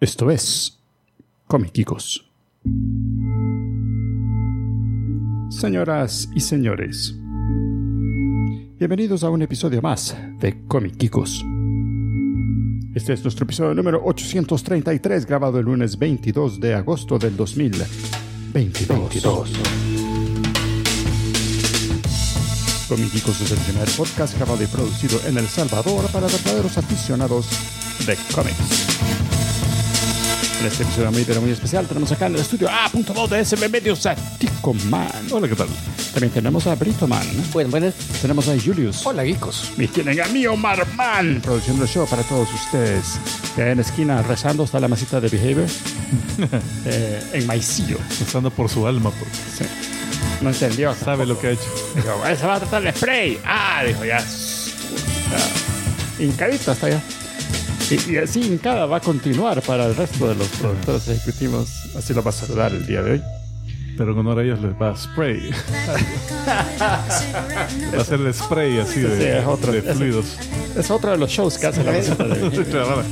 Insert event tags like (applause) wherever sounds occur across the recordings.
Esto es Comiquicos. Señoras y señores, bienvenidos a un episodio más de Comiquicos. Este es nuestro episodio número 833, grabado el lunes 22 de agosto del 2022. Comiquicos es el primer podcast grabado y producido en El Salvador para verdaderos aficionados de cómics. En este episodio muy, pero muy especial tenemos acá en el estudio A.2 de SM Medios a Tico Man. Hola, ¿qué tal? También tenemos a Brito Man. Bueno, buenas. Tenemos a Julius. Hola, geekos. Y tienen a mí, Omar Man, produciendo el show para todos ustedes. En la esquina rezando está la masita de Behavior. (laughs) eh, en maicillo. Pasando por su alma, porque Sí. No entendió. sabe lo que ha hecho. Dijo, "Ahí se va a tratar el spray. Ah, dijo, ya. ya. Hincadita está ya. Y, y así hincada va a continuar para el resto de los productores ejecutivos. Así lo va a saludar el día de hoy. Pero en honor a ellos les va a spray. (laughs) va a ser el spray así de, Sí, es otro. de Es- fluidos. Es otro de los shows que hace la masita de Claro,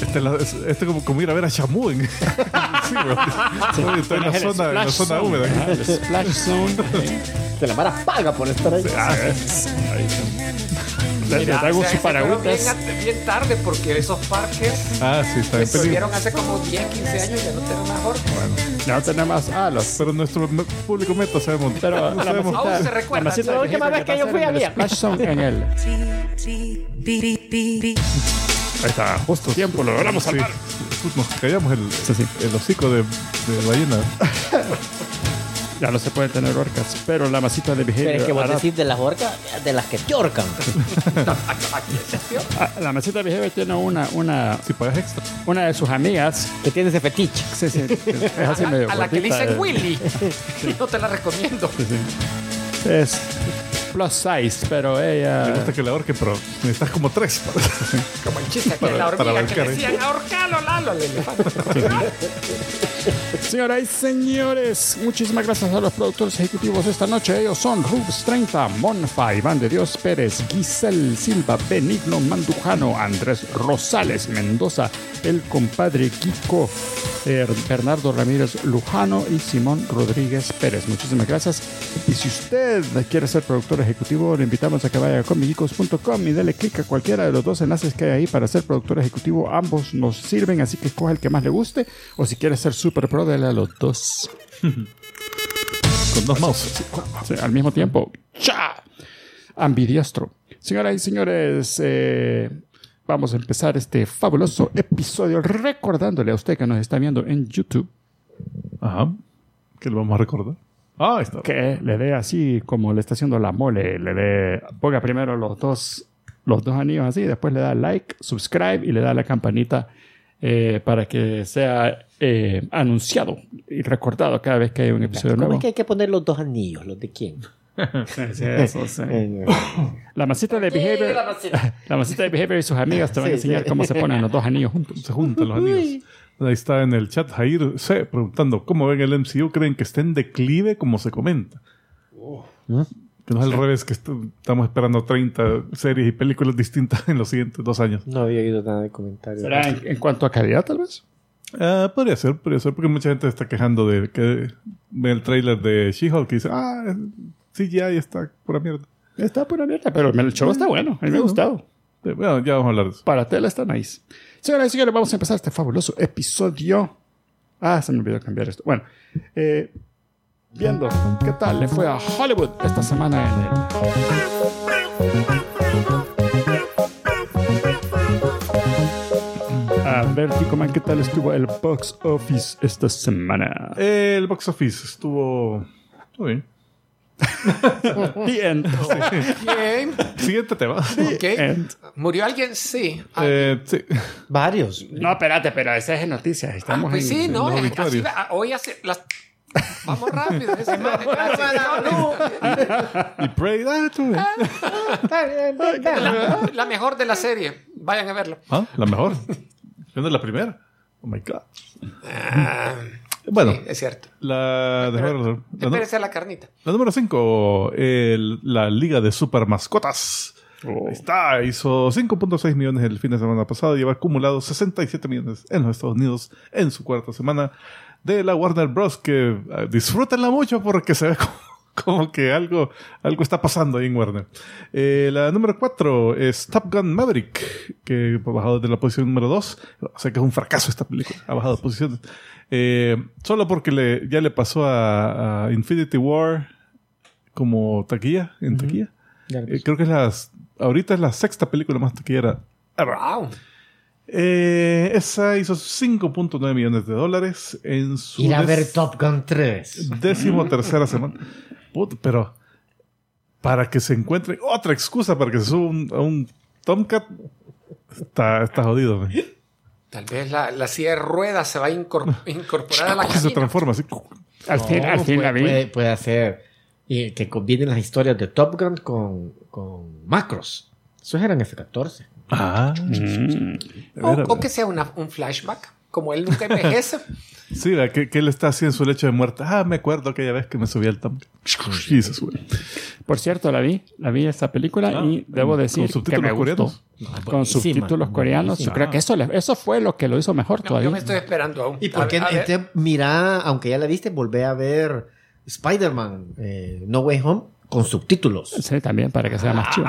Este, es la- es- este es como, como ir a ver a Shamu en, (laughs) sí, bro. Estoy- Estoy en la zona, en la zona zone, húmeda. ajá, el splash zone. (laughs) Que la Mara paga por estar ahí. Ah, eh. Ahí le traigo o sea, su paragüitas. bien, bien tarde porque esos parques Ah, sí, está en se peligro. volvieron hace como 10, 15 años y ya no tienen mejor. Ya no tenemos alos. Pero nuestro público meta sabemos. Pero no la sabemos. masita, Aún se recuerda. la La última vez que yo va a fui había. Splash zone en el. Ahí está, justo tiempo, lo logramos Sí, salvar. nos callamos el, el hocico de, de ballena. (laughs) Ya no se pueden tener orcas, pero la masita de Pero behavior. es que vos hará- decís de las orcas, de las que te ahorcan. (laughs) Ah, la masita de behavior tiene una, una, Si pagas extra. una de sus amigas. Que tiene ese fetiche. Sí, sí, es así medio A la que le dicen eh. Willy. (laughs) No (laughs) te la recomiendo. Sí, sí. Es plus size, pero Me ella. gusta que la ahorque, pero necesitas como tres. Como el chiste Para- en la para hormiga que ¿eh? decían ahorcalo, Lalo, al elefante. (laughs) Señoras y señores, muchísimas gracias a los productores ejecutivos esta noche. Ellos son Rubs 30, Monfa, Iván de Dios Pérez, Giselle Silva, Benigno Mandujano, Andrés Rosales Mendoza, el compadre Kiko, Bernardo Ramírez Lujano y Simón Rodríguez Pérez. Muchísimas gracias. Y si usted quiere ser productor ejecutivo, le invitamos a que vaya a comicicos.com y dele clic a cualquiera de los dos enlaces que hay ahí para ser productor ejecutivo. Ambos nos sirven, así que escoja el que más le guste. O si quiere ser super pro, dele a los dos. Con dos mouse. Sí, al mismo tiempo. ¡Cha! Ambidiestro. Señoras y señores, eh, vamos a empezar este fabuloso episodio recordándole a usted que nos está viendo en YouTube Ajá. Que lo vamos a recordar. Ah, ahí está. que le dé así como le está haciendo la mole, le dé, ponga primero los dos, los dos anillos así, después le da like, subscribe y le da la campanita eh, para que sea eh, anunciado y recordado cada vez que hay un episodio ¿Cómo nuevo. es que hay que poner los dos anillos? ¿Los de quién? Sí, eso, sí. (laughs) La masita de Behavior, la masita. (laughs) la masita de Behavior y sus amigas te van a enseñar sí. cómo se ponen los dos anillos juntos. Se juntan los anillos. Ahí está en el chat Jair C. preguntando cómo ven el MCU. ¿Creen que está en declive como se comenta? No es al revés, que est- estamos esperando 30 series y películas distintas en los siguientes dos años. No había oído nada de comentarios. ¿Será en, en cuanto a calidad, tal vez? Ah, podría ser, podría ser, porque mucha gente está quejando de que ve el tráiler de She-Hulk y dice, ah, CGI está pura mierda. Está pura mierda, pero el show está bueno. A mí me ha gustado. Bueno, ya vamos a hablar de eso. Para tela está nice. Señoras y señores, vamos a empezar este fabuloso episodio. Ah, se me olvidó cambiar esto. Bueno, eh, viendo qué tal le fue a Hollywood esta semana en el. A ver, Tico Man, ¿qué tal estuvo el box office esta semana? El box office estuvo... Estuvo bien. (laughs) The end. Bien. Siguiente tema. Ok. end. ¿Murió alguien? Sí. Ah, Eh, sí. Varios. No, espérate, pero esa es en noticias. ah, Estamos pues en, sí, no. hoy hace las... Vamos rápido. de clase. Y Prey, ah, estuvo bien. la, la mejor de la serie. Vayan a verlo. Ah, la mejor. ¿Dónde es la primera? Oh my god. Ah, Bueno, sí, es cierto. la, la, nu- Espérese a la carnita. la número 5, la Liga de Super Mascotas. Oh. Ahí está, hizo 5.6 millones el fin de semana pasado, lleva acumulado 67 millones en los Estados Unidos en su cuarta semana de la Warner Bros. Que eh, disfrútenla mucho porque se ve (laughs) como, como que algo, algo está pasando ahí en Warner. Eh, la número 4 es Top Gun Maverick, que ha bajado de la posición número 2. O sea que es un fracaso esta película, ha bajado de posiciones. Eh, solo porque le, ya le pasó a, a Infinity War como taquilla, en taquilla. Ya le Eh, creo que es las, ahorita es la sexta película más taquillera ever. Wow. Eh, esa hizo 5.9 millones de dólares en su Ir a ver Top Gun 3. décimo tercera semana. Puta, pero para que se encuentre otra excusa para que se suba un- a un Tomcat, está, está jodido. man. Tal vez la, la silla de ruedas se va a incor- incorporar a la Se cabina. transforma así. Al fin, al fin puede, la vi. Puede, puede hacer y que combinen las historias de Top Gun con, con Macros. Esos eran F-14. Ah, Mm. O, que sea una- un flashback. Como él nunca envejece. (laughs) Sí, que, que él está así en su lecho de muerte. Ah, me acuerdo aquella vez que me subí al Tomcat. Y se sube. Por cierto, la vi, la vi esta película Ah, y debo con decir que me gustó. coreanos. Con Buenísima, subtítulos coreanos. Yo creo que eso, le- eso fue lo que lo hizo mejor No, todavía. yo me estoy esperando aún. ¿Y A por qué? ver, a ver. Entonces, mira, aunque ya la viste, volvé a ver Spider-Man eh, No Way Home con subtítulos. Sí, también para que sea más chido.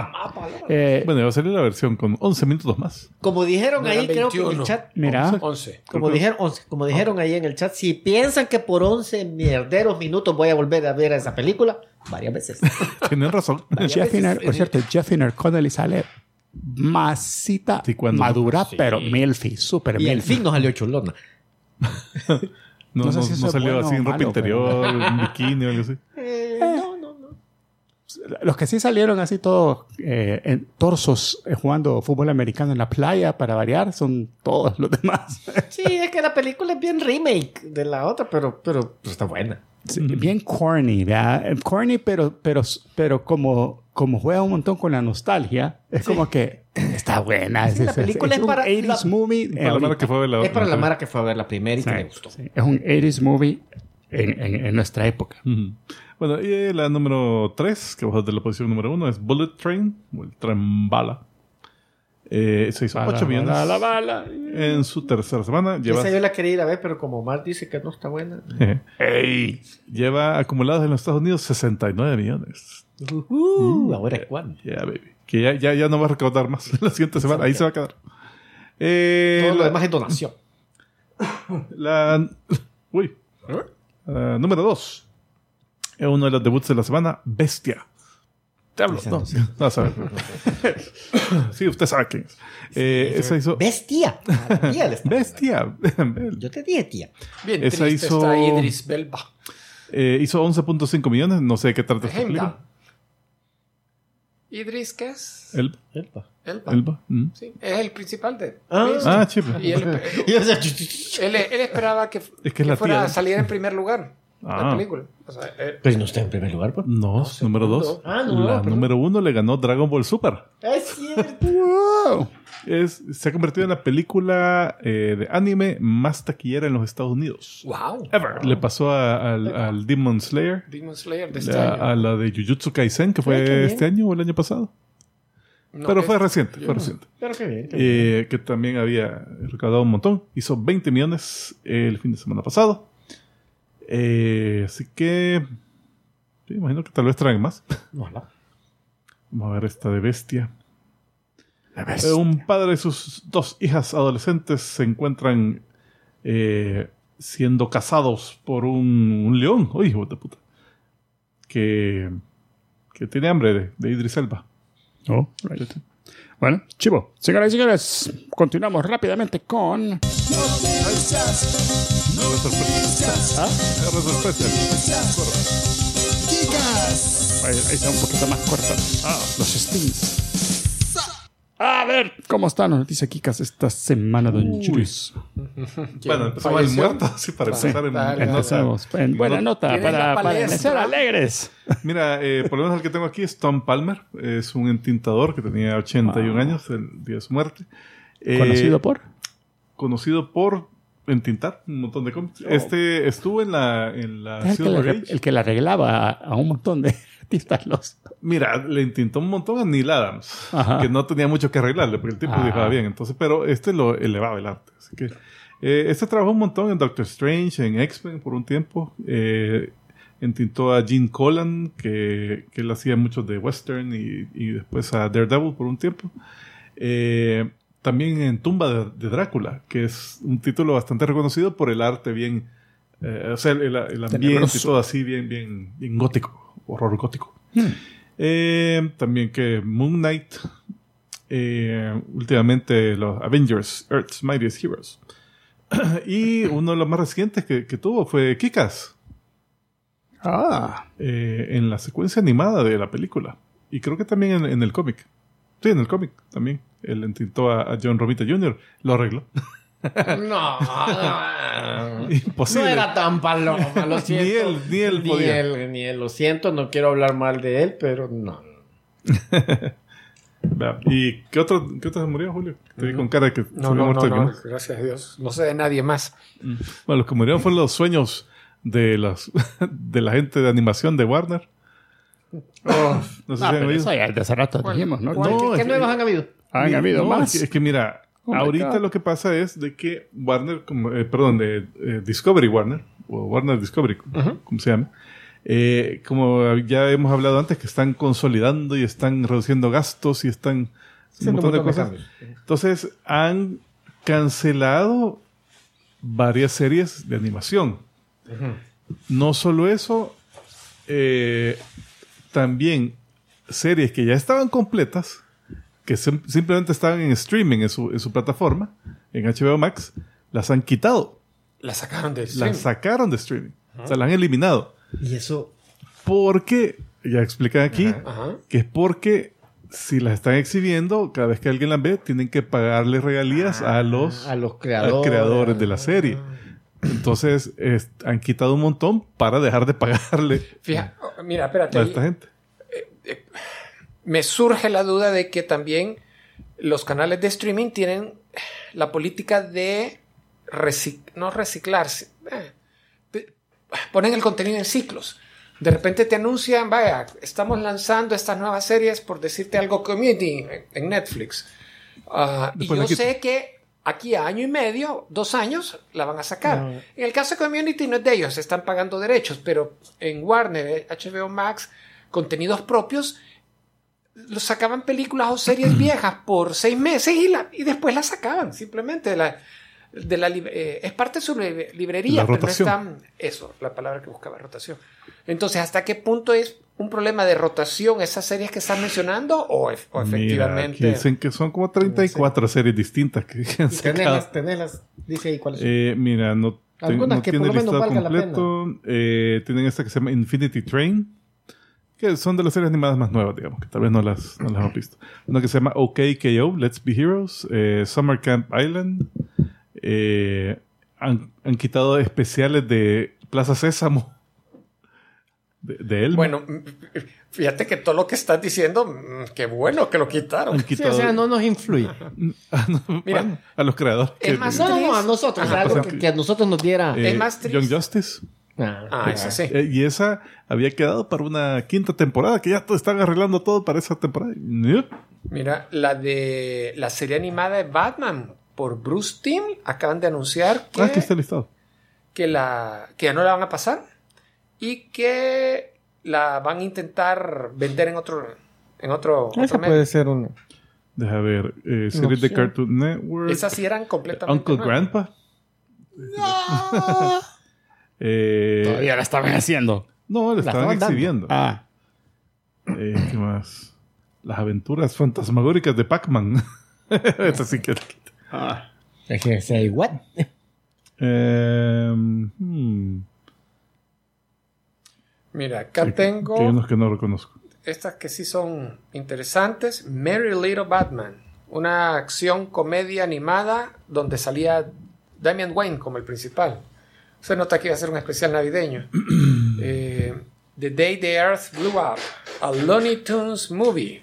Eh, Bueno, va a salir la versión con 11 minutos más. Como dijeron No, ahí, eran creo que en el 21. chat. mira, 11. Como dijeron, 11, como dijeron ahí en el chat, si piensan que por 11 mierderos minutos voy a volver a ver esa película, varias veces. (laughs) Tienen razón. Jeffiner, por cierto, Jeffiner Connelly sale masita Sí, cuando- madura, Sí. pero milfi, súper y al milfi. fin no salió chulona. No, (laughs) No no, sé si no salió bueno así en ropa malo, interior, en bikini o algo así. Eh. Los que sí salieron así todos eh, en torsos eh, jugando fútbol americano en la playa para variar son todos los demás. (laughs) Sí, es que la película es bien remake de la otra, pero, pero pues, está buena. Sí, Bien corny, ¿verdad? Eh, Corny, pero, pero, pero como, como juega un montón con la nostalgia, es como que está buena. (laughs) Sí, la película es un para- 80s la- movie. Para la mara que fue a ver la es para la. Mara que fue a ver la primera y que Sí, le gustó. sí. Es un 80s movie en, en- en nuestra época. Bueno, y eh, la número 3, que bajó de la posición número 1, es Bullet Train, o el tren bala. Eh, se hizo 8 millones Bala, la bala. en su tercera semana. Lleva, Esa yo la quería ir a ver, pero como Omar dice que no está buena. (laughs) ¡Ey! lleva acumulados en los Estados Unidos 69 millones. Uh, ahora es cuándo. Ya, baby. Que ya, ya, ya no va a recaudar más (laughs) la siguiente semana. Ahí se va a quedar. Eh, Todo lo la- demás es donación. (coughs) La. Uy. La número 2. Es uno de los debuts de la semana. Bestia. Diablo. Esa No, no sabe. (laughs) sí, usted sabe quién es. Eh, esa hizo. ¿Ves, tía? A la tía le está- Bestia. Yo te dije, tía. Bien Esa hizo- está Idris Belba. Eh, hizo 11.5 millones. No sé de qué trata esta película. Idris, ¿qué es? Elba. Elba. Elba. Elba. Mm. Sí, es el principal de. Ah. Ah, chip. Y él, (laughs) Y sea, él, él esperaba que, Es que la fuera a salir en primer lugar. Ah. La película. O sea, eh, Pero no está en primer lugar, pues. No, número 2. segundo. Ah, no, la perdón. número 1 le ganó Dragon Ball Super. Es cierto. ¡Wow! Es, se ha convertido en la película eh, de anime más taquillera en los Estados Unidos. wow. Ever. Le pasó a- al, al Demon Slayer, Demon Slayer de este la- año. a la de Jujutsu Kaisen, que fue Ay, este año o el año pasado. No, Pero es- fue reciente, fue reciente. Pero qué bien. qué bien. Eh, que también había recaudado un montón. Hizo 20 millones el fin de semana pasado. Eh, así que... sí, imagino que tal vez traen más. Ojalá. Vamos a ver esta de bestia. Eh, un padre y sus dos hijas adolescentes se encuentran eh, siendo cazados por un, un león. Uy, hijo de puta. Que, que tiene hambre de, de Idris Elba. Oh, right. Bueno, chivo. Señoras y señores, continuamos rápidamente con. Era sorpresa. Era sorpresa. Ahí, ahí está un poquito más corta. Ah, los Stings. A ver, ¿cómo están las noticias Kikas esta semana, don. Julius? (laughs) Bueno, empezamos el muerto, así para empezar en, Dale, en. Empezamos en buena nota para, para ser alegres. Mira, eh, por lo menos el que tengo aquí es Tom Palmer. Es un entintador que tenía 81 años el día de su muerte. Eh, Conocido por. Conocido por entintar un montón de cómics. Este estuvo en la, en la el que, Age. el que le arreglaba a, un montón de (laughs) artistas los. Mira, le intentó un montón a Neil Adams, Ajá. que no tenía mucho que arreglarle, porque el tipo Ah. dibujaba bien. Entonces, pero este lo elevaba el arte. Así que eh, este trabajó un montón en Doctor Strange, en X-Men por un tiempo. Eh, entintó a Gene Colan, que, que él hacía muchos de western, y, y después a Daredevil por un tiempo. Eh, también en Tumba de, de Drácula, que es un título bastante reconocido por el arte bien, eh, o sea, el, el ambiente y todo así bien, bien, bien gótico, horror gótico. Hmm. Eh, también que Moon Knight. eh, últimamente los Avengers, Earth's Mightiest Heroes. (clears throat) y uno de los más recientes que, que tuvo fue Kikas. Ah, en la secuencia animada de la película. Y creo que también en, en el cómic. Sí, en el cómic también. Él entintó a, a John Romita Jr. Lo arregló. (laughs) No, no, (laughs) Imposible. no era tan paloma, lo (laughs) siento. Ni él, ni él Ni podía. él, ni él, lo siento, no quiero hablar mal de él, pero no. ¿Y qué otro, qué otro se murió, Julio? Te vi con cara de que se No, había no, muerto no, no, gracias a Dios. No sé de nadie más. Bueno, los que murieron fueron los sueños de, las, de la gente de animación de Warner. No sé si Ah, han pero oído. eso ya de hace rato dijimos, ¿no? cuál? No, ¿Qué, nuevos han habido? han Mira, habido no, más. Es que, es que mira, Oh ahorita lo que pasa es de que Warner, como, eh, perdón, de eh, Discovery Warner, o Warner Discovery, como se llama, eh, como ya hemos hablado antes, que están consolidando y están reduciendo gastos y están un Haciendo montón de un montón cosas. de. Entonces han cancelado varias series de animación. No solo eso, eh, también series que ya estaban completas, que sim- simplemente estaban en streaming en su, en su plataforma, en HBO Max, las han quitado, La sacaron del stream. las sacaron de streaming, o sea, las han eliminado. Y eso, Porque, ya explican aquí, Ajá. que es porque si las están exhibiendo, cada vez que alguien las ve, tienen que pagarle regalías a los, a los creadores. los creadores de la serie. Entonces, es- han quitado un montón para dejar de pagarle Fija- (laughs) oh, mira, espérate. a esta gente. Me surge la duda de que también los canales de streaming tienen la política de recic- no reciclarse. eh, ponen el contenido en ciclos. De repente te anuncian, vaya, estamos lanzando estas nuevas series, por decirte algo, Community en- Netflix. Ah, y yo sé que aquí a año y medio, dos años, la van a sacar. No. En el caso de Community no es de ellos, están pagando derechos, pero en Warner, eh, HBO Max, contenidos propios, los sacaban películas o series (clears throat) viejas por seis meses y, la, y después las sacaban simplemente de la, de la lib- eh, es parte de su li- librería La pero no están eso la palabra que buscaba rotación entonces hasta qué punto es un problema de rotación esas series que están mencionando o, Mira, efectivamente dicen que son como 34 series distintas que (laughs) sacado. Tenerlas, tenerlas, dice ahí cuáles son. Eh, mira, no, te- Algunas no que tiene por lo menos listado valga la completo. Eh, tienen esta que se llama Infinity Train, que son de las series animadas más nuevas, digamos, que tal vez no las, no las hemos visto. Una que se llama OKKO, Let's Be Heroes, eh, Summer Camp Island. eh, han, han quitado especiales de Plaza Sésamo. De, de él. bueno fíjate que todo lo que estás diciendo qué bueno que lo quitaron Sí, o sea, no nos influye. (laughs) Ah, no, Mira, bueno, a los creadores. es que- más- No, no, no, a nosotros. Ajá, algo pues, que, que a nosotros nos diera. eh, es más triste. Young Justice. Ah, ah eso sí Eh, y esa había quedado para una quinta temporada, que ya están arreglando todo para esa temporada. Mira, la de la serie animada de Batman por Bruce Timm acaban de anunciar que, Ah, aquí está listado. que, la, que ya no la van a pasar y que la van a intentar vender en otro en otro, otro Esa medio. puede ser una. Deja ver. Eh, series de. Cartoon Network. Esas sí eran completamente Uncle nuevas. Grandpa. (laughs) Eh, Todavía la estaban haciendo. no, La estaban exhibiendo. Ah, Eh, ¿Qué más? Las aventuras fantasmagóricas de Pac-Man. (laughs) Esa sí que. ah. Es que say what? Eh, hmm, Mira, acá tengo Que hay unos que no reconozco. estas que sí son interesantes. Merry Little Batman, una acción comedia animada donde salía Damian Wayne como el principal. Se nota que iba a ser un especial navideño. (clears throat) Eh, the Day the Earth Blew Up, a Looney Tunes movie.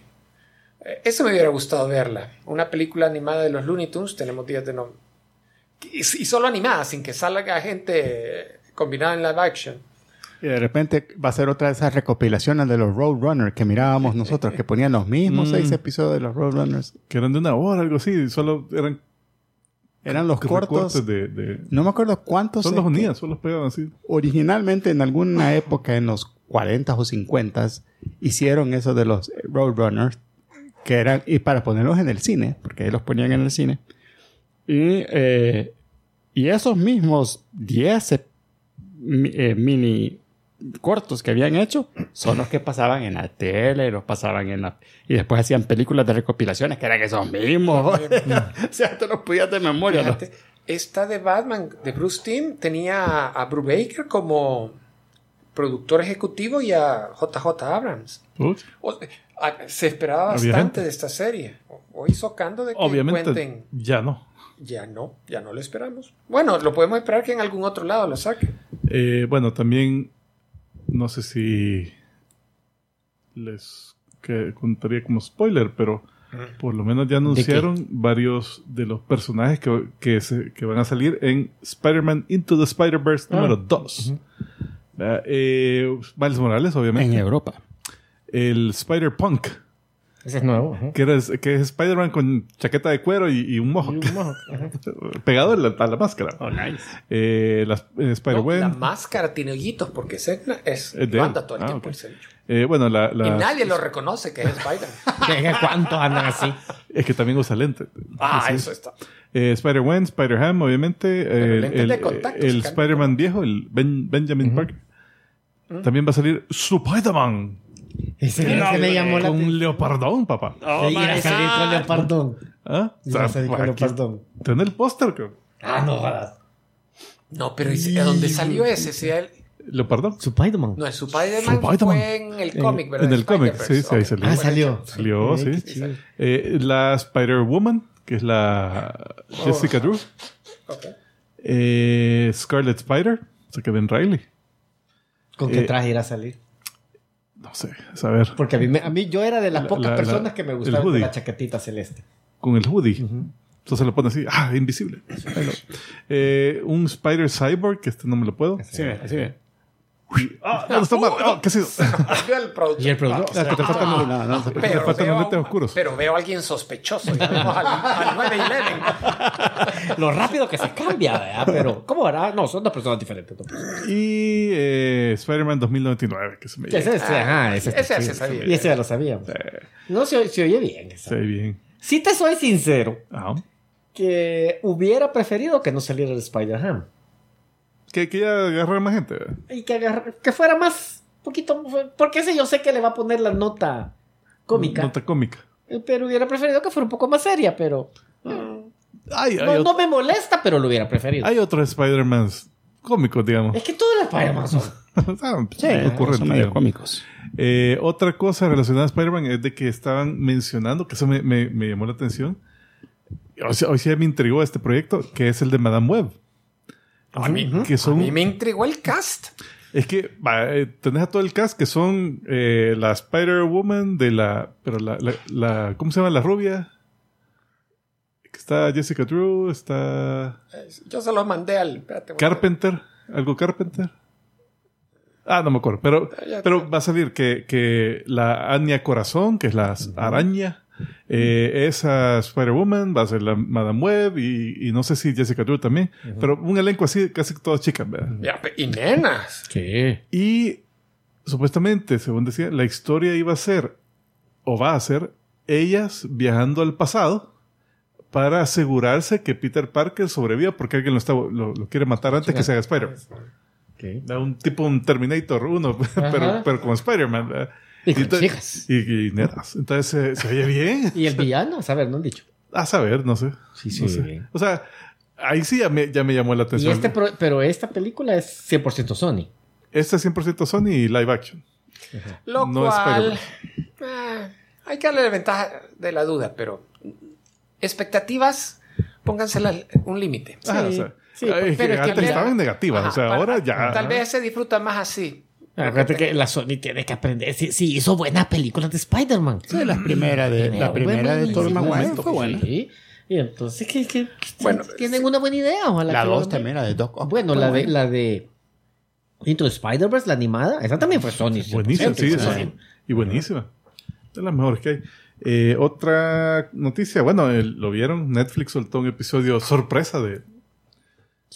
Eh, Eso me hubiera gustado verla. Una película animada de los Looney Tunes. Tenemos días de no. Y, y solo animada, sin que salga gente combinada en live action. Y de repente va a ser otra de esas recopilaciones de los Roadrunners que mirábamos nosotros, que ponían los mismos Mm. seis episodios de los Roadrunners. Que eran de una hora, algo así. Solo eran Eran los cortos. de... de- No me acuerdo cuántos. Solo los unían, solo los pegaban así. Originalmente, en alguna época, en los 40 o 50, hicieron eso de los Roadrunners, que eran, y para ponerlos en el cine, porque ahí los ponían en el cine. Y, eh, y esos mismos 10 eh, eh, mini cortos que habían hecho son los que pasaban en la tele, los pasaban en la... Y después hacían películas de recopilaciones que eran esos mismos. (laughs) o sea, te los podías de memoria. ¿no? Fíjate, esta de Batman, de Bruce Timm, tenía a Brubaker como productor ejecutivo y a JJ Abrams. O- a- se esperaba bastante gente. de esta serie. Hoy socando de que Obviamente, cuenten. ya no. Ya no, ya no lo esperamos. Bueno, lo podemos esperar que en algún otro lado lo saquen. Eh, bueno, también no sé si les que contaría como spoiler, pero por lo menos ya anunciaron varios de los personajes que, que, se- que van a salir en Spider-Man Into the Spider-Verse número 2. ¿Verdad? Eh, Miles Morales, En obviamente. Europa. El Spider-Punk, Ese es nuevo. ajá. que, es Spider-Man con chaqueta de cuero y, y un mojo Y un (laughs) pegado a la, a la máscara. nice. Eh, la No, Spider-Gwen. la máscara tiene hoyitos porque es, es, Es de lo él. anda todo el Ah, tiempo ok. ese bicho. eh, bueno, la, la- Y nadie lo reconoce que es Spider-Man. (laughs) ¿Cuántos andan así? Es que también usa lente. Ah, Sí. eso está. Eh, Spider-Man, Spider-Ham, obviamente. eh, el de contacto, el se Spider-Man viejo, el Ben- Benjamin Parker. También va a salir Spider-Man. Ese ese me llamó la atención. leopardón, papá. Y ir a salir con Leopardón. ¿Ah? Ir a salir con aquí Leopardón. Ten el póster, cabrón. Ah, no jodas. No, pero ¿y si- ¿a dónde salió ese? Si él- ¿Leopardón? Spider-Man. no, es Spider-Man Spider-Man. fue en el cómic, ¿verdad? en el cómic, sí, sí, ahí salió. Ah, salió. Salió, sí. Eh, la Spider-Woman, que es la Jessica Drew. ok. Eh, Scarlet Spider, o sea que Ben Riley. ¿Con qué Eh, traje irá a salir? No sé, a saber. Porque a mí, me- a mí yo era de las La- pocas la- la- personas que me el gustaban hoodie. la chaquetita celeste. con el hoodie. Entonces lo pone así, ah, invisible. Eh, un Spider Cyborg, que este no me lo puedo. Sí, sí. Ah, no, está mal. Ah, ¿Qué ha sido? (laughs) El. (laughs) Y el productor. Ah, que te faltan los, No, no, preocupe. te faltan los lentes oscuros. pero veo a alguien sospechoso. Llamemos al, al 911. (laughs) Lo rápido que se cambia, ¿verdad? Pero, ¿cómo hará? No, son dos personas diferentes. dos personas. Y eh, Spider-Man 2099, que se me Ese, ese, ajá, ese, Ese ya se chido. sabía. Y ese ya lo sabíamos. No se, se oye bien. Se ve bien. Si te soy sincero, Ah, que hubiera preferido que no saliera el Spider-Ham. Que, que ya agarrar más gente. Y que, agarra- que fuera más, poquito, porque ese yo sé que le va a poner la nota cómica. Nota cómica. Pero hubiera preferido que fuera un poco más seria, pero... Hay, hay, No, no me molesta, pero lo hubiera preferido. hay otros Spider-Man cómicos, digamos. Es que todos los Spider-Man son... (laughs) Ah, Sí, ocurrente, son medio cómicos. Eh, otra cosa relacionada a Spider-Man es de que estaban mencionando, que eso me, me- me llamó la atención. O sea, hoy sí me intrigó este proyecto, que es el de Madame Web. A mí, Que a son, mí me intrigó el cast. Es que va, eh, tenés a todo el cast que son eh, la Spider-Woman de la. Pero la, la, la- ¿Cómo se llama? La rubia. Está Jessica Drew, está. Yo se los mandé al. espérate, a- Carpenter, algo Carpenter. Ah, no me acuerdo. Pero, Ya- pero va a salir que, que la Anya Corazón, que es la araña, eh, esa Spider-Woman, va a ser la Madame Web y, y no sé si Jessica Drew también. Pero un elenco así, casi todas chicas, ¿verdad? Ya, y nenas. Y supuestamente, según decía, la historia iba a ser, o va a ser, ellas viajando al pasado para asegurarse que Peter Parker sobreviva porque alguien lo, está, lo, lo quiere matar antes que se haga Spider-Man. Da Un tipo un Terminator 1, (laughs) pero, pero como Spider-Man. Y con chicas. Y, y netas. Entonces se, se oye bien. Y el villano, a ver, no han dicho. A saber, no sé. Sí, sí, No sé. O sea, ahí sí ya me, ya me llamó la Y atención. este pro- pero esta película es 100% Sony. Este es 100% Sony y live action. Lo No cual. Eh, hay que darle la ventaja de la duda, pero. Expectativas, pónganselas un límite. Ah, o sea, sí, es que pero es que antes estaban negativas. Ajá, o sea, para- ahora ya. Tal vez se disfruta más así. Acuérdate que la Sony tiene que aprender. Sí, sí hizo buenas películas de Spider-Man. Sí, la primera de, la primera de Tobey Maguire fue buena. Sí. Y entonces, que, que- Bueno, tienen una buena idea. Ojalá La que lo 2 hagan también, la de Doc Ock. Bueno, la de, la de Into Spider-Verse, la animada, esa también fue Sony. Buenísima, 100%, sí, Sony. sí. Y buenísima. De las mejores que hay. Eh, otra noticia, bueno, el- lo vieron, Netflix soltó un episodio sorpresa de,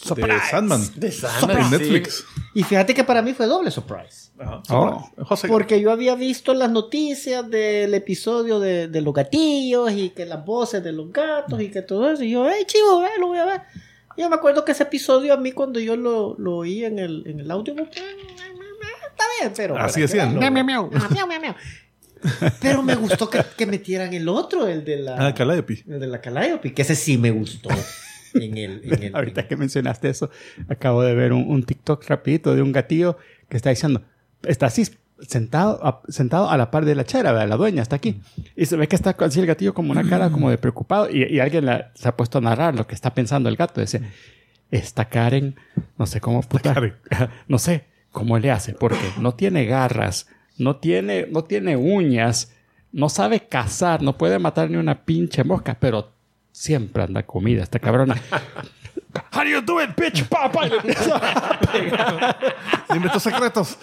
de Surprise. Sandman De en Sandman, sí. Netflix. Y fíjate que para mí fue doble surprise. Ajá, Oh. José, Porque yo había visto las noticias del episodio de, de los gatillos y que las voces de los gatos y que todo eso. Y yo, hey, chivo, eh, lo voy a ver. Yo me acuerdo que ese episodio a mí cuando yo lo, lo oí en el, en el audio, eh, está bien, pero... Así hacían. Miau, miau, miau. Ah, miau, miau, miau. Pero me gustó que, que metieran el otro, el de la... Ah, Calliope. El de la Calliope, que ese sí me gustó. En el, en el- Ahorita que mencionaste eso, acabo de ver un, un TikTok rapidito de un gatillo que está diciendo, está así sentado a, sentado a la par de la chera, ¿verdad? la dueña está aquí. Y se ve que está así el gatillo como una cara como de preocupado y, y alguien la- se ha puesto a narrar lo que está pensando el gato. Dice, esta Karen, no sé cómo puta, Karen. (laughs) no sé cómo le hace, porque no tiene garras, no tiene, no tiene uñas, no sabe cazar, no puede matar ni una pinche mosca, pero siempre anda comida esta cabrona. (laughs) How do you do it, bitch? Pa, pa, y le empieza a pegar. Dime tus secretos.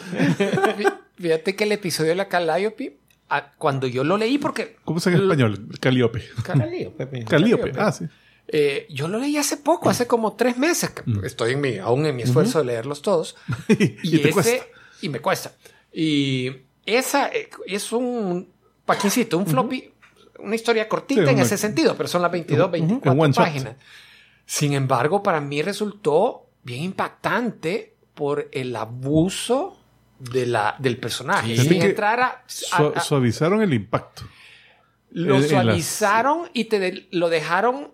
Fí- Fíjate que el episodio de la Calliope, ah, cuando yo lo leí, porque ¿Cómo es en español? Calliope. Calliope. Calliope. Ah, sí. eh, yo lo leí hace poco, hace como tres meses. que Estoy en mi, aún en mi esfuerzo de leerlos todos. y, (laughs) Y, te ese- cuesta. y me cuesta. Y esa eh, es un paquincito, un floppy, una historia cortita Sí, en una- ese sentido, pero son las 22, Un 24 one shot. páginas. Sin embargo, para mí resultó bien impactante por el abuso de la, del personaje. Sí. Sin Que entrar a, a- Su- a- suavizaron el impacto. lo en- en las- suavizaron y te de- lo dejaron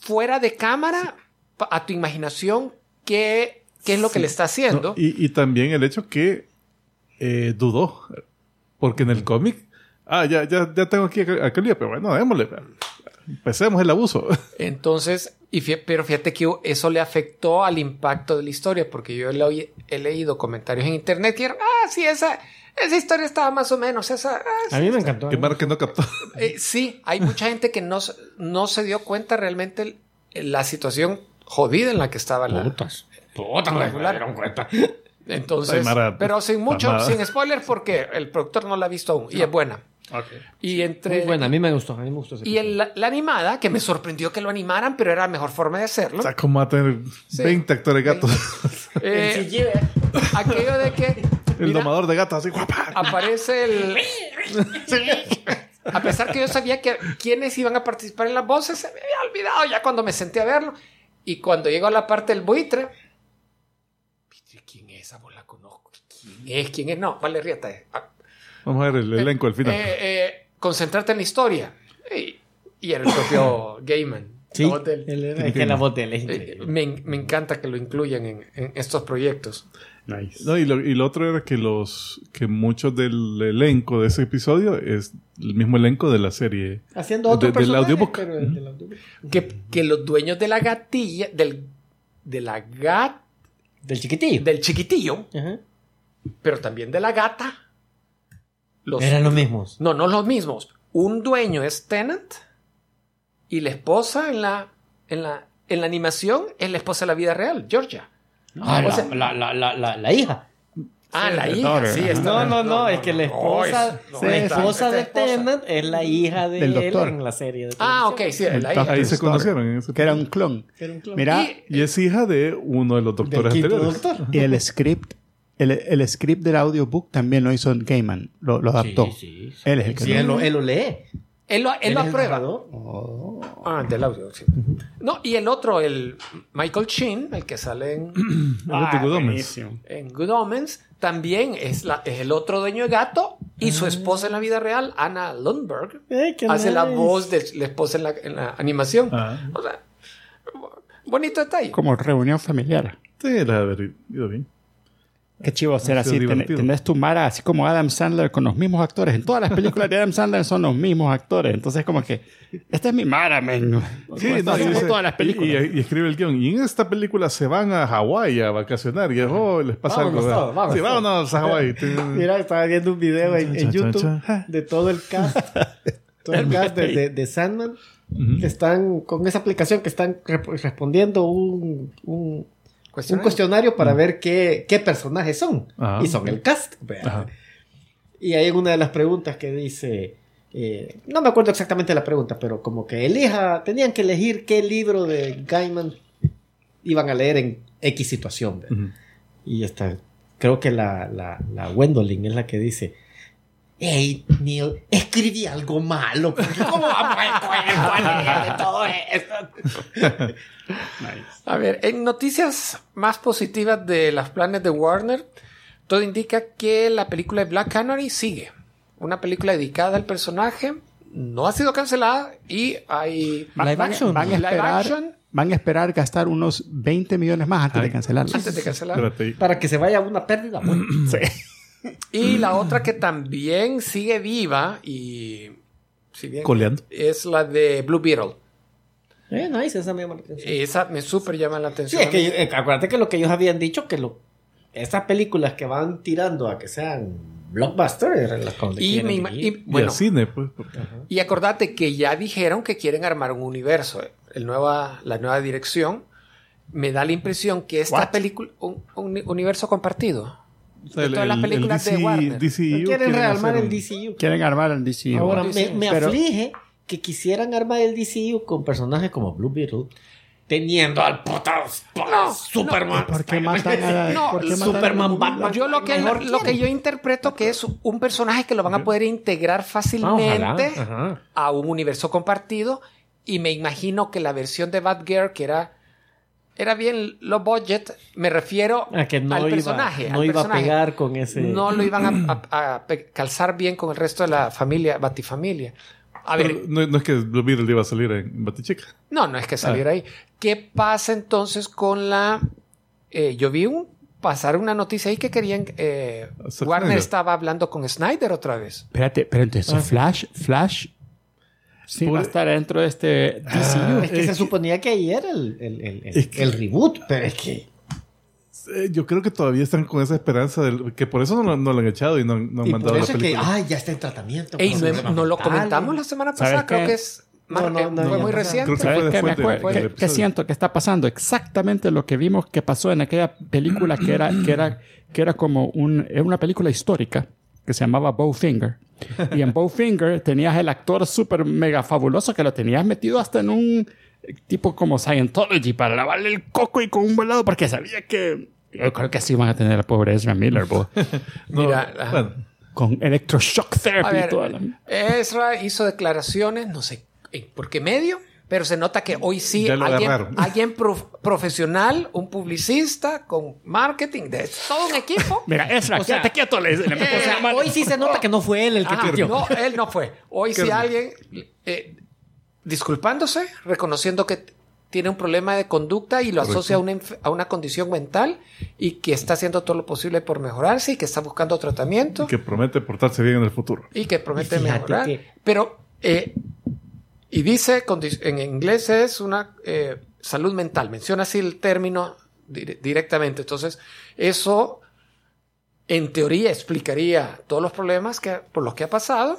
fuera de cámara a tu imaginación qué, qué es lo que le está haciendo. No, y, y también el hecho que eh, dudó. Porque en el cómic, ah, ya, ya, ya tengo aquí a, a Calliope. Bueno, démosle. Empecemos el abuso. (laughs) Entonces, y fí- pero fíjate que eso le afectó al impacto de la historia, porque yo he, le- he leído comentarios en internet que eran, ah, sí, esa, esa historia estaba más o menos, esa, ah, A mí me encantó. que Mark no captó. (laughs) Eh, sí, hay mucha gente que no, se- no se dio cuenta realmente el- la situación jodida en la que estaba la... Putas. Putas, no me dieron cuenta. Entonces, Ay, Mara, pero sin mucho, sin spoiler, porque el productor no la ha visto aún y es buena. Y entre Muy buena, a mí me gustó, a mí me gustó ese y el- la, la animada, que me sorprendió que lo animaran, pero era la mejor forma de hacerlo. O sea, como a tener Sí. 20 actores gatos. (laughs) Eh, aquello de que el mira, domador de gatos, así, guapa. aparece el. (laughs) A pesar que yo sabía que quienes iban a participar en las voces, se me había olvidado ya cuando me senté a verlo. Y cuando llegó a la parte del buitre, ¿quién es esa? Vos la conozco. ¿Quién es? ¿Quién es? No, vale, rieta. Vamos a ver el elenco al final. eh, eh, concentrarte en la historia. Y, y era el propio (laughs) Gaiman. Sí, La voz del- el- es que la es eh, me, me encanta que lo incluyan en, en estos proyectos. Nice. No, y, lo, y lo otro era que los que muchos del elenco de ese episodio es el mismo elenco de la serie. Haciendo otro de- del audiobook. pero el del audiobook. Que, que los dueños de la gatilla, del, de la gat, Del chiquitillo. del chiquitillo, pero también de la gata, los, Eran los mismos. no, no los mismos. Un dueño es Tennant y la esposa en la, en la, en la animación es la esposa de la vida real, Georgia. Ah, o la, sea- la, la, la, la, la hija. Ah, la hija, daughter. sí. No, no, no, es que la esposa, no, la esposa de esposa. Tennant es la hija de Del él doctor. en la serie. De Ah, ok, sí, la hija. Ahí se conocieron. Que era un clon. Era un clon. Mira, Y- Y es hija de uno de los doctores anteriores. doctor. y el script, el, el script del audiobook también lo hizo Gaiman, lo, lo adaptó. Sí, sí, sí. Él es el que Sí, lo- él lo, él lo lee. Él lo, él lo es el aprueba. narrador. Ah, del audio, sí. No, y el otro, el Michael Sheen, el que sale en, (clears throat) Ah, Good Omens. en Good Omens, también es, la, es el otro dueño de gato y su esposa en la vida real, Anna Lundberg, Eh, hace la nice. voz de la esposa en la, en la animación. Ah. O sea, bonito detalle. Como reunión familiar. Sí, la haber ido bien. Qué chivo ser así. Ten- tenés tu Mara así como Adam Sandler con los mismos actores. En todas las películas de Adam Sandler son los mismos actores. Entonces, como que, esta es mi Mara, men. Sí, no, y dice- todas las películas. Y, y escribe el guion. Y en esta película se van a Hawái a vacacionar. Y es, oh, les pasa Vámonos algo. todos, vámonos sí, vámonos a Hawái. (laughs) Mira, estaba viendo un video en, en YouTube de todo el cast (laughs) todo el cast de, de- de Sandman, que están con esa aplicación que están respondiendo un, un, un Cuestionario. para ver qué, qué personajes son. Ajá. Y son el cast. Y hay una de las preguntas que dice, eh, no me acuerdo exactamente la pregunta, pero como que elija, tenían que elegir qué libro de Gaiman iban a leer en X situación. Y esta, creo que la, la, la Gwendolyn es la que dice, Hey, Neil, escribí algo malo. porque ¿Cómo vamos a leer de todo esto? A ver, en noticias más positivas de las planes de Warner, todo indica que la película de Black Canary sigue. Una película dedicada al personaje, no ha sido cancelada y hay Live van, action. van a Live esperar, action. van a esperar gastar unos 20 millones más antes Ay. de cancelarlo. antes de cancelar. Espérate. Para que se vaya una pérdida. bueno. (clears throat) Sí. Y la otra que también sigue viva y si bien Coleando. es la de Blue Beetle. Eh, nice, esa me llama la atención. Esa me súper llama la Sí, atención. es que eh, acuérdate que lo que ellos habían dicho, que lo, estas películas que van tirando a que sean blockbusters, las y, ima- y, Y bueno, al cine, pues. porque- y acordate que ya dijeron que quieren armar un universo. El nueva, la nueva dirección me da la impresión que esta What? película, un, un universo compartido. De todas las películas de Warner. DCU quieren rearmar hacer el DCU. Quieren armar el DCU. Ahora, me, DCU. me Pero- aflige que quisieran armar el DCU con personajes como Blue Beetle, teniendo al No, Superman. (laughs) ¿Por qué matan a la- No, por qué matan Superman a- Batman. Yo lo que, Mejor lo que yo interpreto que es un personaje que lo van a poder integrar fácilmente Ajá. a un universo compartido y me imagino que la versión de Batgirl que era era bien low budget, me refiero Ah, que no al iba, personaje. no al iba a personaje. pegar con ese. No lo iban a, a- a calzar bien con el resto de la familia, Batifamilia. A ver, no, no es que Blue Beetle iba a salir en Batichica. no, no es que saliera ahí. ¿Qué pasa entonces con la... eh, yo vi un, pasar una noticia ahí que querían... eh, Warner Snyder. estaba hablando con Snyder otra vez. Espérate, pero entonces Ah. Flash, Flash sí Por- va a estar dentro de este DCU. Es que Es se que- suponía que ahí era el, el, el, Es que- el reboot, pero es que. Yo creo que todavía están con esa esperanza del, que por eso no, lo- no lo han echado y no, no han Y mandado por la eso es que, película. ay, ya está en tratamiento. Ey, con no, no lo comentamos la semana ¿Sabes pasada, creo que es... No, no, no, fue muy reciente. Creo que ¿Sabes fue qué, me de- acuerdo? del ¿Qué- episodio. qué siento que está pasando? Exactamente lo que vimos que pasó en aquella película que era, que era, que era como un, era una película histórica que se llamaba Bowfinger. Y en Bowfinger tenías el actor súper mega fabuloso que lo tenías metido hasta en un tipo como Scientology para lavarle el coco y con un volado porque sabía que... Yo creo que así van a tener a pobre Ezra Miller, bo, (laughs) No, Mira, bueno, con electroshock A therapy ver, toda la... Ezra hizo declaraciones, no sé por qué medio, pero se nota que hoy sí alguien, agarraron. (laughs) alguien prof- profesional, un publicista con marketing, de todo un equipo. (laughs) Mira, Ezra, O sea, quédate quieto, le, le metes O sea, la mano. hoy sí se nota que no fue él el que tuiteó. no, él no fue. Hoy sí alguien eh, disculpándose, reconociendo que tiene un problema de conducta y lo Correcto. asocia a una, a una condición mental y que está haciendo todo lo posible por mejorarse y que está buscando tratamiento que promete portarse bien en el futuro. y que promete Y mejorar. que- Pero, eh, y dice, condi- en inglés es una eh, salud mental, menciona así el término dire- directamente. Entonces, eso en teoría explicaría todos los problemas que, por los que ha pasado.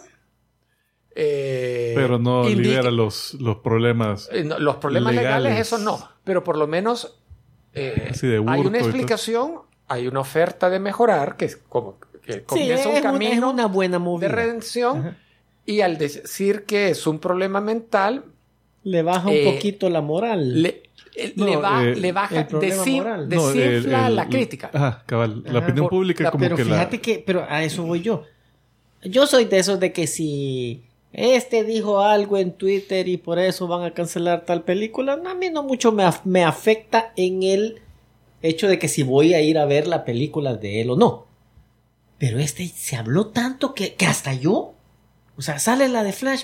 Eh, Pero no libera los, los problemas. eh, no, los problemas legales. legales. eso no. Pero por lo menos eh, hay una explicación, hay una oferta de mejorar que es como que Sí, comienza es, un camino es una buena de redención y al decir que es un problema mental Le baja un Eh, poquito la moral. le, eh, No, le, va- eh, le baja moral. No, desinfla la crítica Ajá, cabal. La Ajá. opinión Por- pública la- como pero que fíjate la... que, pero a eso voy yo. Yo soy de esos de que si este dijo algo en Twitter y por eso van a cancelar tal película, a mí no mucho me, af- me afecta en el hecho de que si voy a ir a ver la película de él o no. Pero este se habló tanto que, que hasta yo, o sea, sale la de Flash.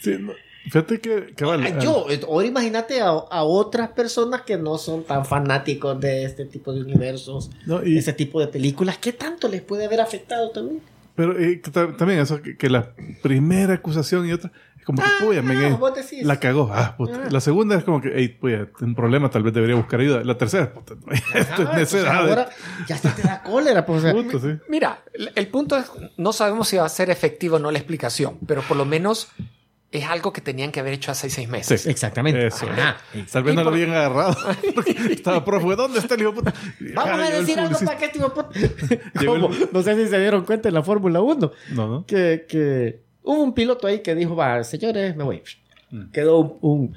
Sí, no, fíjate que... Ah, ah, yo, eh, ahora imagínate a, a otras personas que no son tan fanáticos de este tipo de universos, no, y- ese tipo de películas, ¿qué tanto les puede haber afectado también? Pero eh, también eso, que, que la primera acusación y otra, como que, puya, ah, eh, vos decís. la cagó. Ah, puta. La segunda es como que, hey, puya, un problema, tal vez debería buscar ayuda. La tercera, puta, no, (laughs) esto es Ah, pues necedad. ahora ya se te da cólera. Pues, o sea, Puta, sí. Mira, el punto es, no sabemos si va a ser efectivo o no la explicación, pero por lo menos es algo que tenían que haber hecho hace seis meses. Sí. Exactamente. Eso. Ajá. Tal vez no lo habían agarrado. (laughs) Porque (laughs) estaba prófugo. ¿Dónde está el hijo de puta? Vamos Ah, a decir algo para que este hijo puta- No sé si se dieron cuenta en la Fórmula 1 No, no. que, que hubo un piloto ahí que dijo, va, señores, me voy. Mm. Quedó un, un-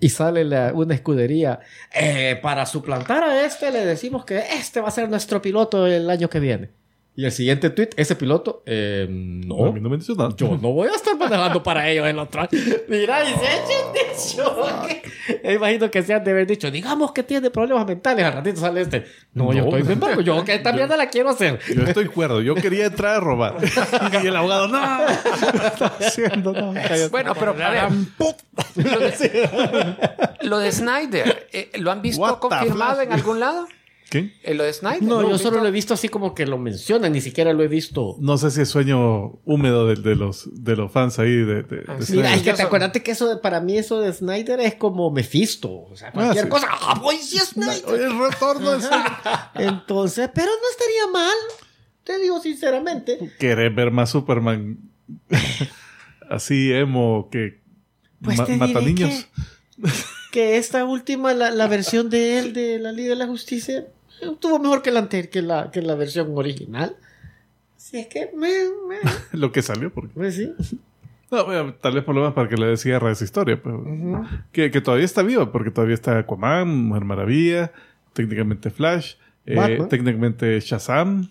y sale la- una escudería. "Eh, para suplantar a este, le decimos que este va a ser nuestro piloto el año que viene. Y el siguiente tweet, ese piloto, eh, No, a mí no, no me dice nada. yo no voy a estar manejando para ellos el otro año. Mira, y se echa choque. Me imagino que se han de haber dicho, digamos que tiene problemas mentales, al ratito sale este. No, yo estoy bien vago, yo que esta mierda la quiero hacer. Yo estoy cuerdo. Yo quería entrar a robar. (laughs) y el abogado, no. ¿Qué está haciendo? No, cállate. Bueno, pero a ver, lo (laughs) de, lo de Snyder, eh, ¿lo han visto confirmado en algún lado? ¿Qué? Eh, lo de Snyder. No, ¿lo yo solo lo he visto así como que lo mencionan, ni siquiera lo he visto. No sé si es sueño húmedo de, de los, de los fans ahí de, de- Ah, de sí. Mira, es que te acuerdas que eso de, para mí eso de Snyder es como Mephisto. O sea, cualquier sí. cosa. ¡Ah, voy sí es Snyder! El retorno Snyder. (laughs) Entonces, pero no estaría mal. Te digo sinceramente. ¿Querés ver más Superman (laughs) así emo que Pues ma- te mata diré niños? Que esta última, la, la versión de él, de la Liga de la Justicia, estuvo mejor que la, ante- que la, que la versión original. Si es que me, me- (laughs) Lo que salió. Porque... pues sí. (laughs) No, bueno, tal vez por lo menos para que le dé cierre a esa historia. pero- que, que todavía está viva, porque todavía está Aquaman, Mujer Maravilla, técnicamente Flash, eh, técnicamente Shazam,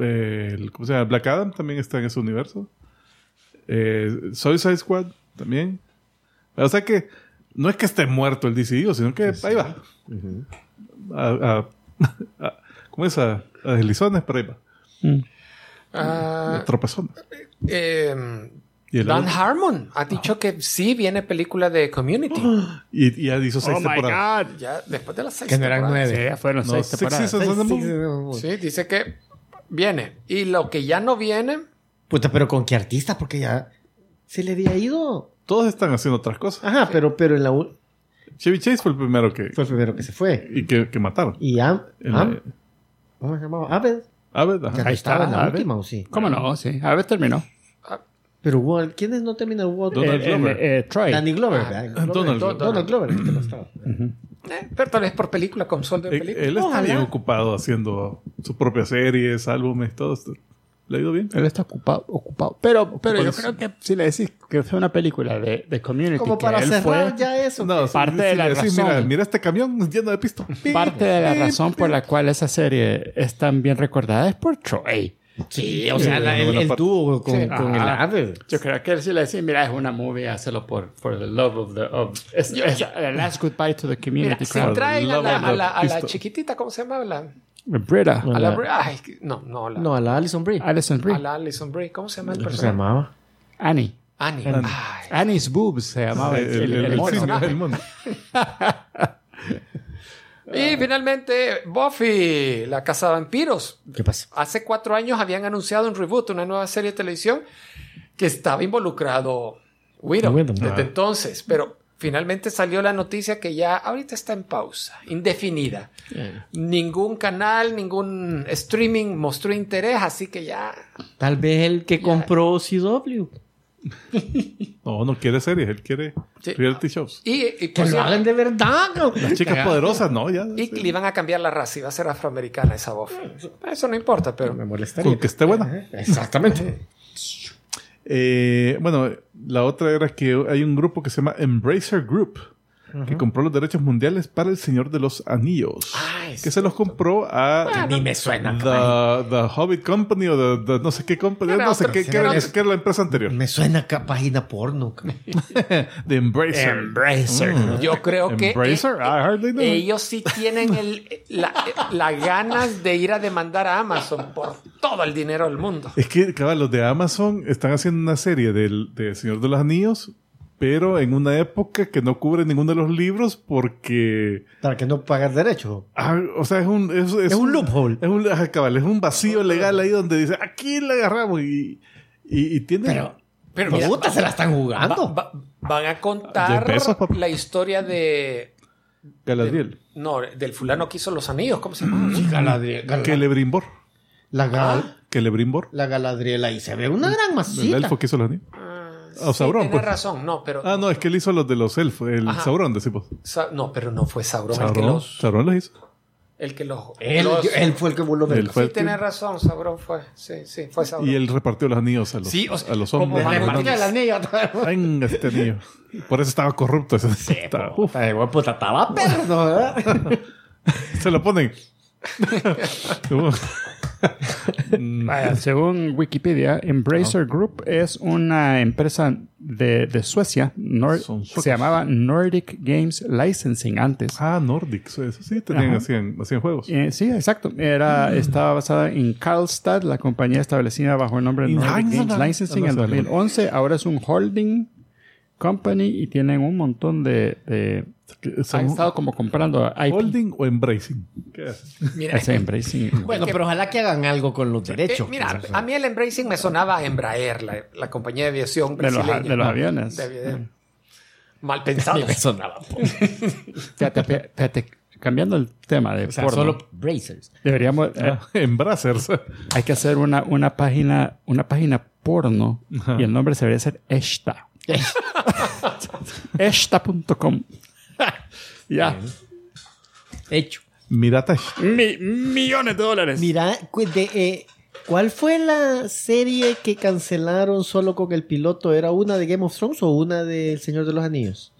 eh, el- ¿cómo se llama? Black Adam también está en ese universo. Eh, Suicide Squad también. O sea que no es que esté muerto el DCU, sino que ahí va. a, a- a- ¿Cómo es? A, a deslizones, pero ahí va. Ah, A tropezones. eh, Y, el Dan otro- Harmon ha dicho que sí viene película de Community. (gasps) y, y ya hizo seis Oh my temporadas. God. Ya después de las seis Que no eran temporadas. nueve. Sí, ya fueron No, seis temporadas. a Sí, sí, sí. Sí, dice que viene. Y lo que ya no viene, Puta, pero con qué artista, porque ya se le había ido. Todos están haciendo otras cosas. Ajá, pero, pero en la u- Chevy Chase fue el primero que, fue el primero que se fue. y que, que mataron. Y Am, Am- ¿cómo se llamaba? Abed. A ver, Ya ajá. no Ahí estaba en la Abed. última, ¿o sí? ¿Cómo no? Sí. A ver, terminó. Pero hubo, ¿quiénes no terminaron? Hubo Donald Eh, Glover. eh, eh, Troy. Danny Glover, Ah, ¿verdad? Donald Glover. Glover. Donald Glover, es que no estaba. eh, pero tal vez por película, con sueldo de película. él está Ojalá. bien ocupado haciendo sus propias series, álbumes, todo esto. ¿Le ha ido bien? Él está ocupado. ocupado. Pero, pero yo creo que si le decís que fue una película de, de Community, Como que para él cerrar fue ya eso. No, que- si- parte si de le la decís, razón. Mira, mira este camión lleno de pisto. parte de la razón por la cual esa serie es tan bien recordada es por Troy. Sí, o sea, Sí, la- el, el dúo con, Sí. con el. Abed. Yo creo que él sí le decía, mira, es una movie, hazlo por for the love of the of es, es the last goodbye to the Mira, community. si crowd. traen a la, a la- a la chiquitita, ¿cómo se llama? La, Brita, No. a la, la- ay, no, no, la, No, a la Alison Brie. Alison Brie, a la Alison Brie. ¿Cómo se llama el ¿Cómo se personaje? llamaba? Annie. Annie. Annie's boobs se llamaba El, el, el, el el mono. (laughs) Y finalmente, Buffy, la casa de vampiros. ¿Qué pasa? Hace cuatro años habían anunciado un reboot, una nueva serie de televisión que estaba involucrado Widow desde Ah. entonces, pero finalmente salió la noticia que ya ahorita está en pausa, indefinida. Ningún canal, ningún streaming mostró interés, así que ya Tal vez el que compró CW. (laughs) No, no quiere series, él quiere Sí. reality shows. y, y, Que lo hagan de verdad. cabrón. Las chicas Cagado. poderosas, no, ya. y le iban a cambiar la raza, iba a ser afroamericana esa Buffy. Eso no importa, pero Me molestaría. Con que esté buena. Exactamente. Eh, bueno, la otra era que hay un grupo que se llama Embracer Group, que compró los derechos mundiales para El Señor de los Anillos. Ay, que se los compró a Ni me suena. the, the Hobbit Company o the, the no sé qué company, no sé qué, qué otro- qué era la empresa anterior. Me suena a página porno. (laughs) The Embracer. Embracer. Mm. yo creo que Embracer, eh, I hardly know. ellos sí tienen el, la, la ganas de ir a demandar a Amazon por todo el dinero del mundo. Es que, cabal, los de Amazon están haciendo una serie del, de Señor de los Anillos, pero en una época que no cubre ninguno de los libros porque... Para que no pagar derecho. ah, o sea, es un... Es, es Es un loophole. Es un, cabal, es un vacío legal ahí donde dice, aquí le agarramos y, y, y tiene... Pero, Pero mira, Puta, se la están jugando. va- va- van a contar pesos, la historia de, Galadriel. no, del fulano que hizo los anillos, ¿cómo se llama? (clears throat) Galadriel, Gal- Celebrimbor. la, Gal- Celebrimbor. la Galadriel ahí se ve una gran El masita. elfo que hizo los anillos. Ah, O Sauron, Tienes pues. razón, no, pero Ah, no, es que él hizo los de los elfos. El Ajá. Sauron, decimos. Sa- no, pero no fue Sauron, el que Sauron. los Sauron los hizo. el que los, Él, los- él fue el que voló Sí, el que- tienes razón, Sauron fue. Sí, sí, fue Sauron. Y él repartió los anillos a los, Sí, o sea, a los como hombres. Más Repartió el anillo. Venga, este anillo. Por eso estaba corrupto. ese. (laughs) Estaba- uf, Ay, güey, puta, estaba perro, ¿verdad? (laughs) se lo ponen. (laughs) Vaya, según Wikipedia, Embracer Group es una empresa de, de Suecia. Nor- se llamaba Nordic Games Licensing antes. ah, Nordic. Eso sí, tenían, hacían, hacían juegos. Eh, sí, exacto. Era, Estaba basada en Karlstad, la compañía establecida bajo el nombre de Nordic Games. Licensing en no, no, no. 2011. Ahora es un holding company y tienen un montón de... han estado como comprando IP. ¿Holding o embracing? ¿Qué haces? Mira, Ese Embracing. (laughs) Bueno, pero ojalá que hagan algo con los eh, derechos. mira, pues, a mí el Embracing me sonaba a Embraer, la, la compañía de aviación De los, brasileña. de los aviones. De aviación. Mal pensado. me sonaba. Fíjate, (laughs) fíjate, fíjate, cambiando el tema de O sea, porno, solo Bracers. deberíamos... eh, Ah, en Brazzers. Hay que hacer una, una página una página porno y el nombre se debería ser Esta. (laughs) Esta.com. (laughs) ya. Hecho. Miratash. Mi- millones de dólares. Mira, de, eh, ¿cuál fue la serie que cancelaron solo con el piloto? ¿Era una de Game of Thrones o una de El Señor de los Anillos?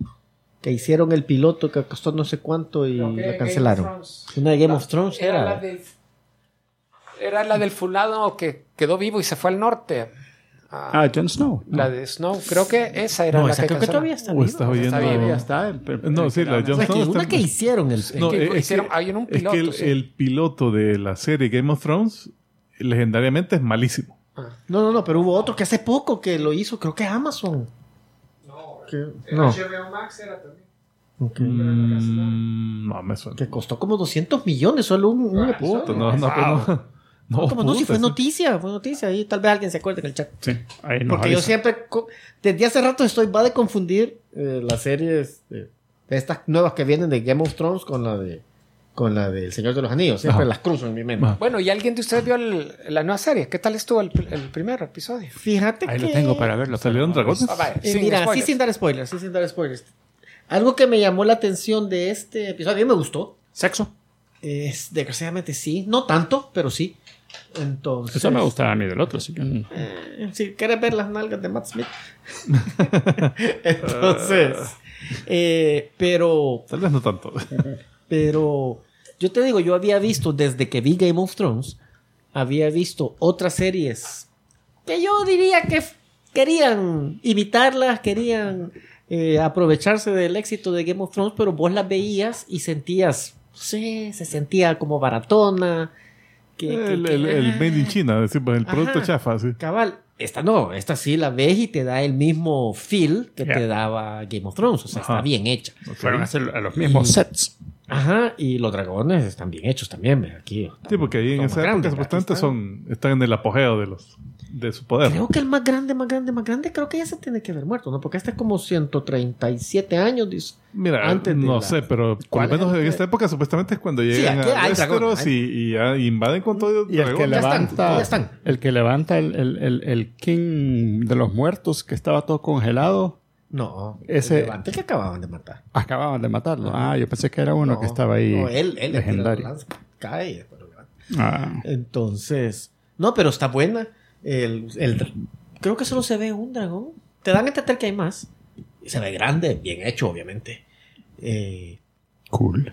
Que hicieron el piloto que costó no sé cuánto y la cancelaron. Una de Game of Thrones Era era. la del, era la del fulano que quedó vivo y se fue al norte. Ah, Ah, Jon Snow. La de Snow. Creo que esa era No, la esa que creo que todavía está viva. Está está. No, sí, la de Jon Snow una está- que hicieron el. No, que eh, es hicieron- que- hay en un es que piloto, el, sí. el piloto de la serie Game of Thrones, legendariamente, es malísimo. No, no, no, pero hubo otro que hace poco que lo hizo, creo que Amazon. No, Que- no. HBO Max era también. Ok. Mm, no, me suena. Que costó como 200 millones solo un, un episodio. Puta, no, no, no, no. No, como no, si fue noticia, fue noticia. Y tal vez alguien se acuerde en el chat. Sí, ahí nos Porque yo avisa. siempre, co- desde hace rato estoy, va de confundir eh, las series de, de estas nuevas que vienen de Game of Thrones con la de con la de El Señor de los Anillos. Siempre Ajá. las cruzo en mi mente. Ajá. Bueno, ¿y alguien de ustedes vio el- la nueva serie? ¿Qué tal estuvo el, el primer episodio? Fíjate Ahí que... lo tengo para verlo. ¿Salieron dragones? Ah, Eh, mira, spoilers. sí sin dar spoilers, sí sin dar spoilers. Algo que me llamó la atención de este episodio, a mí me gustó. Sexo. Es, desgraciadamente sí, no tanto, pero sí. Entonces, Eso me gustaba a mí del otro, así que... Eh, si quieres ver las nalgas de Matt Smith. (laughs) Entonces, eh, pero, Tal vez no tanto. pero, yo te digo, yo había visto desde que vi Game of Thrones, había visto otras series que yo diría que querían imitarlas, querían eh, aprovecharse del éxito de Game of Thrones, pero vos las veías y sentías, sí, se sentía como baratona. Que, que- el, que- el, el ah, Made in China, decimos, el producto Ajá. chafa, sí. Cabal, esta no, esta sí la ves y te da el mismo feel que te daba Game of Thrones, o sea, Ajá. está bien hecha. Fueron a hacer a los mismos Y- sets. Ajá, y los dragones están bien hechos también, aquí. Sí, porque ahí en esa época grandes, supuestamente aquí están. son, están en el apogeo de los de su poder. Creo que el más grande, más grande, más grande, creo que ya se tiene que haber muerto, ¿no? Porque este es como 137 años, dice. Mira, antes de no la- sé, pero por ¿Cuál lo menos es? en esta época supuestamente es cuando llegan aquí a Westeros y, y ya invaden con todo Y el que dragón. Ya están, levanta, ya están. el que levanta el, el, el, el King de los muertos que estaba todo congelado, No, Ese- el levante que acababan de matar. acababan de matarlo. Ah, yo pensé que era uno No, que estaba ahí No, él, él legendario. lanza, cae levanta. Ah, Entonces, no, pero está buena. El, el- creo que solo se ve un dragón. Te dan a entender que hay más. Y se ve grande, bien hecho, obviamente. Eh, cool.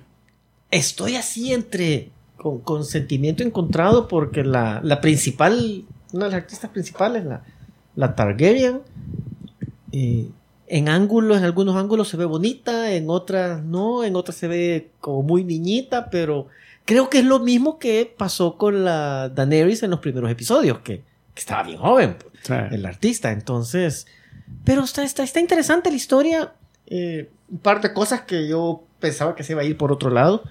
estoy así entre. Con, con sentimiento encontrado porque la, la principal. Una de las artistas principales, la, la Targaryen. eh, en ángulos, en algunos ángulos se ve bonita, en otras no, en otras se ve como muy niñita, pero creo que es lo mismo que pasó con la Daenerys en los primeros episodios, que, que estaba bien joven, pues, Sí. el artista. Entonces, pero está, está, está interesante la historia. eh, un par de cosas que yo pensaba que se iba a ir por otro lado.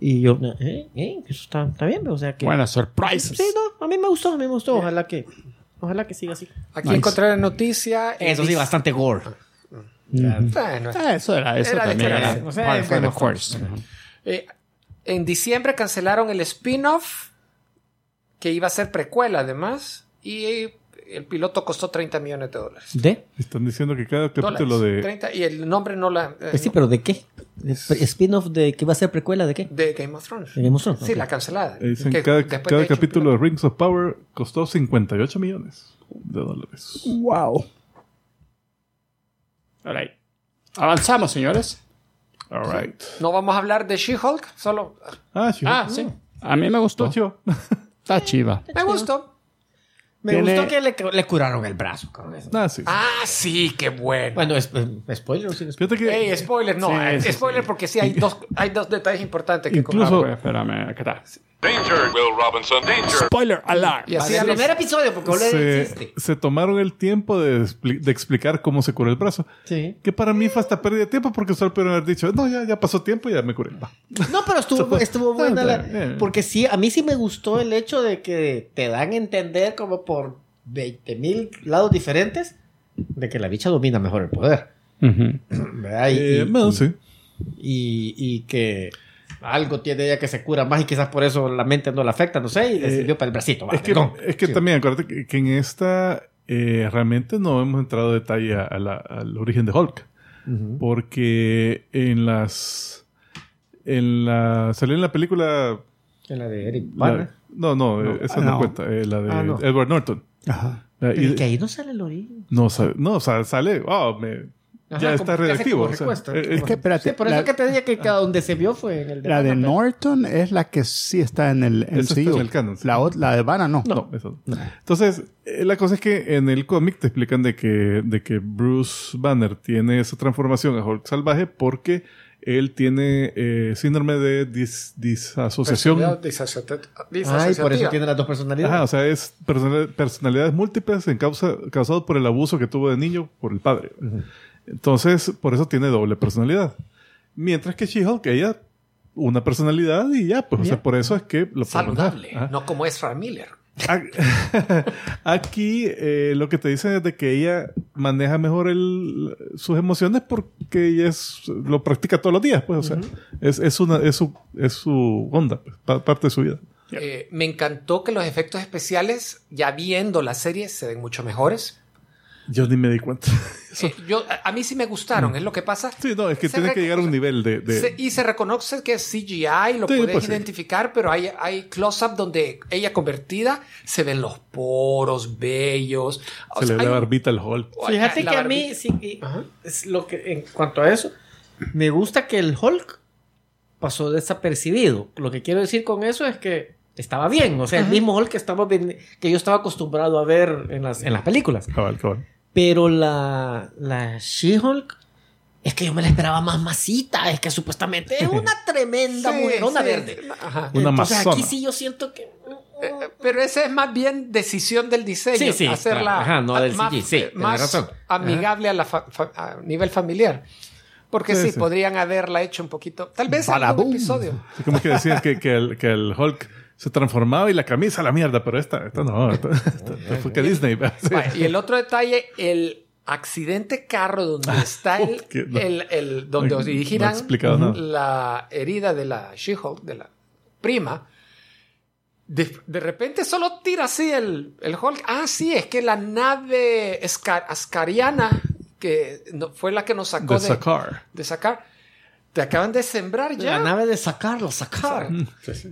Y yo, eh, eh, eso está, está bien, o sea que. Buenas sorpresas. Sí, no, a mí me gustó, a mí me gustó. Ojalá que, Ojalá que siga así. Aquí Nice. encontré la noticia. Eso sí, bastante gore. Bueno, Ah, eso era, eso Era también era O sea, par es for the Game of course. eh, en diciembre cancelaron el spin-off que iba a ser precuela además y el piloto costó 30 millones de dólares. ¿De? Están diciendo que cada capítulo Dólares. de... 30, y el nombre no la... eh, sí, pero ¿de qué? ¿De pre- ¿Spin-off de que va a ser precuela de qué? De Game of Thrones. ¿De Game of Thrones? Sí, la cancelada. eh, dicen Que cada, de capítulo de Rings of Power costó 58 millones de dólares. Wow. All right. Avanzamos, señores. All right. No vamos a hablar de She-Hulk, solo... Ah, sí. Ah, sí. A mí me gustó. Chivo. Está chiva. Me gustó. Me Tiene- gustó que le, le curaron el brazo con eso. Ah, sí. Ah, sí, qué bueno. Bueno, es, eh, spoiler o sin spoiler. Que Ey, spoiler, no, Sí, eh, sí, spoiler porque sí hay dos, hay dos detalles importantes que Incluso- espérame, ¿qué tal? Danger, Will Robinson, danger. Spoiler alarm. Y así el los- primer episodio, porque se, se tomaron el tiempo de, expli- de explicar cómo se curó el brazo. Sí. Que para mí fue hasta pérdida de tiempo porque solo pudieron haber dicho, no, ya, ya pasó tiempo, ya me curé. Va. No, pero estuvo, (laughs) estuvo buena la- Eh. Porque sí, a mí sí me gustó el hecho de que te dan a entender como por 20 mil lados diferentes de que la bicha domina mejor el poder. (clears throat) Y, Eh, y- bueno, y- sí. y- y que algo tiene ella que se cura más y quizás por eso la mente no la afecta, no sé, y le Eh, para el bracito. Es que, es que Sí. también, acuérdate que, que en esta eh, realmente no hemos entrado en detalle a- a la- al origen de Hulk. Porque en las. En la. Salió en la película. En la de Eric Bana. no, no, eh, esa no, no. cuenta. eh, la de Ah, no. Edward Norton. Ajá. Pero y- es que ahí no sale el origen. no, sa- no, o sea, sale. oh, me- Ajá, ya está redactivo. o sea, recuesta. eh, es Es que, espérate. Sí, por la, eso que te dije que cada donde se vio fue en el la de Bana, pero- Norton es la que sí está en el Esa está MCU. en el canon, sí. La, la de Vanna no. No, eso no. Entonces, eh, la cosa es que en el cómic te explican de que, de que Bruce Banner tiene esa transformación a Hulk salvaje porque él tiene eh, síndrome de dis- disasociación. Disasocia- Ay, por eso tiene las dos personalidades. Ajá, o sea, es personal- personalidades múltiples en causa, causado por el abuso que tuvo de niño por el padre. Entonces, por eso tiene doble personalidad. Mientras que She-Hulk, ella, una personalidad y ya, pues, o sea, por eso es que lo. Saludable, no como Ezra Miller. (laughs) Aquí eh, lo que te dicen es de que ella maneja mejor el, sus emociones porque ella es, lo practica todos los días, pues, o sea, es, es, una, es, su, es su onda, pues, pa- parte de su vida. Eh, me encantó que los efectos especiales, ya viendo la serie, se ven mucho mejores. Yo ni me di cuenta. (laughs) Eh, yo, a, mí sí me gustaron, es lo que pasa. Sí, no, es que Se tiene que llegar a un nivel de... de- Se- y se reconoce que es CGI, lo Sí, puedes pues sí. identificar, pero hay, hay close-up donde ella convertida se ven los poros bellos. O se sea, le da barbita al Hulk. Fíjate la que a mí, sí, y- Ajá. es lo que, en cuanto a eso, me gusta que el Hulk pasó desapercibido. Lo que quiero decir con eso es que estaba bien. O sea, el mismo Hulk que, estamos ven- que yo estaba acostumbrado a ver en las, en las películas. Cabal, cabal. Pero la, la She-Hulk, es que yo me la esperaba más masita. Es que supuestamente es una (laughs) tremenda Sí, mujerona sí. verde. Ajá. Una Entonces aquí amazona. sí yo siento que... Eh, pero esa es más bien decisión del diseño. Sí, sí, hacerla claro. Ajá, no del más, razón. amigable a, la fa- fa- a nivel familiar. Porque Sí, sí, sí. podrían haberla hecho un poquito. Tal vez algún Badaboom. episodio. Es como que decían que, que, el, que el Hulk se transformaba y la camisa a la mierda, pero esta, esta no, (laughs) esta, esta- esta fue que Disney. Y el otro detalle, el accidente carro donde (laughs) está el, no. el, el- donde No, nada. la herida de la She-Hulk, de la prima. De, de repente solo tira así el, el Hulk. Ah, sí, es que la nave ascariana, que no- fue la que nos sacó De de, Sakar. de sacar, te acaban de sembrar ya. La nave de sacarlo, sacar.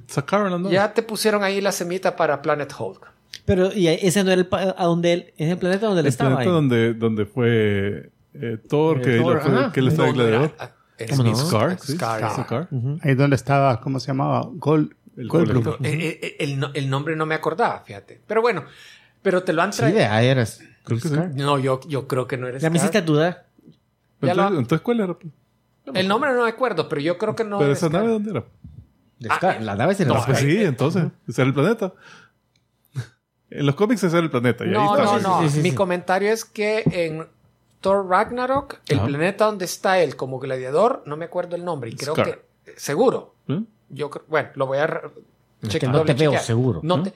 Sakar, no, no. Ya te pusieron ahí la semita para Planet Hulk. Pero y ese no era el, pa- a donde él, es el planeta donde él El estaba. planeta ahí. donde, donde fue eh, Thor, Eh, que, Thor, fue- que él estaba No, gladiador. ah, es ¿Cómo no? mismo. Scar, sí, Scar. Sakar. Ahí donde estaba, ¿cómo se llamaba? Gold, El Goldblum. colegio. Eh, eh, el, el nombre no me acordaba, fíjate. Pero bueno, pero te lo han Sí, traído. de ahí eras. Creo que sí. no, yo, yo creo que no eres. Ya me hiciste dudar. Lo- entonces, ¿cuál era? El nombre no me acuerdo, pero yo creo que no. ¿Pero esa nave dónde era? De Ah, la nave se No, nos pues sí, entonces. Ese era el planeta. En los cómics ese era el planeta. Y ahí No, no, Sí, sí, no. sí, Mi comentario es que en Thor Ragnarok, el Ajá. planeta donde está él como gladiador, no me acuerdo el nombre. Y creo Scar. que. Seguro. ¿Eh? Yo creo- bueno, lo voy a. re- Es que no te veo seguro. No te,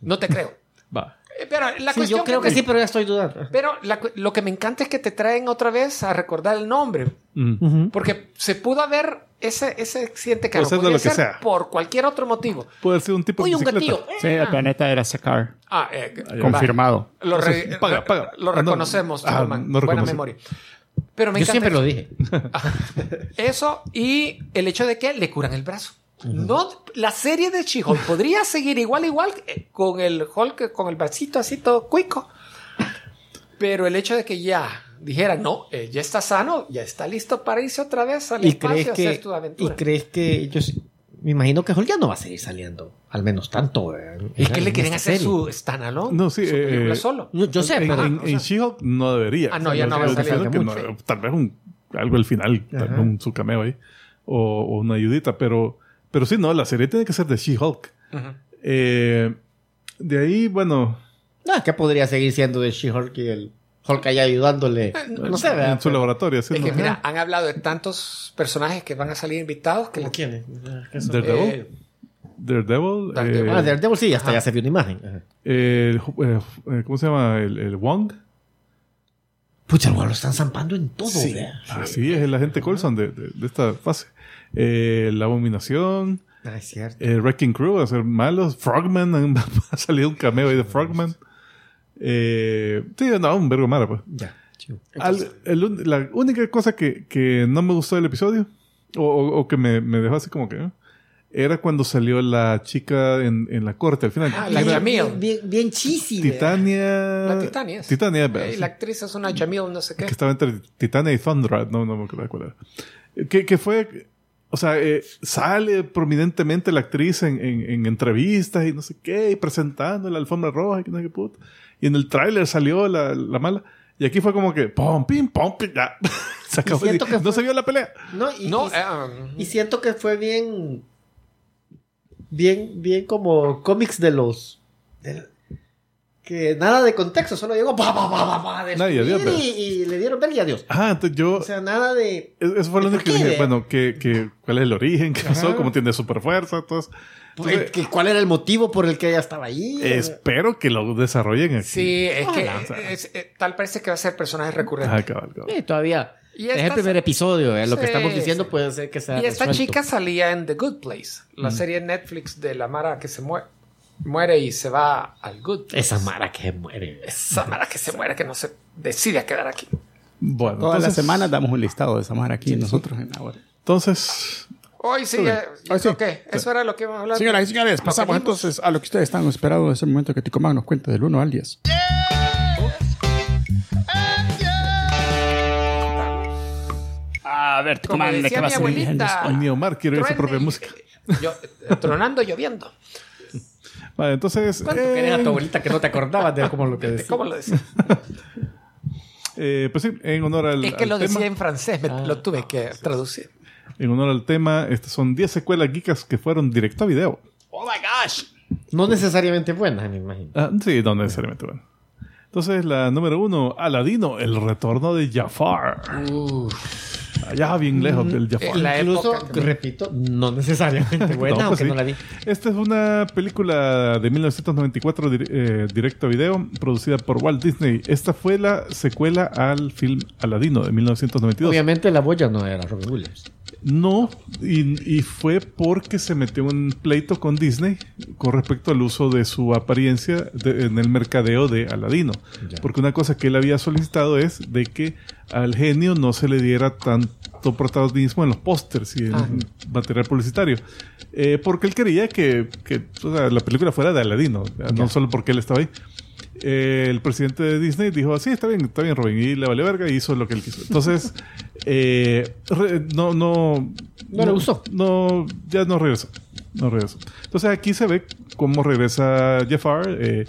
no te creo. Va. Eh, Pero la Sí, cuestión yo creo que me- sí, pero ya estoy dudando. Pero la lo que me encanta es que te traen otra vez a recordar el nombre. Mm. Porque se pudo haber ese, ese accidente que Puede ser de lo que sea. por cualquier otro motivo. Puede ser un tipo Uy, de un bicicleta. gatillo. Sí, el planeta era Sekar. Ah, eh, Confirmado. Lo, re- Entonces, paga, paga. lo Ah, no. reconocemos, Ah, Superman. no Buena memoria. Pero me Yo siempre lo eso. dije. (laughs) Eso y el hecho de que le curan el brazo. No, la serie de She-Hulk podría seguir igual, igual, eh, con el Hulk, con el bracito así todo cuico. Pero el hecho de que ya dijeran, no, eh, ya está sano, ya está listo para irse otra vez al ¿Y espacio crees a hacer que, tu y aventura. crees que ellos... Me imagino que Hulk ya no va a seguir saliendo. Al menos tanto. eh, es que en le quieren hacer serie. su standalone. No, sí, su película eh, solo. No, Yo sé, en, pero... en- en She-Hulk no debería. Ah, no, ya no va a salir que no, tal vez un, algo al final, tal vez un, su cameo ahí. O, o una ayudita, pero, pero sí, no, la serie tiene que ser de She-Hulk. Eh, de ahí, bueno, No, que podría seguir siendo de She-Hulk y el Hulk allá ayudándole. No sé, ¿verdad? en su laboratorio. Es que, mira, han hablado de tantos personajes que van a salir invitados que ¿Cómo le- quiénes? Eh, Daredevil. Daredevil. eh, Ah, Daredevil sí, hasta ya se vio una imagen. Ajá. el- eh, eh, ¿Cómo se llama? El, el Wong. Pucha, lo están zampando en todo, Sí. es el agente de, de- de esta fase. Eh, la Abominación. Ah, es cierto. Eh, Wrecking Crew, a ser malos. Frogman, (laughs) ha salido un cameo ahí de Frogman. Eh, sí, no, un vergo mara, pues. Ya. Al- el la única cosa que, que no me gustó del episodio, o, o- o que me, me dejó así como que, ¿eh? era cuando salió la chica en, en la corte al final. Ah, la Jamil. Bien, bien, vea. Titania. La Titania. es. Titania, Eh, la actriz es una Jamil, no sé qué. que estaba entre Titania y Thundra, no, no me acuerdo cuál era. Que, que fue, o sea, eh, sale prominentemente la actriz en, en, en entrevistas y no sé qué, y presentando la alfombra roja y que no sé qué puta. Y en el tráiler salió la, la mala. Y aquí fue como que, pom, pim, pom, pim, ya. (laughs) Se acabó. siento que no fue- se vio la pelea. No, y, No, y- eh, y siento que fue bien. Bien, bien como cómics de los. Que nada de contexto, solo llegó pa, pa, pa, pa, pa, y adiós, y, y le dieron verga y adiós. Ah, entonces yo, O sea, nada de. es- eso fue lo ¿y único que qué? dije, bueno, que, que, ¿cuál es el origen? ¿Qué pasó? Ajá. ¿Cómo tiene super fuerza? Entonces, pues, que- ¿Cuál era el motivo por el que ella estaba ahí? espero que lo desarrollen aquí. sí, es que Ojalá. eh, es- eh, tal parece que va a ser personaje recurrente. Ah, cabal, cabal. Sí, todavía. Y es el primer episodio, eh, lo que Sí, estamos diciendo sí. puede ser que sea. Y esta resuelto. chica salía en The Good Place, la serie en Netflix de la Mara que se muere, muere y se va al Good Place. Esa Mara que muere. Esa Mara que se muere, que no se decide a quedar aquí. Bueno, Todas las semanas damos un listado de Samar aquí nosotros en ahora. Entonces, Hoy sí, eh, Hoy sí. ok, eso era lo que íbamos a hablar. Señoras y señores, pasamos entonces a lo que ustedes están esperando ese momento que Ticoman nos cuente del 1 al 10. A ver, Como Ticoman, ¿de qué va a mi ser el 10? abuelita, Ay, mi Omar quiere oír su propia y- música. yo- eh, tronando, lloviendo. Vale, entonces. ¿Cuánto eh, querés a tu abuelita que no te acordabas de cómo lo que decía? ¿Cómo lo decía? (laughs) eh, pues sí, en honor al, Es que al lo tema. decía en francés, me- Ah, lo tuve que traducir. En honor al tema, estas son 10 secuelas geekas que fueron directo a video. ¡Oh, my gosh! No necesariamente buenas, me imagino. Ah, sí, no necesariamente, bueno. Entonces, la número uno, Aladino, el retorno de Jafar. Allá bien lejos del Jafar. en la Incluso, época que- repito, no necesariamente (laughs) buena, No, pues aunque sí. no la vi. Esta es una película de 1994 dir- eh, directo a video, producida por Walt Disney. Esta fue la secuela al film Aladino de 1992. Obviamente la boya no era Robin Williams. No, y, y fue porque se metió en un pleito con Disney con respecto al uso de su apariencia de- en el mercadeo de Aladino. Ya. Porque una cosa que él había solicitado es de que al genio no se le diera tanto protagonismo en los pósters y en Ah. material publicitario. Eh, porque él quería que, que, o sea, la película fuera de Aladino, no solo porque él estaba ahí. Eh, el presidente de Disney dijo, sí, está bien, está bien, Robin, y le vale verga y hizo lo que él quiso. Entonces, (laughs) eh, re- no, no, No le gustó. No, ya no regresó. No regresó. Entonces aquí se ve cómo regresa Jafar eh,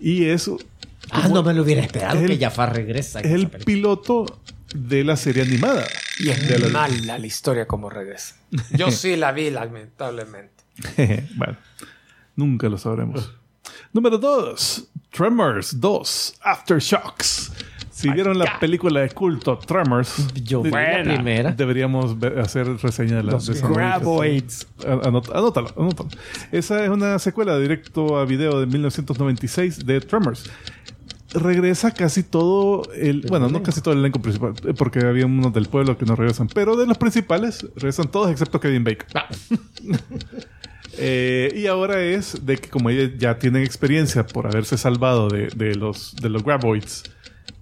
y es, Ah, no me lo hubiera esperado Es el- que Jafar regresa. es el piloto de la serie animada. Y es De la- mala la historia como regresa. (laughs) Yo sí la vi, lamentablemente. (laughs) bueno, nunca lo sabremos. Número 2. Tremors 2. Aftershocks. Si vieron la película de culto Tremors, Yo la Buena. primera. deberíamos hacer reseña de la Los de Graboids. Anótalo, anótalo. Esa es una secuela directo a video de 1996 de Tremors. Regresa casi todo el. Bueno, no casi todo el elenco principal, eh, porque había unos del pueblo que no regresan, pero de los principales regresan todos excepto Kevin Bacon. (laughs) Eh, y ahora es de que como ellos ya tienen experiencia por haberse salvado de, los, de los Graboids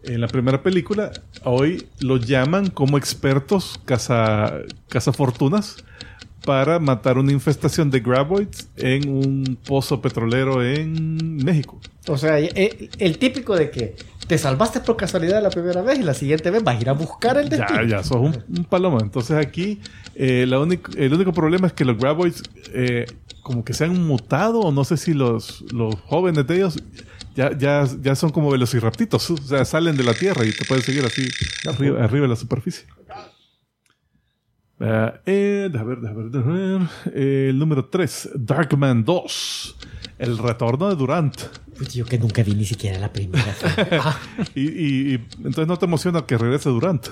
en la primera película, hoy los llaman como expertos caza, cazafortunas para matar una infestación de Graboids en un pozo petrolero en México. O sea, eh, el típico de que te salvaste por casualidad la primera vez y la siguiente vez vas a ir a buscar el Ya, destino. ya, sos un, un palomo. Entonces aquí eh, la único- el único problema es que los Graboids eh, como que se han mutado o no sé si los, los jóvenes de ellos ya, ya, ya son como velociraptitos. O sea, salen de la tierra y te pueden seguir así arriba, arriba de la superficie. Ah, eh, déjame ver, déjame ver, déjame ver. El número 3, Darkman 2. El retorno de Durant. Pues yo que nunca vi ni siquiera la primera. Y, y- y entonces no te emociona que regrese Durant.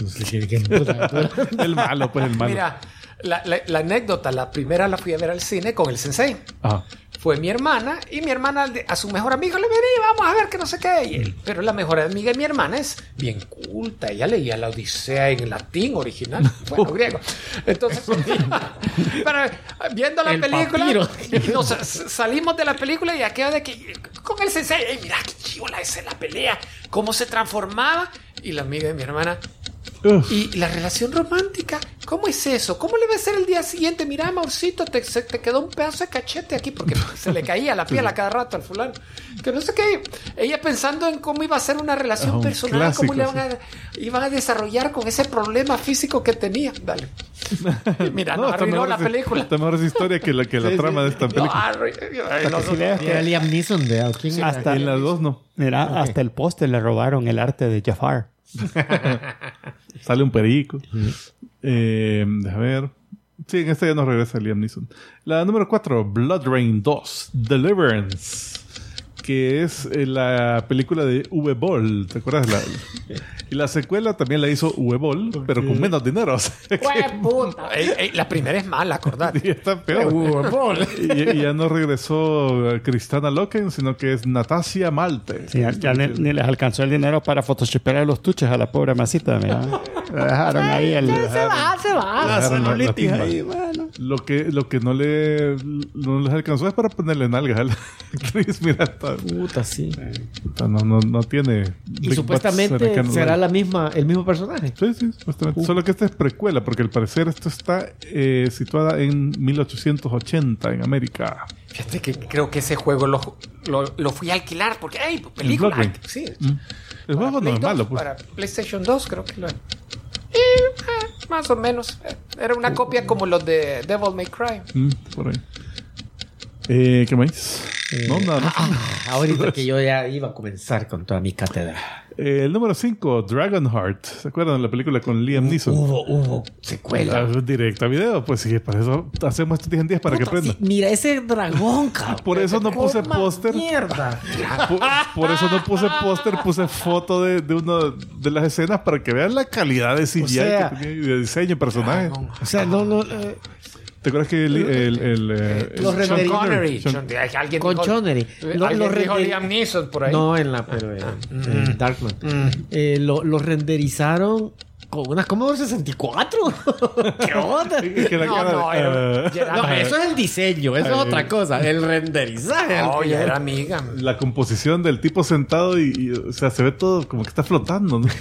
no sé qué- (laughs) el malo, pues el malo. Mira, la, la- la anécdota, la primera la fui a ver al cine con el sensei. Ajá. Fue mi hermana y mi hermana a su mejor amigo le vení, vamos a ver que no sé qué. Y él- pero la mejor amiga de mi hermana es bien culta. Ella leía la Odisea en latín original, bueno, griego. Entonces, (laughs) (laughs) pero viendo la El película, y nos salimos de la película y aquello de que con el sensei, "Ey, mira qué chivola es la pelea, cómo se transformaba. Y la amiga de mi hermana, Uf. y la relación romántica, ¿cómo es eso? ¿Cómo le va a ser el día siguiente? Mira, amorcito, te, se te quedó un pedazo de cachete aquí porque (laughs) se le caía la piel a cada rato al fulano. Que no sé qué. Ella pensando en cómo iba a ser una relación Ah, un personal, cómo le van a, iban a desarrollar con ese problema físico que tenía. Dale. Y (laughs) Mira, no, está arruinó mejor la película. Está mejor esa historia que la, que la trama de esta No, película. ay, no, Si veas Era que Liam Neeson de ¿quién era? hasta, En las dos no. mira, hasta el póster le robaron el arte de Jafar. (laughs) Sale un perico. Eh, déjame ver. Sí, en esta ya no regresa Liam Neeson. La número 4, Blood Rain 2, Deliverance. Que es eh, la película de V-Ball. ¿Te acuerdas? La, y la secuela también la hizo V-Ball, pero con menos dinero. (laughs) O sea, que- Ey, ey, la primera es mala, acordate. (laughs) y está peor. y, y ya no regresó eh, Cristana Loken, sino que es Natasia Malte. Sí, ya ya ni, ni les alcanzó el dinero para photoshopear los tuches a la pobre masita. (laughs) dejaron ahí el... se va, se va. la dejaron la- ahí, bueno. Lo que, lo que no le no les alcanzó es para ponerle nalgas a la actriz. Mira, está- Puta, sí. no, no, no tiene. Y big supuestamente será la misma, el mismo personaje. Sí, sí, supuestamente. Solo que esta es precuela, porque al parecer esto está eh, situada en 1880 en América. Fíjate que creo que ese juego lo, lo, lo fui a alquilar porque, ¡ay, película! Rain. Sí. El juego no es 2, malo, pues. Para PlayStation 2 creo que lo Y eh, más o menos. eh, Era una copia como los de Devil May Cry. Mm, por ahí. Eh, ¿Qué más? No, nada más. Ah, ahorita que yo ya iba a comenzar con toda mi cátedra. Eh, el número 5, Dragonheart. ¿Se acuerdan de la película con Liam Neeson? Hubo, hubo secuela. Ah, Directo a video, pues sí, para eso hacemos estos 10 en 10 para que aprendan. sí, mira ese dragón, (laughs) cabrón. Por eso no puse póster. Mierda. Por, por eso no puse póster, puse foto de, de una de las escenas para que vean la calidad de CGI sea, que tenía y de diseño de personaje. O sea, no, no. eh, ¿Te acuerdas que el, el, el, eh, Los el- Sean renderi- Connery. Sean- Sean- alguien con dijo- Connery. Lo- alguien lo dijo Liam Neeson por ahí. No, en la, pero en, en Darkman. Eh, lo, lo renderizaron con una Commodore 64. (laughs) ¿Qué onda? No, cara- no, era- ya era- No, eso es el diseño, eso es otra cosa. El renderizaje. Ya era amiga. la composición del tipo sentado y, y, o sea, se ve todo como que está flotando, ¿no? (laughs)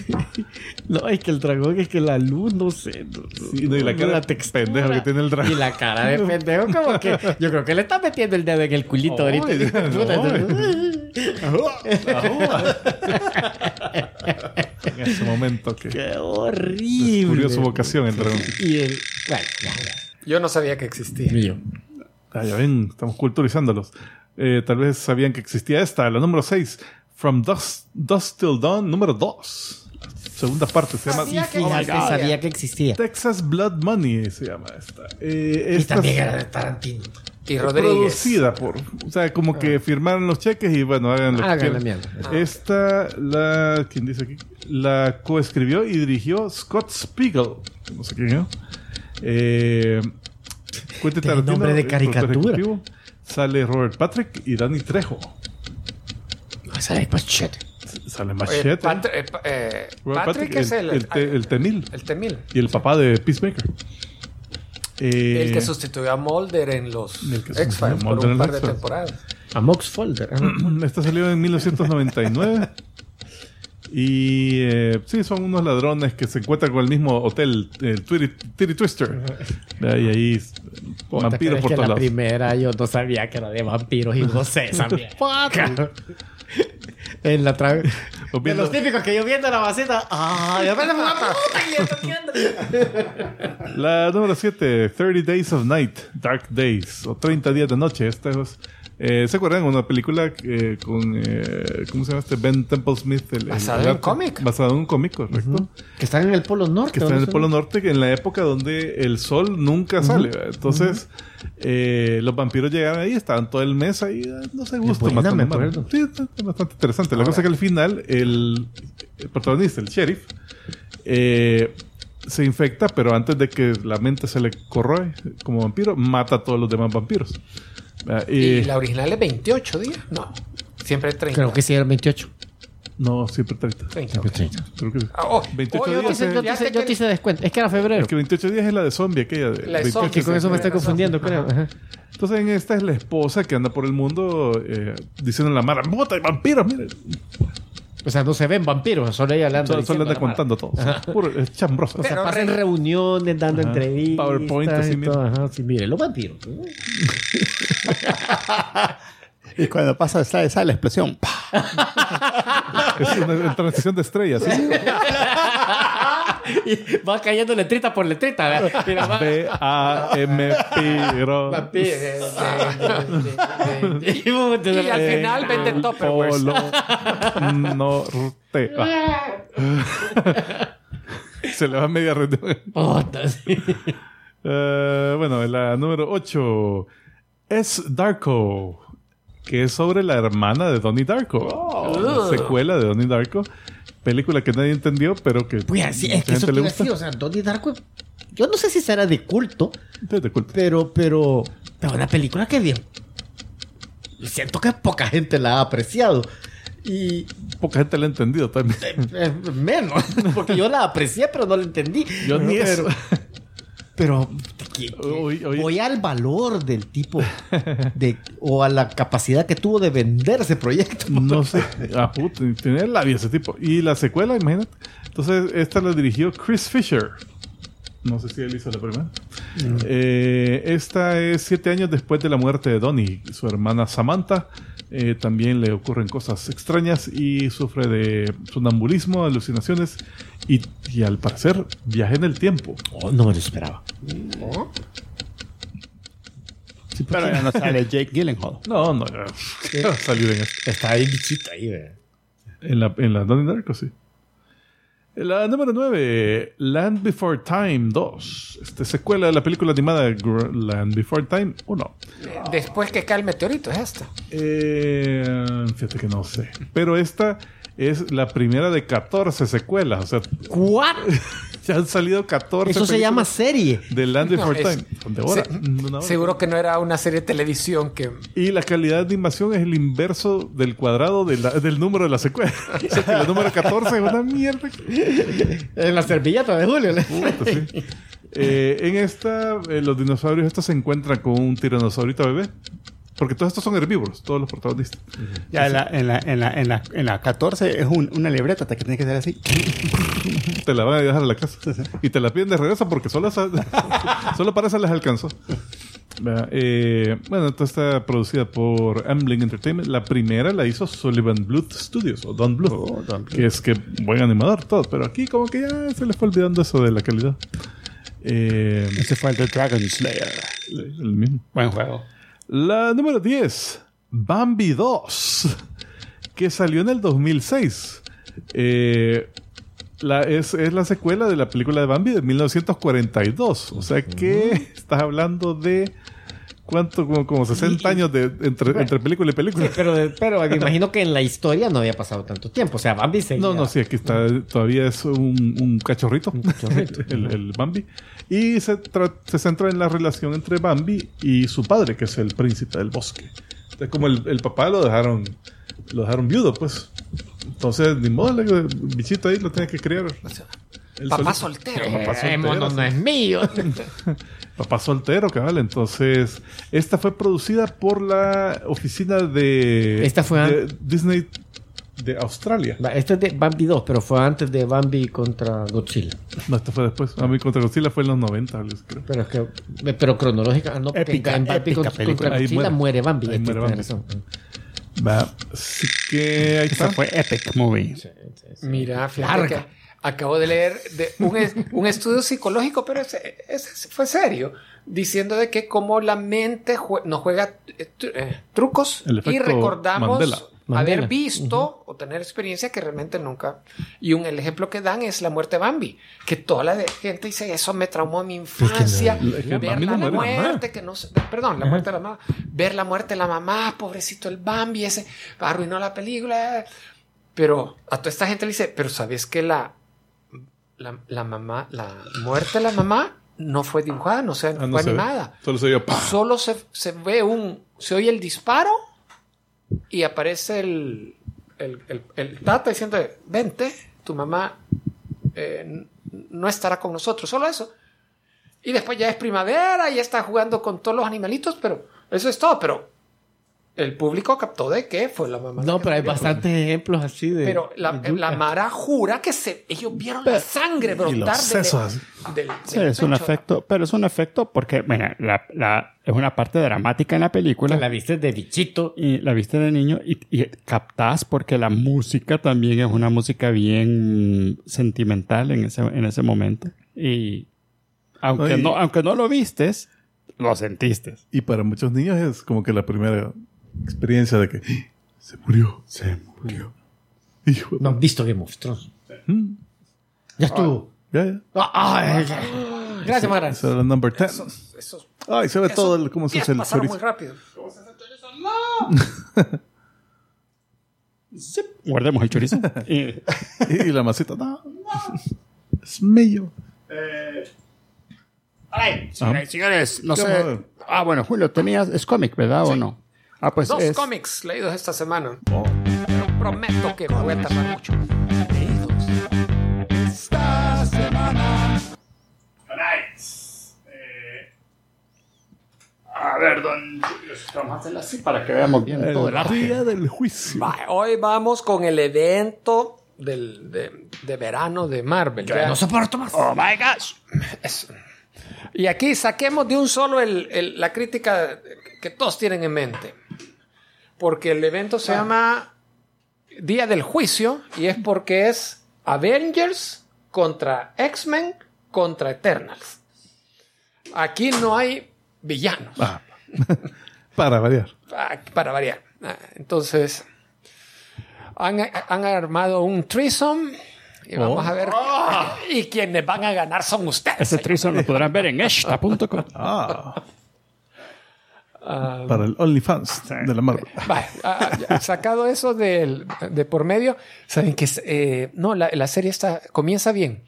No, es que el dragón es que la luz, no sé. no- Sí, no, y la cara de pendejo que tiene el dragón. Y la cara de pendejo, como que yo creo que le está metiendo el dedo en el culito Ay, ahorita. (laughs) no, En ese momento que Qué horrible. descubrió su vocación el dragón. Y el. Bueno, ya, ya. Yo no sabía que existía. Mío. Ah, ya ven, estamos culturizándolos. Eh, tal vez sabían que existía esta, la número 6, From Dusk, Dusk Till Dawn, número 2. Segunda parte, se llama Sabía que Fíjate, existía. sabía que existía. Texas Blood Money, se llama esta. Eh, Y esta también era de Tarantino. Y Rodríguez. producida por. O sea, como que firmaron los cheques y bueno, hagan lo que Hagan la quieran. mierda. Esta, la. ¿Quién dice aquí? La coescribió y dirigió Scott Spiegel. No sé quién es. Eh, Tarantino, nombre de el caricatura. Sale Robert Patrick y Danny Trejo. Esa es machete. Sale Oye, Machete. Pat- eh, eh, Robert Patrick, es el, el, te- el Temil. el Temil. Y el papá de Peacemaker. Eh, El que sustituyó a Mulder en los El que sustituyó a X-Files por un par de temporadas. A Mox Folder. (clears throat) Esta salió en 1999. Y eh, sí, son unos ladrones que se encuentran con el mismo hotel, el Titty Twister. Y ahí vampiros por todos la lados. primera yo no sabía que era de vampiros y no sé (laughs) también. en la tra... (laughs) De viendo- los típicos que yo viendo la vasita. ¡Ay! de repente, puta! Y esto, ¿qué onda? La número 7, 30 Days of Night, Dark Days, o 30 días de noche. Esta es, eh, ¿Se acuerdan? Una película eh, con, eh, ¿cómo se llama este? Ben Temple Smith. El, Basado el en arte. cómic. Basado en un cómic, correcto. Que están en el Polo Norte. que está en el Polo Norte, que en la época donde el sol nunca sale. ¿verdad? Entonces, eh, los vampiros llegaban ahí, estaban todo el mes ahí, ah, no sé, gusto buena, me acuerdo. Sí, está bastante interesante. La cosa es que al final, el, el protagonista, el sheriff, eh, se infecta, pero antes de que la mente se le corroe como vampiro, mata a todos los demás vampiros. ¿Verdad? Y Y, la original es 28 días. No, siempre 30. Creo que sí, era el 28. No, siempre 30. 30. Creo que sí. Ah, oh, 28 oh, yo días te- es- Yo te hice, yo te hice descuento. Es que era febrero. Es que 28 días es la de zombie, aquella de La de 28 zombie. Que con eso me estoy confundiendo, creo. Ajá. Entonces en esta es la esposa que anda por el mundo eh, diciendo la mara, ¡Bota de vampiros! Miren, O sea, no se ven vampiros, solo ella le anda solo, solo anda contando todo. Puro, es chambroso. O sea, Pero pasan re- reuniones, dando Ajá. entrevistas. PowerPoint, así, y mira. todo. Ajá, sí, mire, los vampiros. (laughs) Y cuando pasa esa, sale la explosión. ¡pah! (laughs) Es una transición de estrellas. ¿sí? (laughs) y va cayendo letrita por letrita. ¿verdad? Mira, va- B-A-M Piro. Y al final vende Tupperware. Norte. Ah. Se le va media red. Eh, bueno, la número 8 es Darko, que es sobre la hermana de Donnie Darko. La secuela de Donnie Darko. Película que nadie entendió, pero que Pues así, es que eso le gusta. decir, o sea, Donnie Darko, yo no sé si será de culto, Entonces, de culto. pero, pero, pero una película que bien. Siento que poca gente la ha apreciado. Y Poca gente la ha entendido también. eh, menos, (laughs) porque yo la aprecié, pero no la entendí. Yo ni eso. Pero que- que Oye, oye. voy al valor del tipo de, o a la capacidad que tuvo de vender ese proyecto. No sé. Ah, puta, tiene labia ese tipo. Y la secuela, imagínate. Entonces, esta la dirigió Chris Fisher. No sé si él hizo la primera. Eh, esta es siete años después de la muerte de Donnie. Su hermana Samantha eh, también le ocurren cosas extrañas y sufre de sonambulismo, alucinaciones y, y al parecer viaje en el tiempo. Oh, no me lo esperaba. Pero ya no sale (laughs) Jake Gyllenhaal. No, no, (laughs) salir en, esto. Está ahí bichito ahí, en la, en la Donnie Darko, sí. La número 9, Land Before Time 2. Este, secuela de la película animada Gr- Land Before Time 1. Después que cae el meteorito, es esta. Eh, fíjate que no sé. Pero esta es la primera de 14 secuelas. O sea, ¿What? (laughs) ya han salido 14 Eso se llama serie. de Land Before No, Time. Se- hora. Seguro que no era una serie de televisión que... Y la calidad de animación es el inverso del cuadrado de la- del número de la secuela. (laughs) o sea que el número 14 es una mierda. En la servilleta de Julio. Puta, sí. Eh, en esta, eh, los dinosaurios estos se encuentran con un tiranosaurito bebé. Porque todos estos son herbívoros, todos los protagonistas. Ya en la, en la, en la, en la, en la 14 es un- una libreta hasta que tiene que ser así. (laughs) Te la van a dejar a la casa. Y te la piden de regreso porque solo, esa- (laughs) solo para esa les alcanzó. Eh, bueno, esta está producida por Amblin Entertainment. La primera la hizo Sullivan Bluth Studios, o Don Bluth. Oh, Don Bluth. Que es que buen animador, todo. Pero aquí como que ya se les fue olvidando eso de la calidad. Eh, Ese fue el de Dragon Slayer. el mismo. Buen juego. La número 10, Bambi 2, que salió en el 2006. Eh, la, es, es la secuela de la película de Bambi de 1942. O sea que estás hablando de ¿Cuánto? Como, como 60 años de, entre, entre película y película. Pero, pero me imagino que en la historia no había pasado tanto tiempo. O sea, Bambi seguía... No, no, sí, aquí está, todavía es un, un cachorrito, cachorrito. (laughs) el, el Bambi. Y se, tra- se centra en la relación entre Bambi y su padre, que es el príncipe del bosque. Entonces, como el, el papá lo dejaron, lo dejaron viudo, pues. Entonces, ni modo, el bichito ahí lo tiene que criar. Papá soltero. Papá Eh, soltero, mono no es mío. (laughs) Papá soltero, cabal. Entonces, esta fue producida por la oficina de, Esta fue de Disney de Australia. Va, Esto es de Bambi 2, pero fue antes de Bambi contra Godzilla. No, esto fue después. A mí contra Godzilla fue en los 90, les creo. Pero es que, pero cronológica, ah, no, Épica, en Bambi épica contra, Godzilla muere. muere, Bambi. Ahí este, muere Bambi. Va. Así que ahí está. Esa fue Epic Movie. Mira, fíjate Larga. que acabo de leer de un, es- un estudio psicológico, pero ese, ese fue serio, diciendo de que como la mente jue- nos juega eh, eh, trucos y recordamos Mandela. Mandela. haber visto o tener experiencia que realmente nunca. Y un el ejemplo que dan es la muerte de Bambi, que toda la gente dice eso me traumó en mi infancia, la- es que ver la, no muerte que no perdón, la muerte de la mamá, ver la muerte de la mamá, pobrecito el Bambi ese arruinó la película. Pero a toda esta gente le dice, pero ¿sabes que la, la, la mamá, la muerte de la mamá no fue dibujada, no, se, Ah, fue no ve. animada? Solo se dio ¡pah! Solo se, se ve un, se oye el disparo y aparece el, el, el, el tata diciendo, vente, tu mamá eh, no estará con nosotros, solo eso. Y después ya es primavera, ya está jugando con todos los animalitos, pero eso es todo, pero el público captó de que fue la mamá. No, pero hay murió. bastantes ejemplos así de. Pero la, de la Mara jura que se, ellos vieron la sangre brotar los del- sesos. del, Sí, del es un efecto, pero es un efecto porque, bueno, la, la- es una parte dramática en la película. La viste de bichito. y la viste de niño y, y captás porque la música también es una música bien sentimental en ese, en ese momento. Y aunque, Ay. no, aunque no lo vistes, lo sentiste. Y para muchos niños es como que la primera experiencia de que ¡Ah! se murió. Se murió. Hijo de- No han visto Game of Thrones. Mm, Ya estuvo. ya, ya. Ah, ay, ay. Gracias, Mara. Esa era la number 10. Esos, esos Ay, se ve esos todo el, cómo se hace el chorizo. muy rápido. (laughs) Guardemos el chorizo. (laughs) y, Y la masita, no. Es mío. señores, señores, no ¿Qué sé. Ah, bueno, Julio, tenías, es cómic, ¿verdad o no? Ah, pues Dos es, cómics leídos esta semana. Pero prometo que voy a tardar mucho. esta semana. Eh, a ver, don Julio, vamos a hacerlo así para que veamos bien todo el El arte. día del juicio. Va, hoy vamos con el evento del, de, de verano de Marvel. Ya. No soporto más. Oh my gosh. Es- Y aquí saquemos de un solo el- el- la crítica que todos tienen en mente. Porque el evento se llama Día del Juicio y es porque es Avengers contra X-Men contra Eternals. Aquí no hay villanos. Ah, (laughs) para variar. Ah, para variar. Ah, Entonces, han, han armado un threesome y vamos a ver. Y quienes van a ganar son ustedes. Ese trizo lo podrán ver en esta.com. Ah. Para el OnlyFans de la Marvel. Vale, ah, ya, sacado eso de, por medio, saben que eh, no, la, la serie está, comienza bien.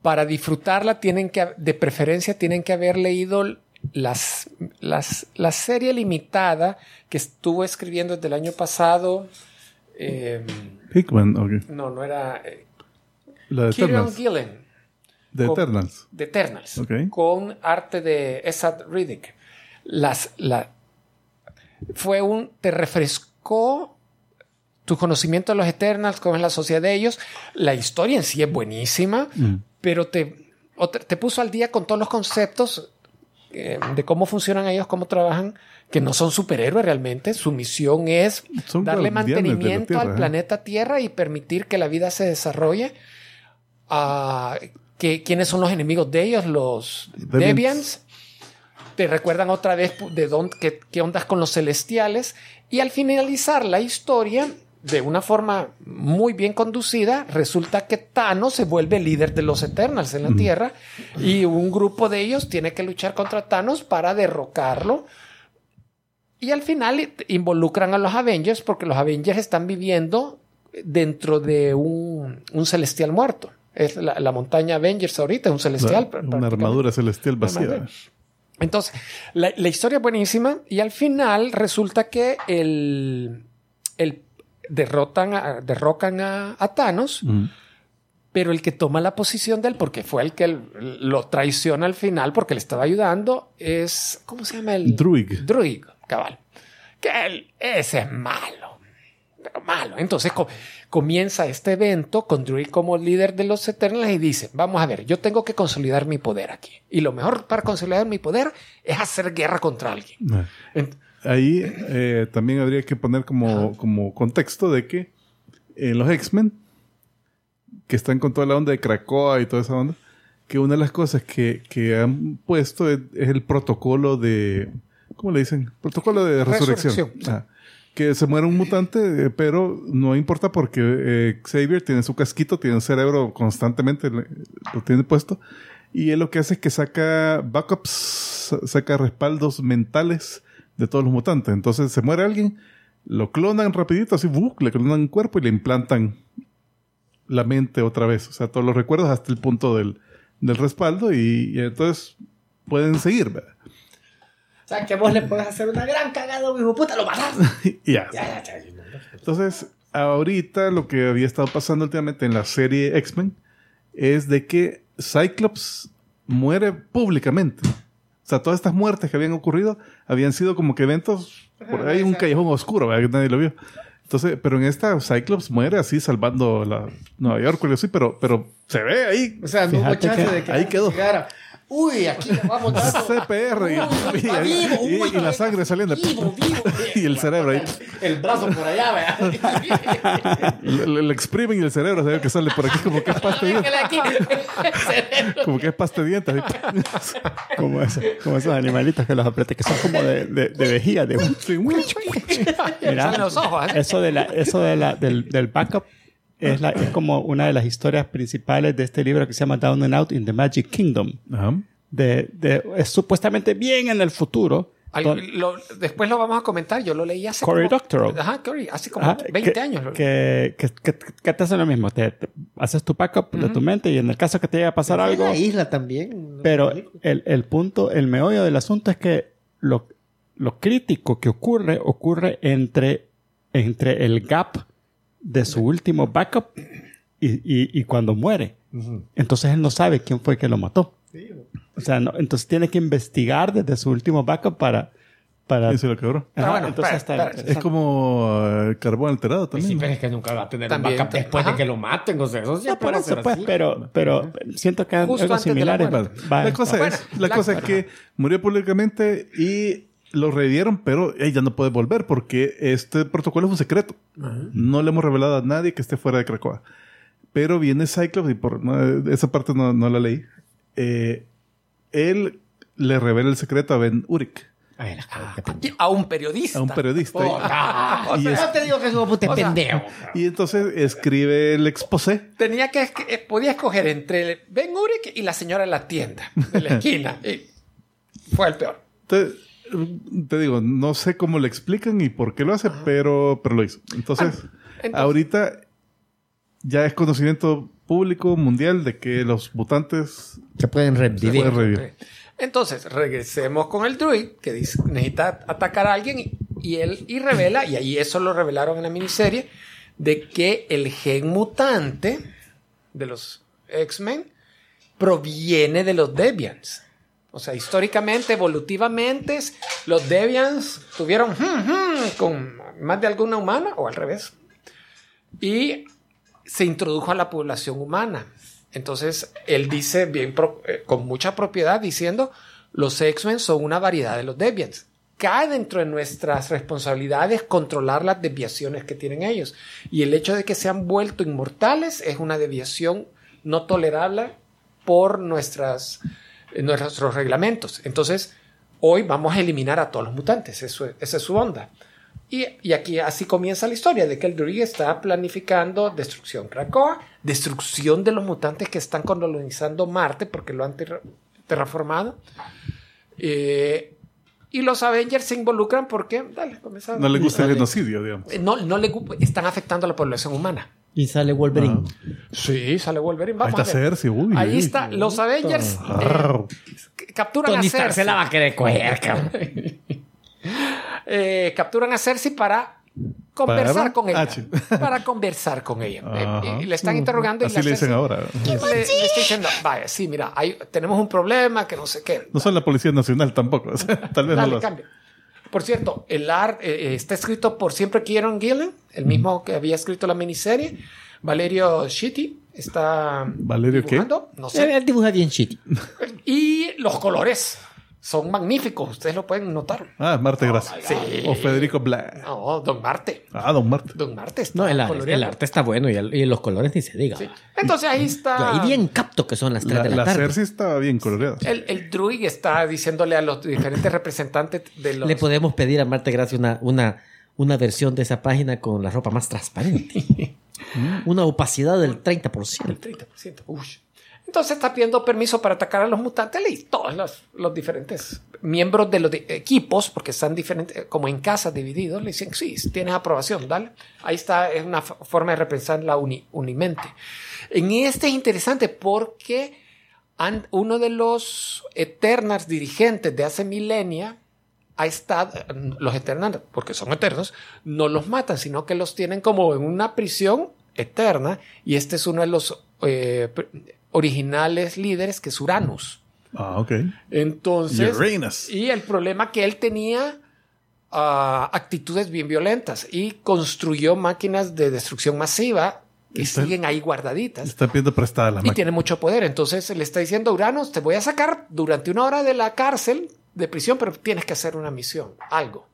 Para disfrutarla tienen que, de preferencia, tienen que haber leído las, las, la serie limitada que estuvo escribiendo desde el año pasado. eh, Hickman, ok. no, no era eh, La de Kieran. Gillen De Eternals. de Eternals, con arte de Esad Riddick. Las, la, fue un, te refrescó tu conocimiento de los Eternals, cómo es la sociedad de ellos. La historia en sí es buenísima, Mm. pero te, te puso al día con todos los conceptos eh, de cómo funcionan ellos, cómo trabajan, que no son superhéroes realmente. Su misión es Son darle mantenimiento Tierra, al ¿eh? planeta Tierra y permitir que la vida se desarrolle. Ah, que, ¿Quiénes son los enemigos de ellos? Los Deviants. Deviants. Te recuerdan otra vez de dónde, qué, qué ondas con los celestiales. Y al finalizar la historia, de una forma muy bien conducida, resulta que Thanos se vuelve líder de los Eternals en la Tierra y un grupo de ellos tiene que luchar contra Thanos para derrocarlo. Y al final involucran a los Avengers porque los Avengers están viviendo dentro de un, un celestial muerto. Es la, la montaña Avengers ahorita, es un celestial. Una, armadura celestial vacía. Entonces, la, la historia es buenísima y al final resulta que el, el derrotan a- derrocan a, a Thanos, Mm. pero el que toma la posición de él, porque fue el que el- lo traiciona al final porque le estaba ayudando, es, ¿cómo se llama el? Druig. Druig, cabal. Que él, ese es malo, malo. Entonces co- comienza este evento con Druig como líder de los Eternals y dice, vamos a ver, yo tengo que consolidar mi poder aquí. Y lo mejor para consolidar mi poder es hacer guerra contra alguien. Ent- Ahí eh, también habría que poner como, como contexto de que en los X-Men, que están con toda la onda de Krakoa y toda esa onda, que una de las cosas que, que han puesto es, es el protocolo de... ¿Cómo le dicen? Protocolo de resurrección. Resurrección. Ah, que se muere un mutante, eh, pero no importa porque eh, Xavier tiene su casquito, tiene un cerebro constantemente, lo tiene puesto. Y él lo que hace es que saca backups, sa- saca respaldos mentales de todos los mutantes. Entonces se muere alguien, lo clonan rapidito, así, ¡buc! le clonan un cuerpo y le implantan la mente otra vez. O sea, todos los recuerdos hasta el punto del, del respaldo y, y entonces pueden seguir, ¿verdad? Sea, que vos le puedes hacer una gran cagada, hijo puta, lo matás. (laughs) Ya. Ya, ya. Entonces, ahorita lo que había estado pasando últimamente en la serie X-Men es de que Cyclops muere públicamente. O sea, todas estas muertes que habían ocurrido habían sido como que eventos por ahí, un callejón oscuro, ¿verdad? nadie lo vio. Entonces, pero en esta Cyclops muere así salvando la Nueva York o así, pero, pero se ve ahí. O sea, no hubo chance que de que ahí quedó. llegara. Uy, aquí le vamos a dar. CPR y, Uy, vivo, y- uy, y la sangre saliendo. Vivo, (laughs) vivo. Y el cerebro ahí. El brazo por allá, ¿verdad? Le, (laughs) le- le exprimen y el cerebro se ve que sale por aquí como que es pasta de (laughs) dientes. El. Como que es pasta de dientes. Como, eso- como esos animalitos que los apreté, que son como de, de, de vejiga. De, Mira, los ojos, ¿eh? eso, de la, eso de la, del, del backup es, la, es como una de las historias principales de este libro que se llama Down and Out in the Magic Kingdom. Ajá. De, de- es supuestamente bien en el futuro. Al- don- lo- después lo vamos a comentar. Yo lo leí hace Cory como, Doctorow. Ajá, Cory, hace como Ajá, 20 que- años. Que, que, que, que te hacen lo mismo. Te, te haces tu backup de tu mente y en el caso que te llegue a pasar En algo. la isla también. Pero el, el punto, el meollo del asunto es que lo, lo crítico que ocurre, ocurre entre, entre el gap de su último backup y, y, y cuando muere. Entonces él no sabe quién fue que lo mató. O sea, no- entonces tiene que investigar desde su último backup para... para Y se lo quebró. Ajá, Ah, bueno, entonces está-. Es como eh, carbón alterado Pues también. sí, ¿no? pero es que nunca va a tener También, un backup después ajá. de que lo maten. O sea, eso No, por eso, pues, así. pero, pero siento que Justo algo antes de la similar es- muerte. va- la cosa Bueno, es, la cosa es que murió públicamente y lo revivieron, pero ella no puede volver porque este protocolo es un secreto. No le hemos revelado a nadie que esté fuera de Krakoa. Pero viene Cyclops y por no, esa parte no, no la leí. Eh, él le revela el secreto a Ben Urich, pendejo. a un periodista. a un periodista. Oh, ah, Y o sea, es- yo te digo que es un puto pendejo. Y entonces escribe el exposé. Tenía que eh, podía escoger entre Ben Urich y la señora de la tienda de la (laughs) esquina. Y fue el peor. Te, te digo, no sé cómo le explican y por qué lo hace, pero, pero lo hizo. Entonces, entonces- ahorita ya es conocimiento público mundial de que los mutantes Se pueden se revivir. pueden revivir. Entonces, regresemos con el druid que dice, necesita atacar a alguien y, y él y revela, y ahí eso lo revelaron en la miniserie, de que el gen mutante de los X-Men proviene de los Deviants. O sea, históricamente, evolutivamente, los Deviants tuvieron hmm, hmm, con más de alguna humana, o al revés, y se introdujo a la población humana. Entonces, él dice bien eh, con mucha propiedad diciendo, los X-Men son una variedad de los Deviants. Cae dentro de nuestras responsabilidades controlar las desviaciones que tienen ellos. Y el hecho de que se han vuelto inmortales es una desviación no tolerable por nuestras, nuestros reglamentos. Entonces, hoy vamos a eliminar a todos los mutantes. Eso, es- esa es su onda. Y, y aquí así comienza la historia de que el Druid está planificando destrucción Krakoa, destrucción de los mutantes que están colonizando Marte porque lo han ter- terraformado. Eh, y los Avengers se involucran porque, dale, comienza- No le gusta el Dale. genocidio, digamos. No, no le están afectando a la población humana. Y sale Wolverine. Sí, sale Wolverine. Ahí Vamos está a ver. Cersei. Uy, Ahí uy. está. Los Avengers eh, capturan a Tony Cersei. se la va a querer coger, cabrón. (laughs) Eh, capturan a Cersei para conversar ¿Para? con ella. Ah, (laughs) para conversar con ella. Eh, le están interrogando y Así la le dicen Cersei ahora. le, le está diciendo, vaya, sí, mira, hay- tenemos un problema que no sé qué. No son la Policía Nacional tampoco. (laughs) tal vez no Dale, lo hacen. cambia. Por cierto, el art eh, eh, está escrito por siempre Kieron Gillen, el mismo que había escrito la miniserie. Valerio Shitty está ¿Valerio qué? dibujando, no sé. Él dibuja bien shitty. Y los colores son magníficos, ustedes lo pueden notar. Ah, Marte Gracia. Sí. O Federico Black. No, Don Marte. Ah, Don Marte. Don Marte está No, el, el arte está bueno y, el- y los colores ni se diga. Sí. Entonces ahí está. Ahí bien capto que son las 3 La, de la, la tarde. Cersei estaba bien coloreada. El, el druid está diciéndole a los diferentes representantes de los. Le podemos pedir a Marte Gracia una, una, una versión de esa página con la ropa más transparente. (laughs) una opacidad del 30%. El 30%. Uy. Entonces está pidiendo permiso para atacar a los mutantes y todos los, los diferentes miembros de los de- equipos, porque están diferentes, como en casa divididos, le dicen, sí, tienes aprobación, dale. Ahí está, es una forma de repensar la uni- unimente. En este es interesante porque uno de los Eternals dirigentes de hace milenia ha estado, los Eternals, porque son eternos, no los matan, sino que los tienen como en una prisión eterna y este es uno de los eh, originales líderes que es Uranus. Ah, ok. Entonces, Uranus. y el problema que él tenía ah, actitudes bien violentas y construyó máquinas de destrucción masiva que Está- siguen ahí guardaditas. Está pidiendo prestada la Y máquina. tiene mucho poder. Entonces le está diciendo a Uranus, te voy a sacar durante una hora de la cárcel, de prisión, pero tienes que hacer una misión, algo.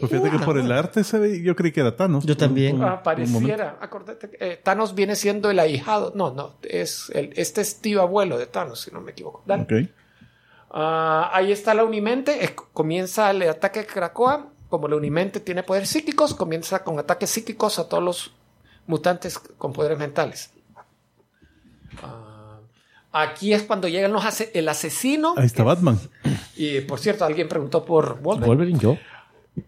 Pues fíjate que por el arte se ve, yo creí que era Thanos. Yo también. Un- un- Ah, pareciera, acordate, que, eh, Thanos viene siendo el ahijado. No, no, es el, este es tío abuelo de Thanos, si no me equivoco. Dale. Ah, ahí está la Unimente. es- comienza el ataque de Krakoa. Como la Unimente tiene poderes psíquicos, comienza con ataques psíquicos a todos los mutantes con poderes mentales. Ah, aquí es cuando llegan los ase- el asesino. Ahí está Batman. Y por cierto, alguien preguntó por Wolverine. Wolverine, yo.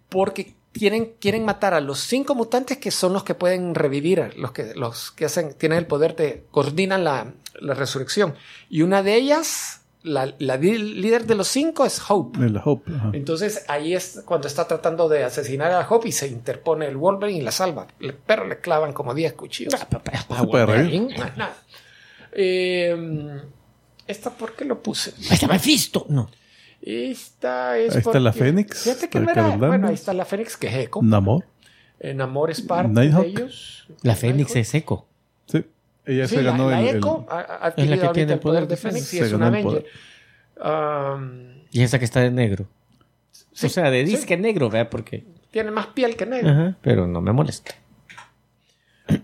Porque quieren, quieren matar a los cinco mutantes que son los que pueden revivir, los que, los que hacen, tienen el poder de, coordinan la, la resurrección. Y una de ellas, la, la líder de los cinco es Hope. El Hope. ajá. Entonces ahí es cuando está tratando de asesinar a Hope y se interpone el Wolverine y la salva. Pero le clavan como 10 cuchillos. Se puede reír. Nada, nada. Eh, ¿Esta por qué lo puse? Está Mephisto. No. Esta es Ahí está la porque- Fénix, Fíjate que que era-. Bueno, ahí está la Fénix que es Eco. Namor. Namor es parte Nighthawk. de ellos. La Fénix es eco. Sí. Ella Sí, se la, ganó la el, el- ha- ha Es la que tiene el poder de Fénix y Se es una el Avenger. Um, Y esa que está de negro. sí, o sea, de sí, disque negro, ¿verdad? Porque. tiene más piel que negro. Ajá, pero no me molesta.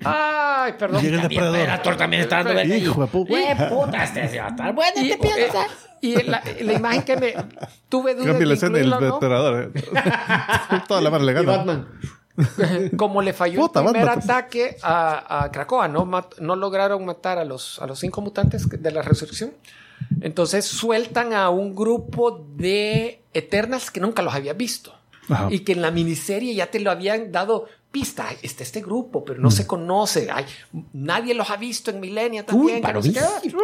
Ay, perdón. Llega el depredador. Predator también está dando verga ahí. Hijo de puta. Güey, puta, este se va a estar bueno Y, este eh, piensa. y la, la imagen que me tuve dudas Cambia de escena del incluirlo, ¿no? depredador. (laughs) Toda la mano le Y gana. Batman. (laughs) como le falló Puta, el primer Batman. ataque a, a Krakoa, ¿no? Mat- no lograron matar a los, a los cinco mutantes de la resurrección. Entonces sueltan a un grupo de Eternals que nunca los había visto. Ajá. Y que en la miniserie ya te lo habían dado pista. Ay, Está este grupo, pero no se conoce. Ay, nadie los ha visto en Milenia también. que no sé.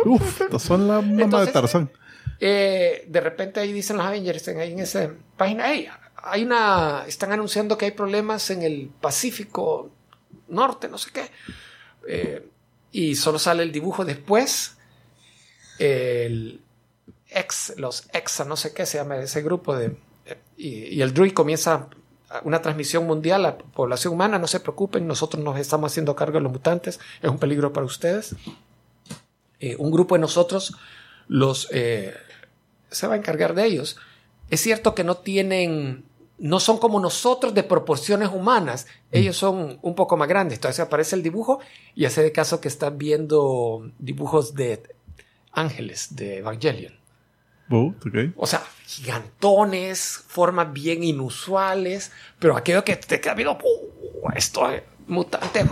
Uf, son la mamá Entonces, de Tarzán. Eh, de repente ahí dicen los Avengers en, ahí en esa página, hey, hay una, están anunciando que hay problemas en el Pacífico Norte, no sé qué. Eh, y solo sale el dibujo después. El ex, los exa, no sé qué se llama ese grupo de... eh, y, y el Druid comienza una transmisión mundial a la población humana, no se preocupen, nosotros nos estamos haciendo cargo de los mutantes, es un peligro para ustedes. Eh, un grupo de nosotros los eh, se va a encargar de ellos. Es cierto que no tienen, no son como nosotros de proporciones humanas. Ellos son un poco más grandes. Entonces aparece el dibujo y hace de caso que están viendo dibujos de ángeles de Evangelion. Oh, ok. O sea, gigantones, formas bien inusuales, pero aquello que te queda viendo, "Uh, esto es mutante,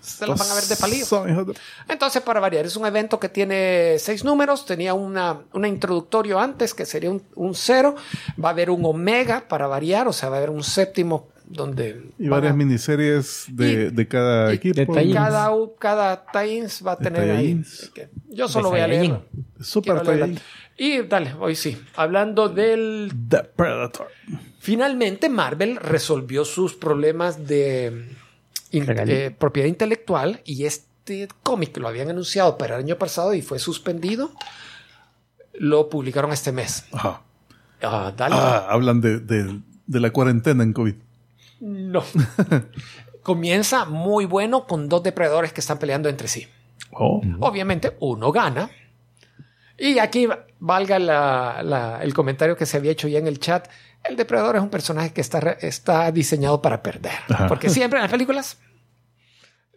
se lo van a ver de palillo. De- Entonces, para variar, es un evento que tiene seis números. Tenía una, una introductorio antes, que sería un, un cero. Va a haber un omega para variar, o sea, va a haber un séptimo donde. Y varias a- miniseries de, Y- de cada y- equipo. detalles. cada, u- cada tie-ins va a tener ahí. Yo solo voy a leer. Super tie-in. Y dale, hoy sí. Hablando del The Predator. Finalmente, Marvel resolvió sus problemas de eh, propiedad intelectual y este cómic lo habían anunciado para el año pasado y fue suspendido, lo publicaron este mes. Ajá. Ah, dale. Ah, hablan de, de, de la cuarentena en COVID. No. (laughs) Comienza muy bueno con dos depredadores que están peleando entre sí. Oh. Obviamente, uno gana. Y aquí va- valga la- la- el comentario que se había hecho ya en el chat. El depredador es un personaje que está, está diseñado para perder. Ajá. Porque siempre en las películas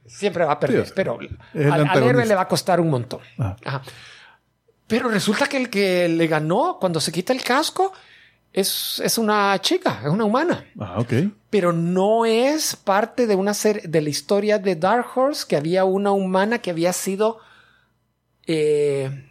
siempre va a perder. Sí, pero al, al héroe le va a costar un montón. Ajá. Ajá. Pero resulta que el que le ganó cuando se quita el casco es, es una chica, es una humana Ah, ok. pero no es parte de una serie de la historia de Dark Horse que había una humana que había sido eh,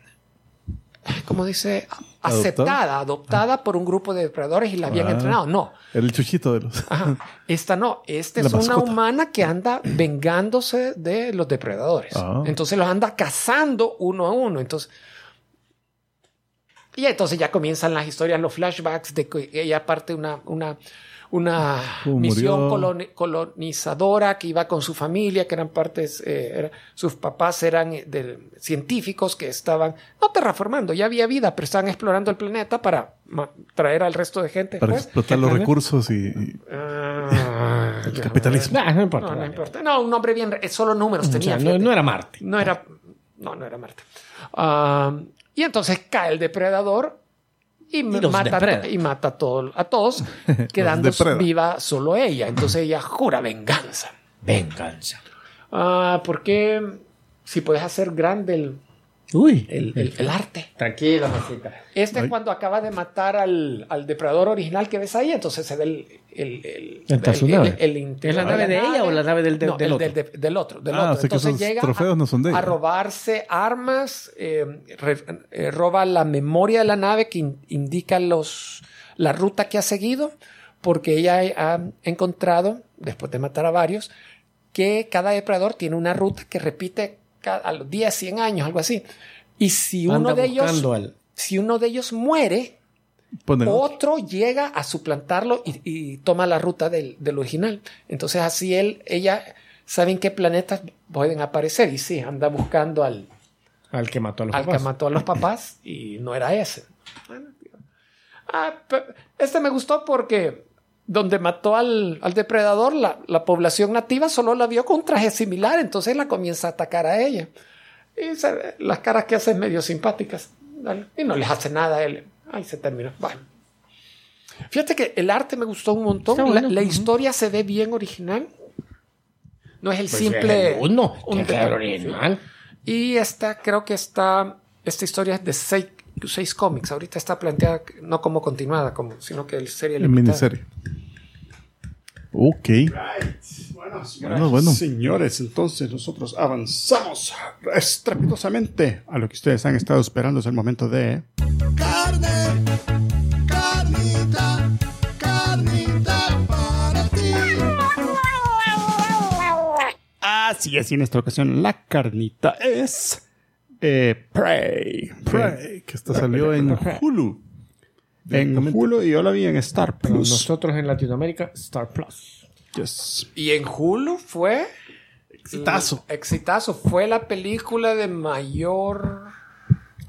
¿cómo dice? aceptada, adoptada por un grupo de depredadores y la habían Ah. entrenado. No, el chuchito de los. Ajá. esta no, esta La es una humana que anda vengándose de los depredadores. Ah. Entonces los anda cazando uno a uno. Entonces, y entonces ya comienzan las historias, los flashbacks de que ella parte una, una, una Cómo misión colonizadora que iba con su familia, que eran partes, eh, era- sus papás eran eh, de- científicos que estaban, no terraformando, ya había vida, pero estaban explorando el planeta para traer al resto de gente. Para pues. explotar los planeta? recursos y, y Ah, (laughs) ya. capitalismo. Nah, no importa. No, no importa. No, un nombre bien, es solo números O tenía. sea, no, no era Marte. No era, no, no era Marte. Ah, y entonces cae el depredador y, mata, y mata a, todo- a todos, (laughs) quedando viva solo ella. Entonces ella jura venganza. Venganza. Ah, porque si puedes hacer grande el, Uy. el, el- el arte. Tranquila, masita. Este Ay. es cuando acaba de matar al, al depredador original que ves ahí, entonces se ve el... el, ¿Es la nave de ella o la nave del- del- No, del el otro? Del, de- del otro. Del Ah, otro. que entonces esos llega trofeos a, no son de ella. a robarse armas, eh, re- eh, roba la memoria de la nave que in- indica los, la ruta que ha seguido, porque ella ha encontrado, después de matar a varios, que cada depredador tiene una ruta que repite a los 10, 100 años, algo así. Y si uno Anda de ellos al- si uno de ellos muere, ponen otro llega a suplantarlo y, y toma la ruta del, del original. Entonces así él, ella, saben qué planetas pueden aparecer. Y sí, anda buscando al, Al que mató a los al que papás. mató a los papás (laughs) y no era ese. Ah, este me gustó porque donde mató al, al depredador, la, la población nativa solo la vio con un traje similar, entonces la comienza a atacar a ella. Y se ve las caras que hace medio simpáticas. Y no les hace nada a él. Ay, se terminó. Bueno. Fíjate que el arte me gustó un montón. Bueno. La, la historia se ve bien original. No es el Pues simple. es el uno, un original. Y esta, creo que está, esta historia es de seis, seis cómics. Ahorita está planteada no como continuada, como, sino que el serie en limitada. miniserie. Ok. Bueno, Bueno, bueno. Señores, entonces nosotros avanzamos estrepitosamente a lo que ustedes han estado esperando. Es el momento de. carne, carnita, carnita para ti. Así es, y en esta ocasión la carnita es. Eh, Prey. Prey, que esta salió en Hulu. En Hulu y yo la vi en Star Pero Plus. nosotros en Latinoamérica, Star Plus. Yes. Y en Hulu fue. Exitazo. Exitazo. Fue la película de mayor.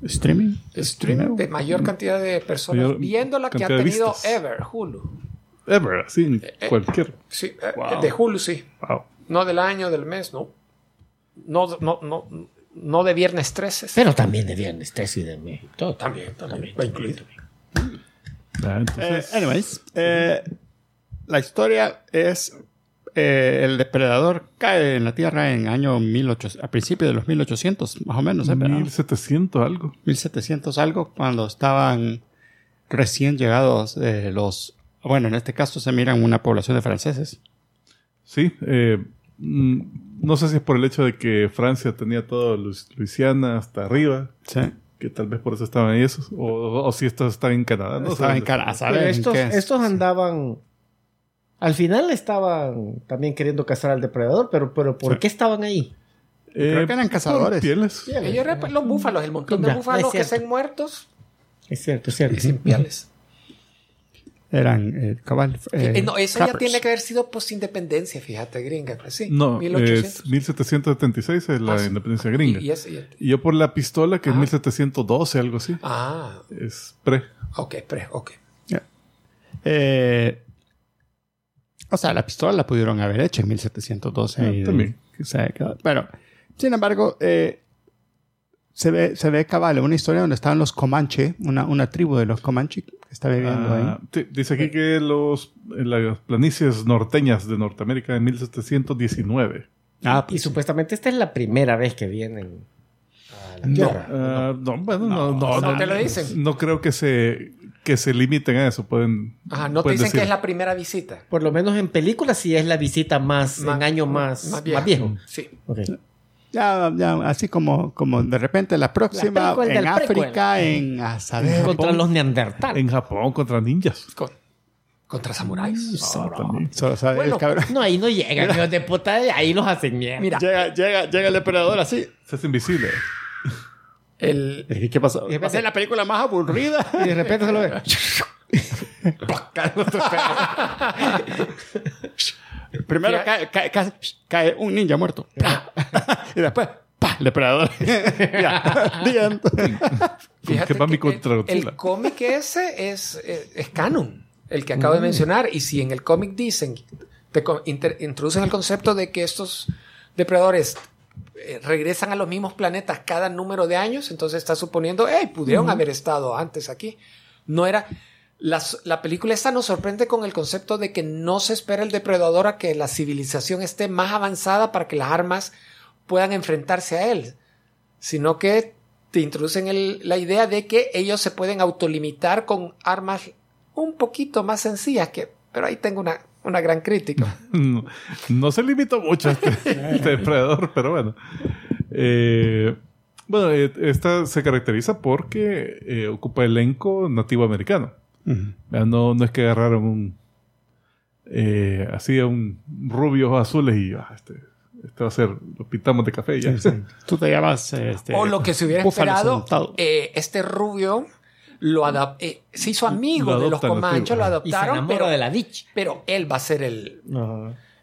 Streaming. Stream, de mayor cantidad de personas Mayor viéndola que ha tenido vistas. ever Hulu. Ever, sí, en cualquier. Sí, eh, Wow. de Hulu sí. Wow. No del año, del mes, no. No, no, no, no de viernes 13. Pero también de viernes, 3 y de mes. Todo. También, también. Va incluido. Ah, Eh, entonces, anyways, eh, la historia es eh, el depredador cae en la Tierra en año 1800, a principios de los 1800, más o menos, ¿eh? ¿verdad? 1700 algo. 1700 algo, cuando estaban recién llegados eh, los... Bueno, en este caso se miran una población de franceses. Sí, eh, no sé si es por el hecho de que Francia tenía todo Luis- Luisiana hasta arriba, Sí. que tal vez por eso estaban ahí esos, o, o si estos están en Canadá. No sé Estaba en dónde Canadá, están. Pero ¿saben estos, es? estos andaban. Al final estaban también queriendo cazar al depredador, pero, pero ¿por Sí. qué estaban ahí? Eh, que eran por cazadores. Pieles. Ellos eran los búfalos, el montón de Ya, búfalos que están muertos Es cierto, es cierto. y sin pieles. Eran eh, cabal. eh, Eh, no, esa ya tiene que haber sido post-independencia, fíjate, gringa. Pues sí, No, 1800. es 1776 es la Ah, sí. independencia gringa. Y, y ese- y- Y yo por la pistola, que es Ah. 1712, algo así, ah, es pre. ok, pre, ok. Eh, o sea, la pistola la pudieron haber hecho en 1712. Ah, y- también. o sea, que- Pero, sin embargo, eh, se, ve, se ve cabal una historia donde estaban los Comanche, una, una tribu de los Comanche que está viviendo Ah, ahí. sí, dice aquí que los, en las planicies norteñas de Norteamérica en 1719. Ah, Y pues, supuestamente esta es la primera vez que vienen a la No. Tierra. Ah, no, bueno, no, no, no no, te lo dicen. No creo que se, que se limiten a eso. Pueden, Ajá, no te pueden dicen que decir- es la primera visita. Por lo menos en películas sí es la visita más, Más- en año más, más más vieja. viejo. Sí. Ok. Ya, ya, así como, como de repente la próxima en prequel. África, en a saber, Contra los neandertales. En Japón contra ninjas. Con- contra samuráis. Ah, también. solo sabe Bueno, el cabrón. No, ahí no llegan, hijos de puta, ahí los hacen mierda. Mira, Llega, llega, llega el depredador así. Se hace invisible. el, ¿Y ¿Qué pasó? Va a ser la película más aburrida. (laughs) Y de repente se lo ve. (laughs) (laughs) Primero cae, cae- cae- cae un ninja muerto. (laughs) y después, ¡pa! El depredador. (laughs) ya. (laughs) The end. Fíjate que mi el- cómic ese es, es, es canon, el que acabo de mencionar. Y si en el cómic dicen, te inter- introducen el concepto de que estos depredadores eh, regresan a los mismos planetas cada número de años, entonces está suponiendo, hey, pudieron haber estado antes aquí. No era. las- la película esta nos sorprende con el concepto de que no se espera el depredador a que la civilización esté más avanzada para que las armas puedan enfrentarse a él, sino que te introducen el- la idea de que ellos se pueden autolimitar con armas un poquito más sencillas que, pero ahí tengo una, una gran crítica. (laughs) No, no se limitó mucho a este, (laughs) este depredador, pero bueno. Eh, bueno, eh, esta se caracteriza porque eh, ocupa elenco nativo americano. No, no es que agarraron un. Eh, así a un rubio ojos azules y ah, este, este va a ser, lo pintamos de café ya. (laughs) Tú te llamas. Este, o lo que se hubiera esperado, eh, este rubio lo eh, se hizo amigo Lo de los comanchos, lo Y se adoptaron, pero, de la bitch. pero él va a ser el,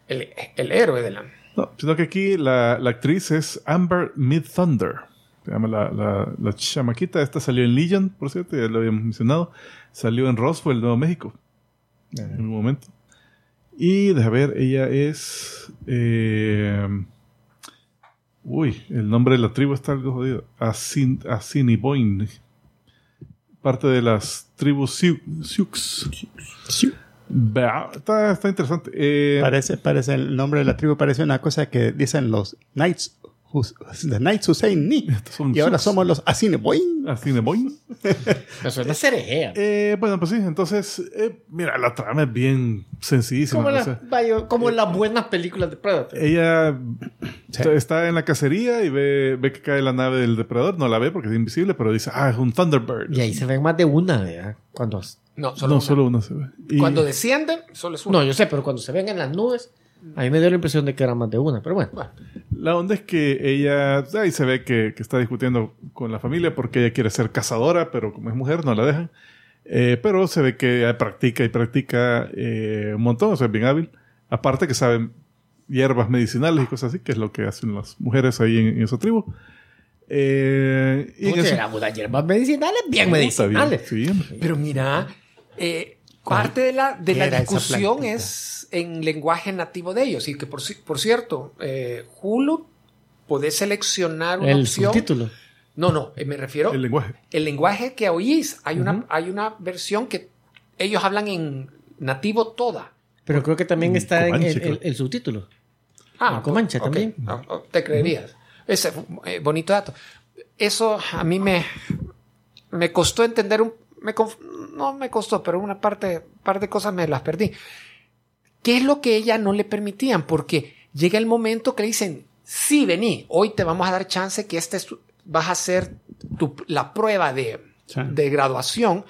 el, el héroe de la... No, sino que aquí la, la actriz es Amber Mid Thunder. Se llama la, la, la chamaquita. Esta salió en Legion, por cierto, ya lo habíamos mencionado. Salió en Roswell, Nuevo México. En un momento. Y deja ver, ella es. eh, uy, el nombre de la tribu está algo jodido. Asin, Asiniboin. Parte de las tribus Sioux. Sioux. Está, está interesante. Eh, Parece, parece el nombre de la tribu, parece una cosa que dicen los Knights. The Knights Hussein Ni. son Y ahora somos los Asineboin. Asiniboin. Eso es la (laughs) cerejea. Eh, bueno, pues sí, entonces, eh, mira, la trama es bien sencillísima. Como, o la- sea, vaya, como en las buenas películas de Predator. ella está- está en la cacería y ve, ve que cae la nave del depredador. No la ve porque es invisible, pero dice, ah, es un Thunderbird. Y ahí se ven más de una, ¿verdad? Cuando... No, solo no, una. solo una se ve. Y- Cuando descienden, solo es uno. No, yo sé, pero cuando se ven en las nubes, a mí me dio la impresión de que era más de una. Pero bueno. Bueno, La onda es que ella, ahí se ve que, que está discutiendo con la familia porque ella quiere ser cazadora, pero como es mujer no la dejan. Eh, pero se ve que ella practica y practica eh, un montón, o sea, es bien hábil. Aparte que saben hierbas medicinales y cosas así, que es lo que hacen las mujeres ahí en, en esa tribu. Eh, y en ¿Cómo eso-? Las hierbas medicinales, bien Está bien, medicinales. sí. Pero mira, eh, parte de la, de ¿Qué la discusión es en lenguaje nativo de ellos. Y que, por, por cierto, eh, Hulu, podés seleccionar una El opción. subtítulo. No, no, eh, me refiero El lenguaje. el lenguaje que oís. Hay, una, hay una versión que ellos hablan en nativo toda. Pero creo que también está en el, el- creo. el subtítulo. Ah, En Comanche también. ah, ah, te creerías. Ese eh, bonito dato. Eso a mí me, me costó entender un, me no me costó, pero una parte, parte de cosas me las perdí. ¿Qué es lo que ella no le permitían? Porque llega el momento que le dicen, sí, vení, hoy te vamos a dar chance que este vas a hacer tu- la prueba de, Sí. de graduación.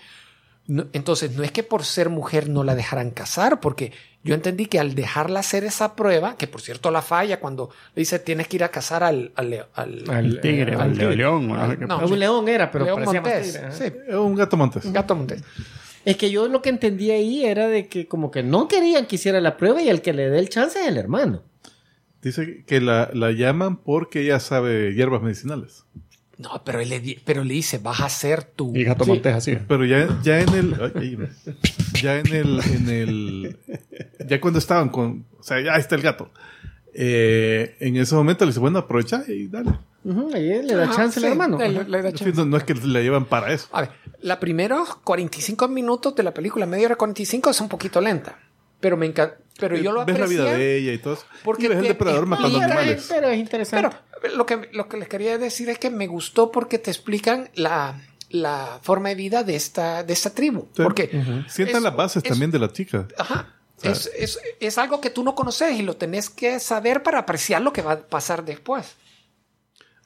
No- entonces, no es que por ser mujer no la dejaran casar, porque yo entendí que al dejarla hacer esa prueba, que por cierto la falla cuando le dice tienes que ir a casar al, al, al- tigre, al tigre. león. o no un león era, pero León parecía más Montés. tigre. Sí, Es un gato montés. gato Montés. Es que yo lo que entendí ahí era de que como que no querían que hiciera la prueba y el que le dé el chance es el hermano. Dice que la, la llaman porque ella sabe hierbas medicinales. No, pero él le, di- pero le dice, vas a hacer tu... Y gato montés así. Pero ya, ya en el. ay, ya en el, en el. Ya cuando estaban con. O sea, ya está el gato. Eh, en ese momento le dice, bueno, aprovecha y dale. Ahí le da Ajá, chance sí, el hermano. le- da chance. No, no es que la llevan para eso. A ver, la primeros 45 minutos de la película, media hora 45, es un poquito lenta. Pero me encanta. Pero yo lo Ves la vida de ella y todo eso. porque y ves el te depredador explica- matando Pero, animales. pero es interesante. Pero lo que, lo que les quería decir es que me gustó porque te explican la, la forma de vida de esta, de esta tribu. Sí. Porque Sientan las bases es- también de la chica. Ajá. sea- es, es- es algo que tú no conoces y lo tenés que saber para apreciar lo que va a pasar después.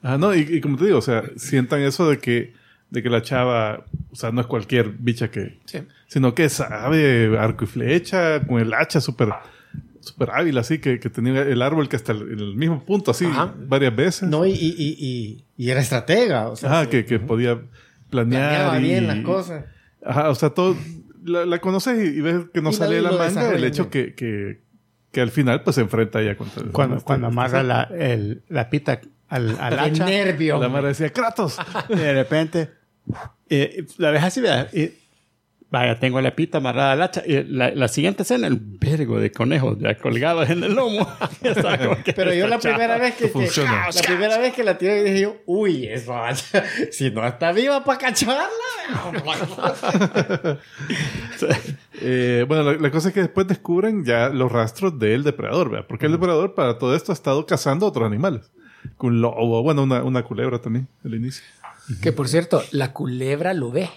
Ah, no, y, y como te digo, o sea, sientan eso de que, de que la chava, o sea, no es cualquier bicha que, Sí. sino que sabe arco y flecha, con el hacha súper súper hábil, así, que, que tenía el árbol que hasta el, el mismo punto, así, Ajá. varias veces. No, y, y, y, era estratega. O sea, Ajá, se- que, que podía planear. planeaba y, bien las cosas. Ajá, o sea, todo, la, la conoces y, y ves que no Y sale de la manga el hecho que, que, que al final pues se enfrenta ella contra Cuando, este- cuando este amarra la, el- la pita al, al (laughs) hacha. nervio. La madre decía, Kratos. (laughs) Y de repente, eh, la ves así, ¿verdad? Y, vaya, tengo la pita amarrada al hacha. Y la, la siguiente escena, el vergo de conejos ya colgados en el lomo. (laughs) Pero yo la primera vez que, que- la primera vez que la tiré dije yo, uy, eso (laughs) si no está viva para cacharla. (laughs) Eh, bueno, la, la cosa es que después descubren ya los rastros del depredador, ¿verdad? Porque el depredador para todo esto ha estado cazando otros animales. Con lobo, bueno, una, una culebra también al inicio. Que por cierto, la culebra lo ve.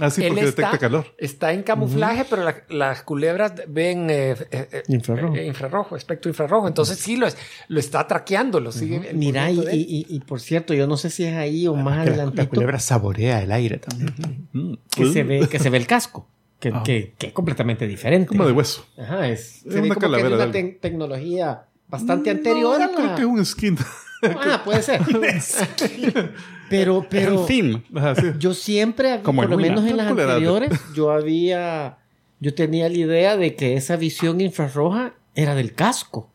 Ah, sí, Él porque está, detecta calor. Está en camuflaje, pero la- las culebras ven eh, eh, eh, Infrarrojo. eh, infrarrojo, espectro infrarrojo. Entonces sí lo, es- lo está traqueando, lo sigue. el Mira, y, y- y- y por cierto, yo no sé si es ahí o más Que la, culebra saborea el aire también. Mm. que, se ve, que se ve el casco, que, Ah. que- que es completamente diferente. Como de hueso. Ajá, es, se Es ve una como que es una te- tecnología bastante anterior No, a yo creo que es un skin. (laughs) Ah, (laughs) puede ser. (laughs) pero, Pero, yo siempre, Como por lo menos en las anteriores, yo había, yo tenía la idea de que esa visión infrarroja era del casco.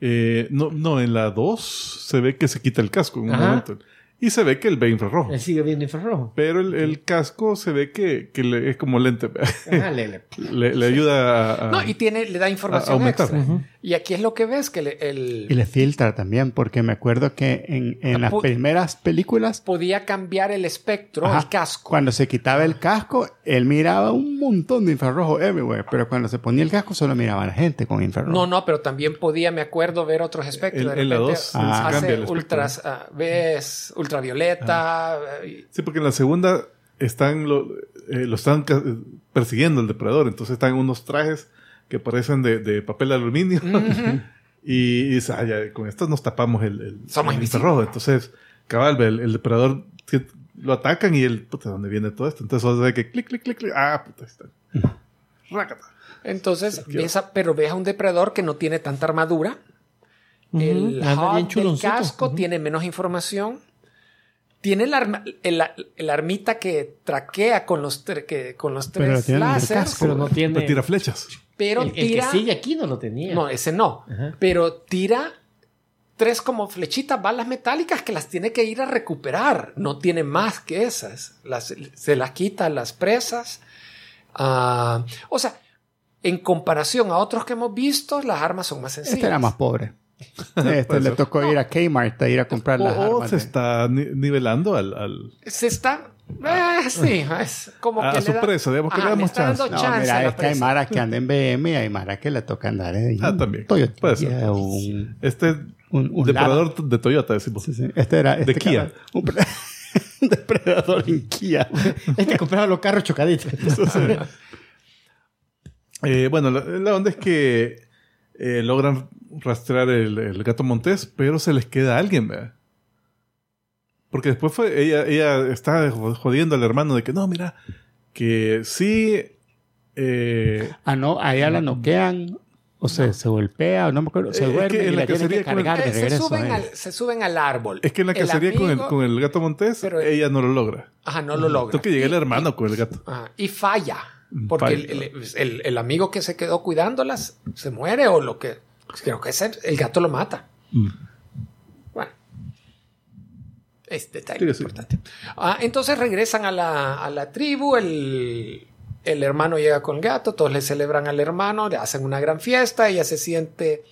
Eh, no, no, en la 2 se ve que se quita el casco en un Ajá. momento. Y se ve que él ve infrarrojo. Él sigue viendo infrarrojo. Pero el, el casco se ve que, que le- es como lente. Ajá, le- le- (laughs) le, le ayuda a, a- No, y tiene, le da información aumentar. extra. Y aquí es lo que ves, que le- el, Y le filtra también, porque me acuerdo que en, en las primeras películas, podía cambiar el espectro, ajá, el casco. cuando se quitaba el casco, él miraba un montón de infrarrojo everywhere, pero cuando se ponía el casco solo miraba a la gente con infrarrojo. No, no, pero también podía, me acuerdo, ver otros espectros. En- la repente dos se hace el ultras, ah, ves ultravioleta. eh, Sí, porque en la segunda están lo, eh, lo están persiguiendo el depredador. Entonces están unos trajes que parecen de, de papel de aluminio. (laughs) y, y "Ah, ya, con estos nos tapamos el, el, Somos el infrarrojo". Entonces, cabal, el, el depredador lo atacan y el, puta, ¿dónde viene todo esto? Entonces, o sea, que clic, clic, clic, clic. Ah, puta, ahí está. (laughs) Rácata. Entonces, ves a- pero ves a un depredador que no tiene tanta armadura. El Anda HUD bien del casco tiene menos información. Tiene el, arma- el, el armita que traquea con los, tre- que, con los Pero tres casco. pero no tiene... Le tira flechas. pero el, el que tira... sigue aquí no lo tenía. No, ese no. Ajá. Pero tira tres como flechitas, balas metálicas que las tiene que ir a recuperar. No tiene más que esas. Las, se las quita a las presas. Ah, o sea, en comparación a otros que hemos visto, las armas son más sencillas. Este era más pobre. Este (laughs) Puede le tocó ir a Kmart a ir a comprar las O, o armas. se de- está ni- nivelando al, al- Se está... eh, sí, es como A que su le da- presa, digamos que le Ajá, damos chance. No, chance a mira, es que hay. Mara que anda en BM y hay Mara que le toca andar en Ah, también. Toyota. Puede ser. Un- Este Un- un depredador de Toyota, decimos. sí, sí. Este era... Este Kia. cara- un pre- (laughs) Depredador en Kia. (laughs) Es que compraron los carros chocaditos. Eh, bueno, la, la onda es que eh, logran rastrear el, el gato montés, pero se les queda alguien, ¿verdad? Porque después fue, ella, ella está jodiendo al hermano de que no, mira, que sí. eh, Ah, no, a ella la noquean. O se, se golpea, o no me acuerdo. Se Eh, es duerme que en y la la tienen que cacería con el- cargar de Eh, se, regreso. suben eh. al, se suben al árbol. es que en la El cacería con, el, con el gato montés, Pero- ella no lo logra. Ajá, no lo logra. Tengo que llega el hermano con el gato. Ajá, y falla. Porque Falla. el, el- el- el amigo que se quedó cuidándolas se muere o lo que. Creo que ese- el gato lo mata. Mm. Bueno. Es detalle importante. Ah, entonces regresan a la, a la tribu. El, el hermano llega con el gato. Todos le celebran al hermano. Le hacen una gran fiesta. Ella se siente.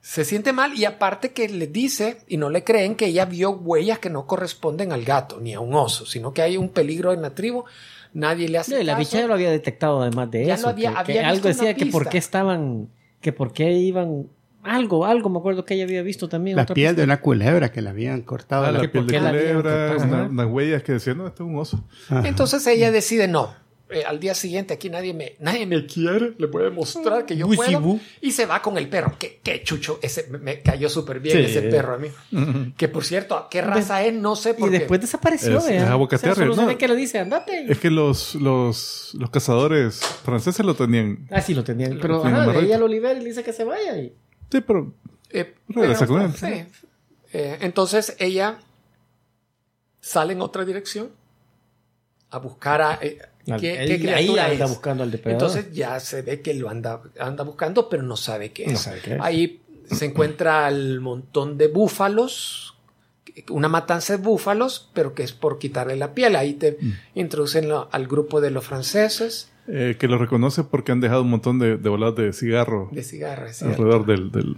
Se siente mal y aparte que le dice y no le creen que ella vio huellas que no corresponden al gato ni a un oso, sino que hay un peligro en la tribu. Nadie le hace No, la bicha ya lo había detectado además de Ya eso. lo había- que- algo decía que por qué estaban, que por qué iban, algo, algo me acuerdo que ella había visto también. La otra piel de una culebra que la habían cortado. Ah, la- la piel de culebra, unas huellas que decían, no, este es un oso. Ajá. Entonces ella decide no. Eh, al día siguiente aquí nadie me, nadie me quiere, le voy a demostrar que yo Uy, puedo. Y se va con el perro. Qué, qué chucho, ese me- me cayó súper bien Sí. ese perro a mí. (laughs) Que por cierto, ¿qué raza es? No sé Y por qué. después desapareció, Es- es O sea, ¿no? que le dice, andate. Es que los, los, los cazadores franceses lo tenían. Ah, sí, lo tenían. Pero ajá, ella lo libera y le dice que se vaya. Y... Sí, pero Eh, Regresa pero, con él. sí. Eh, entonces ella sale en otra dirección a buscar a... Al- ¿qué, él- qué criatura ahí anda es? buscando al depredador. Entonces ya se ve que lo anda, anda buscando, pero no sabe qué es. No sabe qué es. Ahí se encuentra el montón de búfalos, una matanza de búfalos, pero que es por quitarle la piel. Ahí te Mm. introducen lo- al grupo de los franceses eh, que lo reconoce porque han dejado un montón de, de bolas de cigarro de cierto. alrededor del, del,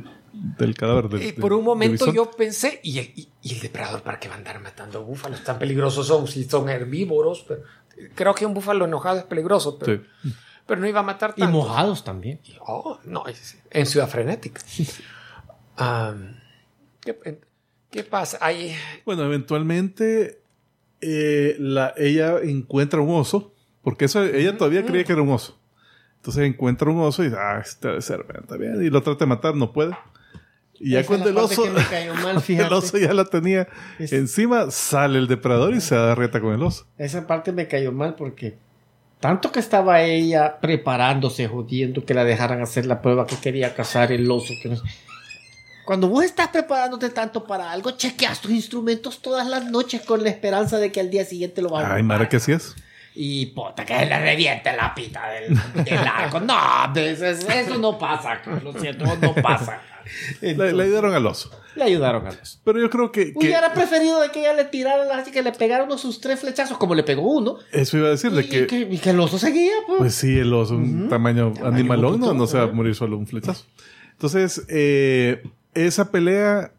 del cadáver. Del, Y por un momento yo pensé, ¿y el, y, y el depredador para qué va a andar matando búfalos? Tan peligrosos son, si son herbívoros. Pero, creo que un búfalo enojado es peligroso, pero, Sí. pero no iba a matar Y tanto. mojados también. Oh, no, en Ciudad Frenética. Am, ¿qué, qué pasa? Ahí, Bueno, eventualmente eh, la, ella encuentra un oso, porque eso, ella todavía creía que era un oso. Entonces encuentra un oso y dice, ah, este debe ser, está bien. Y lo trata de matar, no puede. Y ya Esa (laughs) cuando el oso, mal, el oso ya la tenía Es- encima, sale el depredador y se da reta con el oso. Esa parte me cayó mal porque tanto que estaba ella preparándose, jodiendo que la dejaran hacer la prueba que quería cazar el oso. Que no. Cuando vos estás preparándote tanto para algo, chequeas tus instrumentos todas las noches con la esperanza de que al día siguiente lo vas a Ay, que así es. Y puta, que le reviente la pita del, del arco. No, pues, eso, no pasa. Lo siento, no pasa. Le, Entonces, le ayudaron al oso. le ayudaron a los. Pero yo creo que, que Hubiera preferido de que ella le tirara las que le pegara unos sus tres flechazos, como le pegó uno. eso iba a decirle y, que, que, y que el oso seguía, pues. Pues sí, el oso, un tamaño animalón, no, no se va a morir solo un flechazo. Entonces, eh, esa pelea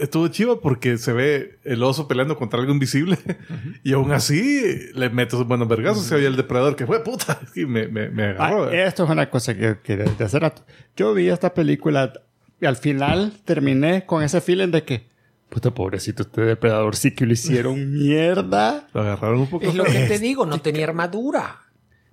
estuvo chiva porque se ve el oso peleando contra algo invisible (laughs) y aún así le mete sus buenos vergazos. Se oye el depredador que fue puta (laughs) y me, me, me Ah, agarró. esto es una cosa que quería de hace rato. Yo vi esta película y al final terminé con ese feeling de que, puta pobrecito, este depredador sí que lo hicieron (laughs) mierda. Lo agarraron un poco. es lo que te digo, no tenía armadura.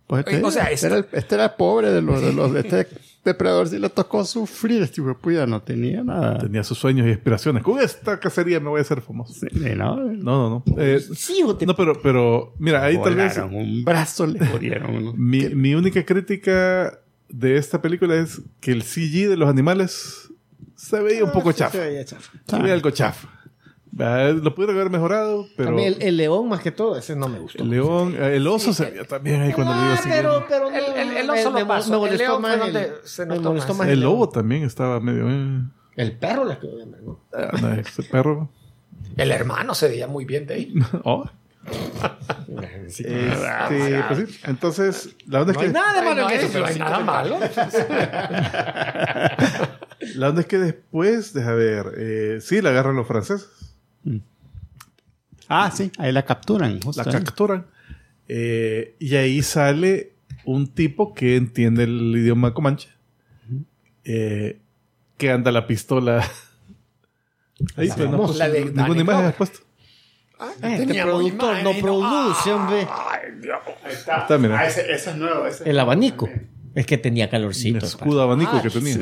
Pues o sea, este, era, el- este era pobre de los de los de este depredador sí le tocó sufrir, este puya, no tenía nada. Tenía sus sueños y aspiraciones. Con esta cacería me voy a hacer famoso. Sí, no, No, no, no. Eh, Sí, de- no, pero, pero mira, ahí tal vez un brazo le jodieron. (laughs) Mi, mi única crítica de esta película es que el CG de los animales se veía un poco Ah, sí, chafa. se veía chafa. Se veía algo chafa. Ah, Lo pudieron haber mejorado, pero También el, el, el león, más que todo, ese no me gustó. león, eh, el oso se veía también ahí cuando lo iba Ah, siguiendo. pero, pero no, El- el- el oso me, lo paso. me El molestó león fue más donde el, se me notó molestó más. más El león. lobo también estaba medio... eh, El perro le quedó bien, ¿no? ah, no, ese perro... El hermano se veía muy bien de ahí. (laughs) Oh. Este, pues sí. Entonces, la onda es No hay que... nada malo no en eso, pero no hay sí nada malo. (laughs) La onda es que después, deja ver, eh, sí, la agarran los franceses. Ah, sí, ahí la capturan. justo la ahí. capturan. Eh, y ahí sale un tipo que entiende el idioma comanche. eh, que anda la pistola. Ahí, La pero no, pues, La de ninguna Danny imagen has puesto. Ah, Este teníamos productor no produce, hombre. Está, mira. Ah, ese, ese es nuevo. Ese. El abanico. Es que tenía El calorcito. escudo abanico Ah, que tenía.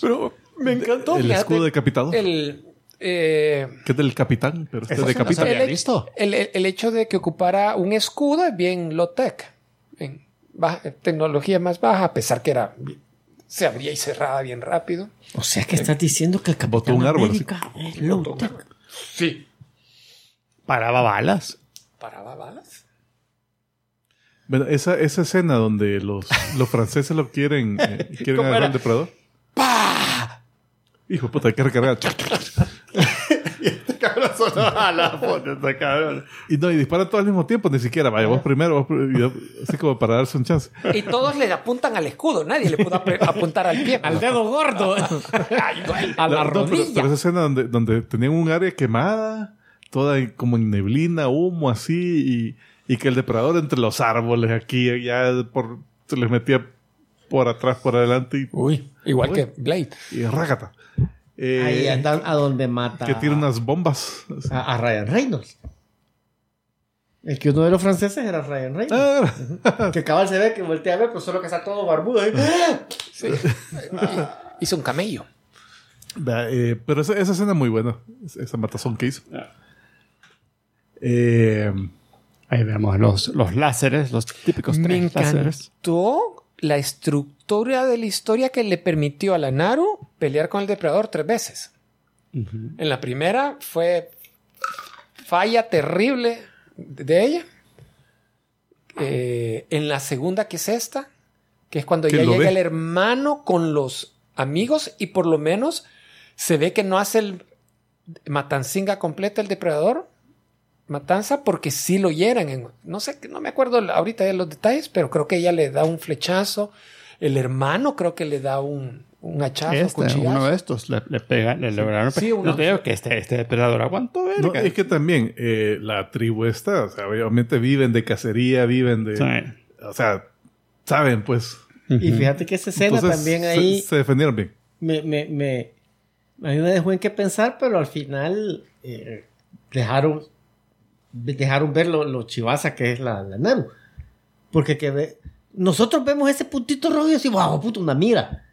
Pero me encantó. El fíjate, escudo decapitado. El, eh, Que es del capitán, pero este es de sí no capitán. visto? el- el- el hecho de que ocupara un escudo es bien low-tech. En baja- tecnología más baja, a pesar que era se abría y cerraba bien rápido. O sea que estás diciendo que el Botó Capitán un árbol, América es low tech. Sí. Paraba balas. ¿Paraba balas? Bueno, esa, esa escena donde los, los franceses lo quieren, eh, (laughs) quieren ¿Cómo agarrar al depredador. Hijo de puta, hay que recargar. Cabrón, sonó a la esta cabrón. Y no, y disparan todos al mismo tiempo, ni siquiera. Vaya, vos primero, vos pr- y yo- así como para darse un chance. Y todos le apuntan al escudo, nadie le pudo apre- apuntar al pie. Al dedo gordo. (laughs) A la No, no, pero, rodilla. pero esa escena donde, donde tenían un área quemada, toda como en neblina, humo así, y, y que el depredador entre los árboles aquí, ya por, se les metía por atrás, por adelante y, Uy, igual que Blade. y rácata. Eh, Ahí andan a donde mata que tira unas bombas. a, a Ryan Reynolds. El que uno de los franceses era Ryan Reynolds. Ah, Que cabal se ve que voltea a ver, pero solo que está todo barbudo. (laughs) Sí. Hizo un camello. eh, pero esa, esa escena es muy buena, esa matazón que hizo. Ah. Eh, Ahí vemos los, los láseres, los típicos Me tres láseres. encantó la estructura de la historia que le permitió a la Naru pelear con el depredador tres veces. En la primera fue falla terrible de ella. Eh, en la segunda, que es esta, que es cuando ya llega ve. el hermano con los amigos y por lo menos se ve que no hace el matancinga completa el depredador. Matanza porque sí lo hieran. En, no sé, no me acuerdo ahorita de los detalles, pero creo que ella le da un flechazo. El hermano creo que le da un, un hachazo, Este, cuchillazo. uno de estos le, le pega, le lograron Sí, pe- uno- No te digo que este, este depredador aguantó, no, es que también eh, la tribu esta, o sea, obviamente viven de cacería, viven de... Sí. O sea, saben pues. Y fíjate que esa escena Entonces, también se- ahí Se, defendieron bien. me, me, me, a mí me dejó en qué pensar, pero al final eh, dejaron, dejaron ver lo, lo chivaza que es la, la Naru. Porque que ve, nosotros vemos ese puntito rojo y decimos, wow, puto, una mira.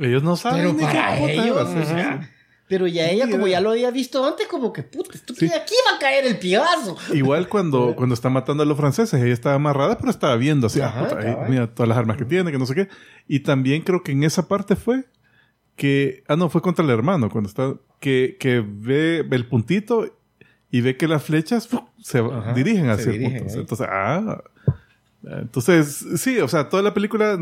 Ellos no saben. Pero ni qué para puta ellos, o sea, pero ya ella, como ya lo había visto antes, como que, puta, esto Sí. aquí va a caer el piegazo. Igual cuando, (laughs) cuando está matando a los franceses, ella estaba amarrada, pero estaba viendo así, Ajá, ah, puta, ahí, mira todas las armas que tiene, que no sé qué. Y también creo que en esa parte fue que, ah, no, fue contra el hermano, cuando está, que, que ve, el puntito y ve que las flechas se Ajá, dirigen se hacia dirigen el punto. ahí. Entonces, ah, entonces, sí, o sea, toda la película,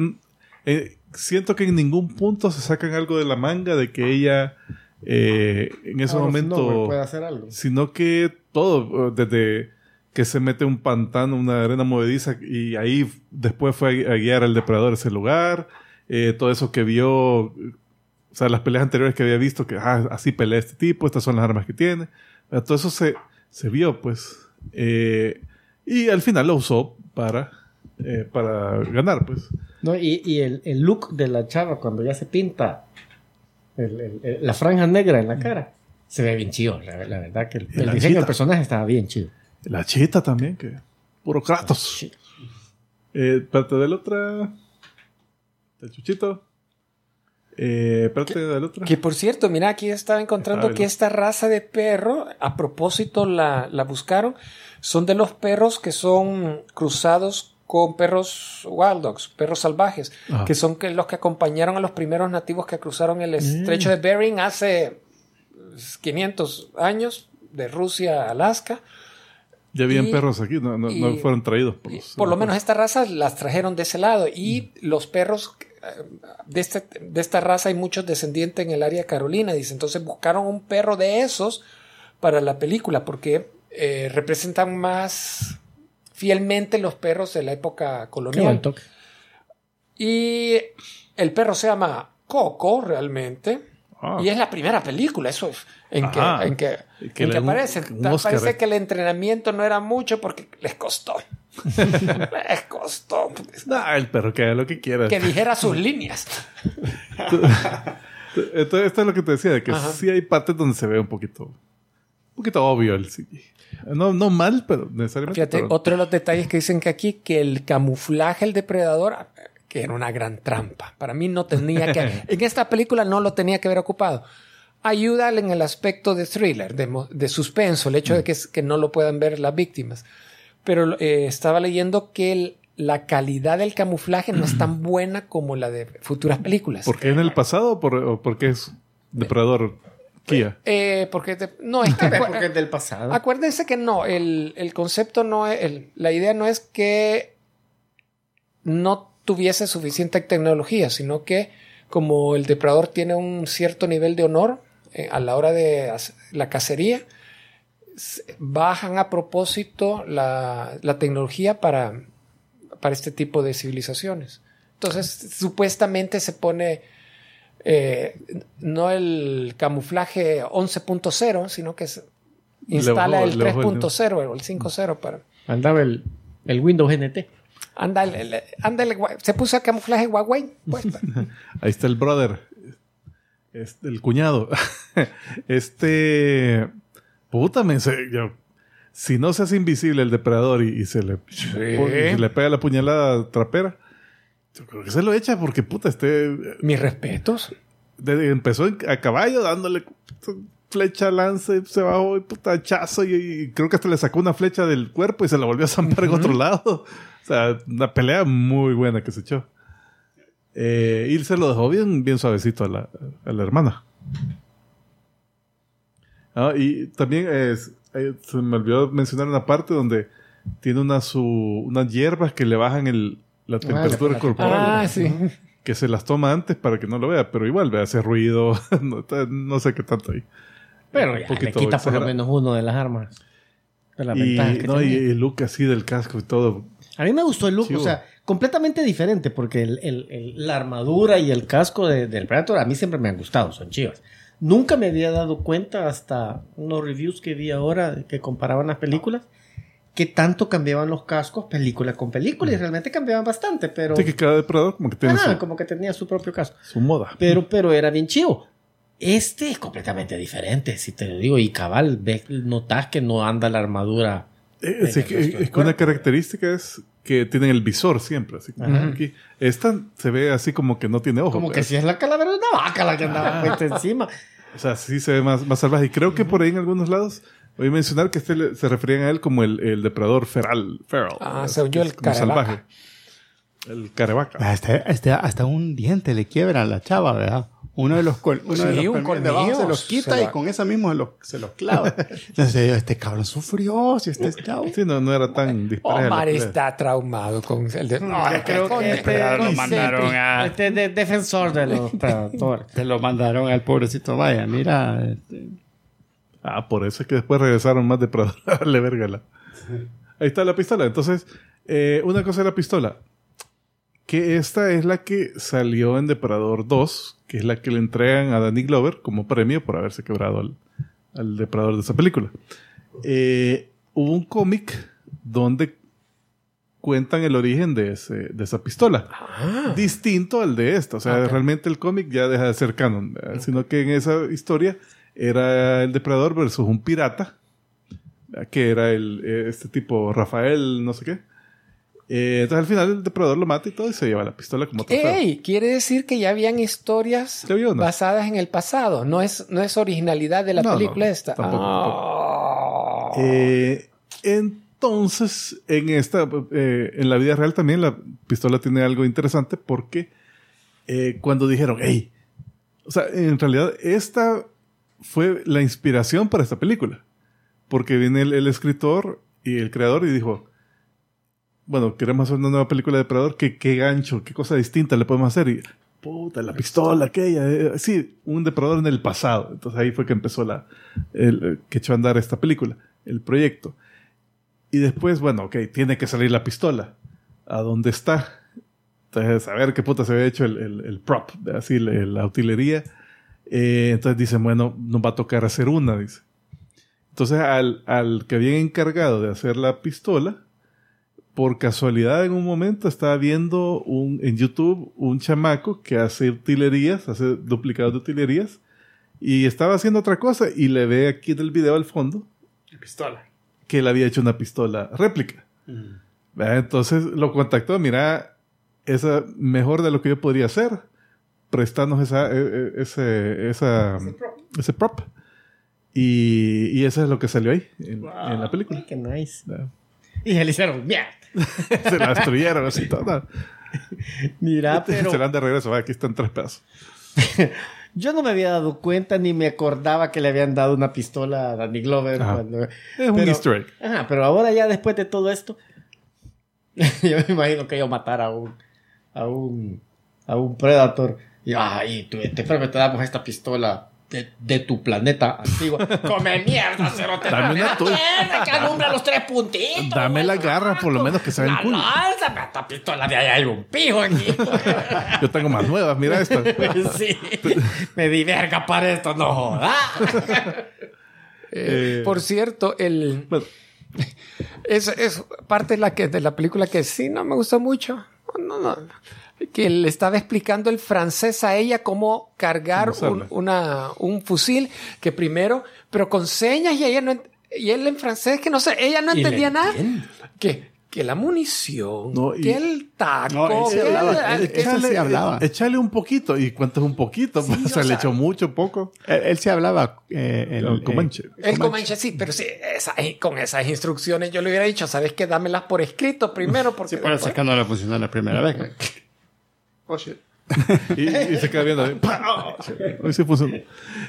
eh, siento que en ningún punto se sacan algo de la manga de que ella, eh, en ese momento puede hacer algo. sino que todo, eh, desde que se mete un pantano, una arena movediza, y ahí después fue a, guiar al depredador a ese lugar, eh, todo eso que vio, o sea, las peleas anteriores que había visto, que ah, así pelea este tipo, estas son las armas que tiene, todo eso se, se vio, pues, Eh, y al final lo usó para, eh, para ganar, pues. No, y, y el, el look de la chava cuando ya se pinta el- el- el- la franja negra en la cara, se ve bien chido. La, la verdad que el, el diseño chita. del personaje estaba bien chido. La chita también, que puro Kratos. Eh, espérate del otra. Del chuchito. Eh, espérate del otra. Que por cierto, mira, aquí estaba encontrando Estaba que esta raza de perro, a propósito la, la buscaron, son de los perros que son cruzados con perros wild dogs, perros salvajes, Ajá. que son que los que acompañaron a los primeros nativos que cruzaron el estrecho de Bering hace 500 años, de Rusia a Alaska. Ya habían y- perros aquí, no, no, fueron traídos por los. Por lo menos esta raza las trajeron de ese lado. Y los perros eh, de, este- de esta raza hay muchos descendientes en el área Carolina. Dice, entonces buscaron un perro de esos para la película porque eh, representan más fielmente los perros de la época colonial. Y el perro se llama Coco realmente. Ah. Y es la primera película, eso es, en que, en que, que en que un- aparece. un Parece eh. que el entrenamiento no era mucho porque les costó. (laughs) les costó. Ah, el perro que haga lo que quiera. Que dijera sus líneas. (laughs) Entonces, esto es lo que te decía, de que Ajá. sí hay partes donde se ve un poquito. poquito obvio el CGI. No, no mal, pero necesariamente. Fíjate, pero- otro de los detalles que dicen que aquí, que el camuflaje del depredador, que era una gran trampa. Para mí no tenía que... (laughs) en esta película no lo tenía que haber ocupado. Ayuda en el aspecto de thriller, de, de suspenso, el hecho de que, es- que no lo puedan ver las víctimas. Pero eh, estaba leyendo que el- la calidad del camuflaje no es tan (clears throat) buena como la de futuras películas. ¿Por qué en el pasado o, por, o porque es depredador Kia? Eh, porque te- no es que (laughs) porque es del pasado. Acuérdense que no, el, el concepto no es, el- la idea no es que no tuviese suficiente tecnología, sino que como el depredador tiene un cierto nivel de honor eh, a la hora de la cacería, bajan a propósito la, la tecnología para, para este tipo de civilizaciones. Entonces, supuestamente se pone eh, no el camuflaje 11.0, sino que se instala el le bajó el- 3.0 o el 5.0 para... Andaba el, el Windows NT. Anda, el- el- anda el gua- se puso el camuflaje Huawei. Pues, (laughs) Ahí está el brother. Este, el cuñado. (laughs) este. Puta, me yo- Si no se hace invisible el depredador y, y se, le, y se le pega la puñalada trapera, yo creo que se lo echa porque puta, este. mis respetos. empezó a caballo dándole flecha, lance, se bajó y puta hachazo y, y creo que hasta le sacó una flecha del cuerpo y se la volvió a zampar en otro lado. O sea, una pelea muy buena que se echó. Eh, y se lo dejó bien, bien suavecito a la, a la hermana. Ah, y también es- eh, se me olvidó mencionar una parte donde tiene una su, unas hierbas que le bajan el, la temperatura la- corporal Ah, sí. que se las toma antes para que no lo vea, pero igual ve hace ruido, (laughs) no, no sé qué tanto ahí. Pero ya, le poquito quita por lo menos uno de las armas. De las Y, que no, y el look así del casco y todo. A mí me gustó el look, Chivo. o sea, completamente diferente, porque el- el- el- la armadura y el casco de- del Predator a mí siempre me han gustado, son chivas. Nunca me había dado cuenta hasta unos reviews que vi ahora que comparaban las películas, que tanto cambiaban los cascos película con película, y realmente cambiaban bastante, pero... Sí, que cada depredador como que tiene Ajá, su, como que tenía su propio casco. su moda. Pero, pero era bien chivo. Este es completamente diferente, si te lo digo. Y cabal, notas que no anda la armadura. Eh, el que- es que una característica es que tienen el visor siempre. Así como aquí. Esta se ve así como que no tiene ojos. Como que pues. si es la calavera de una vaca la que andaba puesta encima. O sea, sí se ve más, más salvaje. Y creo que por ahí en algunos lados voy a mencionar que este le- se referían a él como el, el depredador feral. Feral. Ah, Es- se oyó el salvaje. El carevaca. Hasta, hasta, hasta un diente le quiebra a la chava, ¿verdad? Uno de los, col- uno de Sí, los un colmillos de se los quita se y con esa mismo se los, se los clava. (laughs) Entonces este cabrón sufrió, si este chavo. Sí, no, no era tan dispareja la Omar está traumado con el de... No, Yo creo que este, lo mandaron a- este es de- defensor de los (laughs) predadores. Se lo mandaron al pobrecito, vaya, mira. este, Ah, por eso es que después regresaron más depredadores. (laughs) Dale, vergala. Ahí está la pistola. Entonces, eh, una cosa la pistola. Que esta es la que salió en Depredador 2, que es la que le entregan a Danny Glover como premio por haberse quebrado al, al depredador de esa película. Eh, hubo un cómic donde cuentan el origen de, ese- de esa pistola. Distinto al de esta. O sea, realmente el cómic ya deja de ser canon. Sino que en esa historia era el depredador versus un pirata. Que era el, eh, este tipo Rafael, no sé qué. Eh, entonces al final el depredador lo mata y todo y se lleva la pistola como trofeo. Ey, quiere decir que ya habían historias basadas en el pasado. No es, no es originalidad de la No, película no, esta. tampoco, Ah. Eh, entonces, en esta, eh, en la vida real también la pistola tiene algo interesante porque cuando dijeron, hey, o sea, en realidad esta fue la inspiración para esta película. Porque viene el, escritor y el creador y dijo, bueno, queremos hacer una nueva película de Depredador, ¿qué, qué gancho, qué cosa distinta le podemos hacer? Y, puta, la pistola, aquella, eh, sí, un Depredador en el pasado. Entonces ahí fue que empezó la, el, eh, que echó a andar esta película, el proyecto. Y después, bueno, ok, tiene que salir la pistola. ¿A dónde está? Entonces, a ver qué puta se había hecho el, el, el prop, así, la, la utilería. Eh, entonces dicen, bueno, nos va a tocar hacer una, dice. Entonces, al, al que habían encargado de hacer la pistola, por casualidad en un momento estaba viendo un, en YouTube un chamaco que hace utilerías, hace duplicados de utilerías, Y estaba haciendo otra cosa y le ve aquí en el video al fondo Pistola. que él había hecho una pistola réplica. ¿Verdad? Entonces lo contactó, mira, esa mejor de lo que yo podría hacer, prestarnos esa, e- e- ese, esa, ese prop. Y, y eso es lo que salió ahí en, en la película. Qué nice. Y se le hicieron, mierda. (laughs) Se la destruyeron así toda. (laughs) Mira, pero Se la dan de regreso, aquí están tres pedazos. (laughs) yo no me había dado cuenta ni me acordaba que le habían dado una pistola a Danny Glover. Ajá. cuando- Es un Pero- easter egg. Ajá, pero ahora ya después de todo esto, yo me imagino que yo matara a un, a un, a un Predator. Y, ay, tú, te, te damos esta pistola de, de tu planeta antiguo. (laughs) Come mierda, cerote. Dame una tuya. Que alumbra los tres puntitos. Dame la güey. garra, por lo menos que se ven cool. lanza, esta pistola de ahí hay un pijo aquí. (laughs) Yo tengo más nuevas, mira esta. (laughs) sí. Me di verga para esto, no jodas. Eh, Eh, por cierto, el Bueno, es, es parte de la que de la película que sí no me gustó mucho. No, no, que le estaba explicando el francés a ella cómo cargar Cómo un, una, un fusil que primero, pero con señas y ella no y él en francés que no sé, ella no entendía nada. Que, que la munición, No, y- que el taco, No, sí que hablaba, él- sí hablaba. Échale un poquito. ¿Y cuánto es un poquito? Pues, o sea, le echó mucho, poco. Él, él sí hablaba. Eh, el, El Comanche. eh, El Comanche sí, pero sí, esa- con esas instrucciones yo le hubiera dicho, ¿sabes qué? Dámelas por escrito primero porque Sí, por eso es que no le funcionó la primera vez. (laughs) Y, y se queda viendo. Hoy sí funcionó.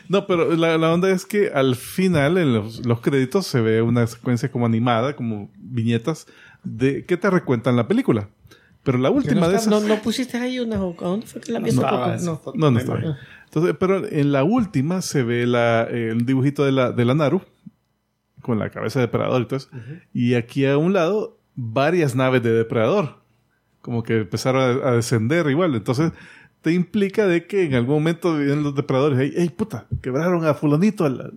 No, pero la, la onda es que al final, en los, los créditos, se ve una secuencia como animada, como viñetas, de que te recuentan la película. Pero la última no, de está- esas. no, no pusiste ahí una. ¿A dónde fue que la viste? estaba No. No, no está bien. Entonces, pero en la última se ve la, eh, el dibujito de la, de la Naru con la cabeza de depredador y todo eso. Y aquí a un lado, varias naves de depredador. Como que empezaron a, a descender igual. Entonces, te implica de que en algún momento vienen los depredadores. ¡Ey, ey, puta! Quebraron a fulanito. al- al-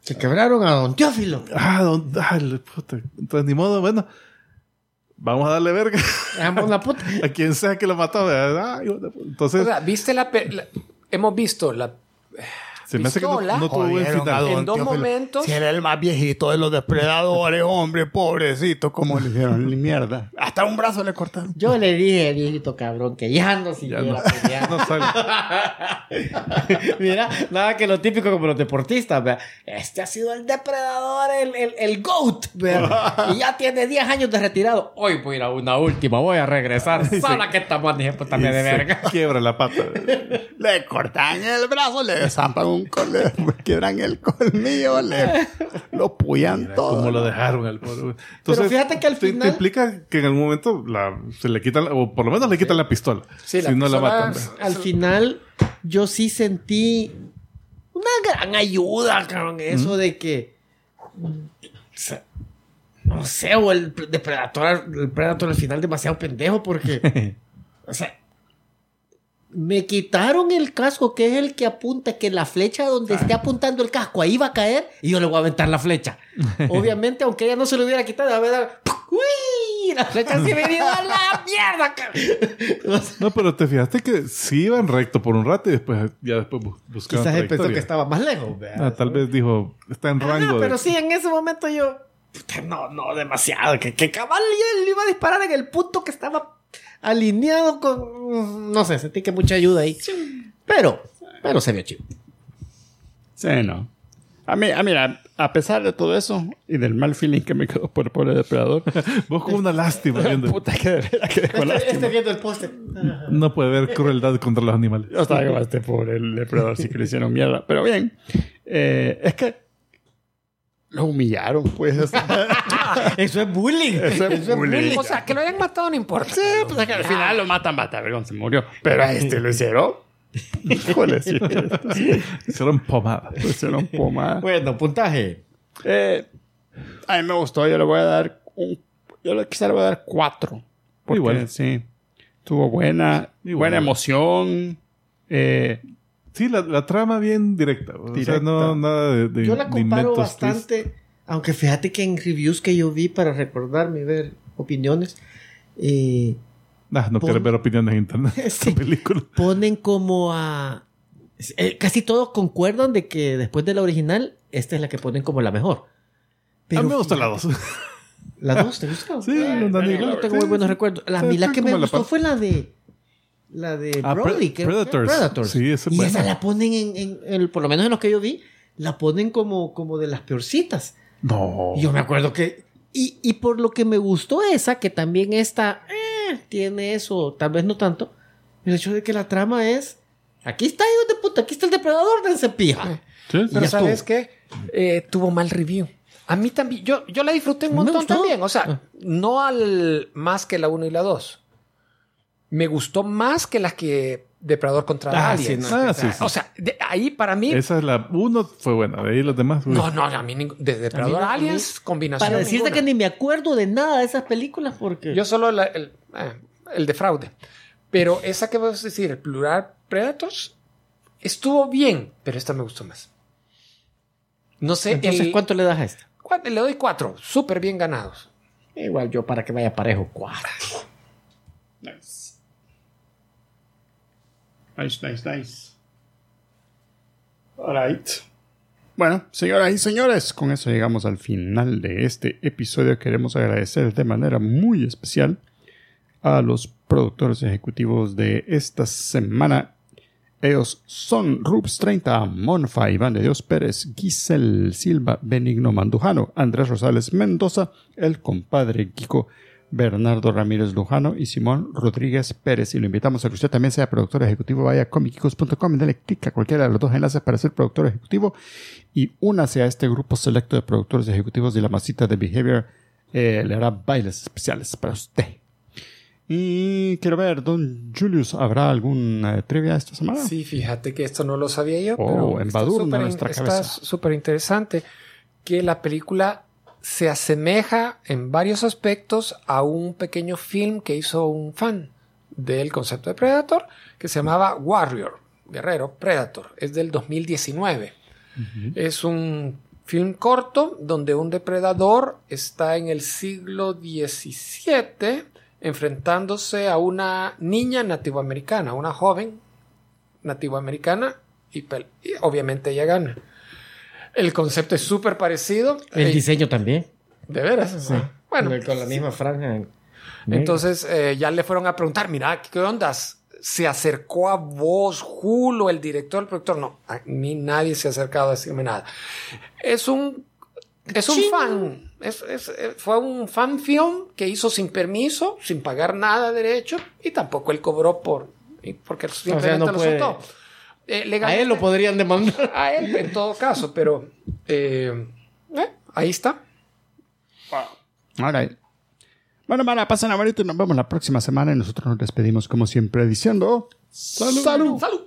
Se quebraron a Don Teófilo. ah, don, ah, puta. Entonces, ni modo, bueno. Vamos a darle verga Dejamos la puta. (laughs) a quien sea que lo mató. ¿verdad? Entonces, O sea, ¿viste la, la- hemos visto la se me hace que no, no tuvo en dos momentos. Si era el más viejito de los depredadores, hombre, pobrecito, como le hicieron ni mierda. Hasta un brazo le cortaron. Yo le dije, viejito cabrón, que ya no siguiera no. (laughs) No sale. (laughs) Mira, nada que lo típico como los deportistas, vea. Este ha sido el depredador, el, el, el GOAT, vea. (laughs) Y ya tiene 10 años de retirado. Hoy voy a ir a una última, voy a regresar. Sala que esta man, dije, me Y de verga. quiebra la pata. Le cortan el brazo, le zampan un col, le (laughs) quiebran el colmillo, le lo puyan todo. Como lo dejaron al pobre. güey. Pero fíjate que al te- final- Te implica que en algún momento la, se le quitan, o por lo menos le quitan la pistola. Sí, la si no la matan. ¿verdad? Al final, yo sí sentí una gran ayuda, cabrón. Eso de que. o sea, no sé, o el depredador, el Predator al final demasiado pendejo porque. (laughs) o sea. Me quitaron el casco, que es el que apunta que la flecha donde esté apuntando el casco ahí va a caer y yo le voy a aventar la flecha. (laughs) Obviamente, aunque ella no se lo hubiera quitado, a ver, ¡uy! La flecha se me ido a la mierda, cabrón. (laughs) No, pero te fijaste que sí iban recto por un rato y después ya después bu- buscaban Quizás él pensó que estaba más lejos. Ah, tal vez dijo, está en rango de... pero sí, en ese momento yo. No, no, demasiado. Que, que cabal yo le iba a disparar en el punto que estaba alineado con. No sé, sentí que mucha ayuda ahí. Pero, pero se vio chido. Sí, no. A mí, a mira, a pesar de todo eso y del mal feeling que me quedó por el pobre depredador, (laughs) Vos con una lástima (laughs) viendo. puta que de verdad que dejó lástima. Este viendo el póster. No puede haber crueldad contra los animales. Yo estaba este pobre el depredador, sí que le hicieron mierda. Pero bien, eh, es que lo humillaron, pues. (laughs) Eso es bullying. Eso es bullying. O sea, que lo hayan matado no importa. sí, pues es que al final lo matan, mata, vergón, se murió. Pero a este lo hicieron. (laughs) Híjole, sí, Hicieron pomada. lo hicieron pomada. Bueno, puntaje. Eh, a mí me gustó, yo le voy a dar un, yo le quizá le voy a dar cuatro. Porque, Igual. sí, tuvo buena, Igual. buena emoción. Eh, Sí, la, la trama bien directa. O sea, Directa. no nada de, de Yo la comparo bastante. Aunque fíjate que en reviews que yo vi para recordarme y ver opiniones. eh, tristes. Ah, no Pon- quieres ver opiniones en internet (laughs) Sí. película. ponen como a eh, casi todos concuerdan de que después de la original, esta es la que ponen como la mejor. a mí me gusta la dos. ¿La 2 te gustó? Sí, yo no tengo Sí, muy buenos sí. recuerdos. La, a mí la que me gustó fue la de... La de Ah, Brody, Pre- que Predators. Predators. Sí, esa es y buena. esa la ponen en, en- en- Por lo menos en los que yo vi, la ponen como, como de las peorcitas. No. Y Yo me acuerdo que... Y, y por lo que me gustó esa, que también esta eh, tiene eso, tal vez no tanto, el hecho de que la trama es... Aquí está, hijo de puta, aquí está el depredador, dense pija. Sí, sí. Pero ya ¿sabes qué? Eh, tuvo mal review. A mí también, yo, yo la disfruté un montón también. O sea, Ah. no al más que la 1 y la 2. Me gustó más que las que Depredador contra Ah, sí, no, Ah, sí, sí. O sea, de ahí para mí. Esa es la uno fue buena. De ahí los demás. uy. No, no, a mí de Depredador A mí no, a mí- Aliens, combinación. Para decirte ninguna. que ni me acuerdo de nada de esas películas porque... Yo solo la- el, eh, el de fraude. Pero esa que vas a decir, el plural Predators, estuvo bien, pero esta me gustó más. No sé, Entonces, el- ¿cuánto le das a esta? ¿cuál- le doy cuatro, súper bien ganados. Igual yo para que vaya parejo, cuatro. Nice, nice, nice. Alright. Bueno, señoras y señores, con eso llegamos al final de este episodio. Queremos agradecer de manera muy especial a los productores ejecutivos de esta semana. Ellos son Rubs 30, Monfa, Iván de Dios Pérez, Giselle Silva, Benigno Mandujano, Andrés Rosales Mendoza, el compadre Kiko, Bernardo Ramírez Lujano y Simón Rodríguez Pérez. Y lo invitamos a que usted también sea productor ejecutivo. Vaya a comicicos.com y dale clic a cualquiera de los dos enlaces para ser productor ejecutivo y únase a este grupo selecto de productores ejecutivos de la masita de Behavior. Eh, le hará bailes especiales para usted. Y quiero ver, don Julius, ¿habrá algún eh, trivia esta semana? Sí, fíjate que esto no lo sabía yo. Oh, pero está in- nuestra está súper interesante que la película se asemeja en varios aspectos a un pequeño film que hizo un fan del concepto de Predator que se llamaba Warrior, Guerrero Predator. Es del 2019. Es un film corto donde un depredador está en el siglo XVII enfrentándose a una niña nativoamericana, una joven nativoamericana y, y obviamente ella gana. El concepto es súper parecido. El Eh, diseño también. de veras. Bueno, con la misma franja. entonces eh, ya le fueron a preguntar, mira, ¿qué ondas? ¿Se acercó a vos, Julio, el director, el productor? No, a mí nadie se ha acercado a decirme nada. Es un, es un fan. Es- es- eh, fue un fan film que hizo sin permiso, sin pagar nada de derecho y tampoco él cobró por, porque simplemente no lo puede- soltó. Eh, A él lo podrían demandar. a él en todo caso, pero eh, eh, ahí está. Alright. Bueno, mara, pasen a y nos vemos la próxima semana y nosotros nos despedimos como siempre diciendo... ¡Salud! Salud.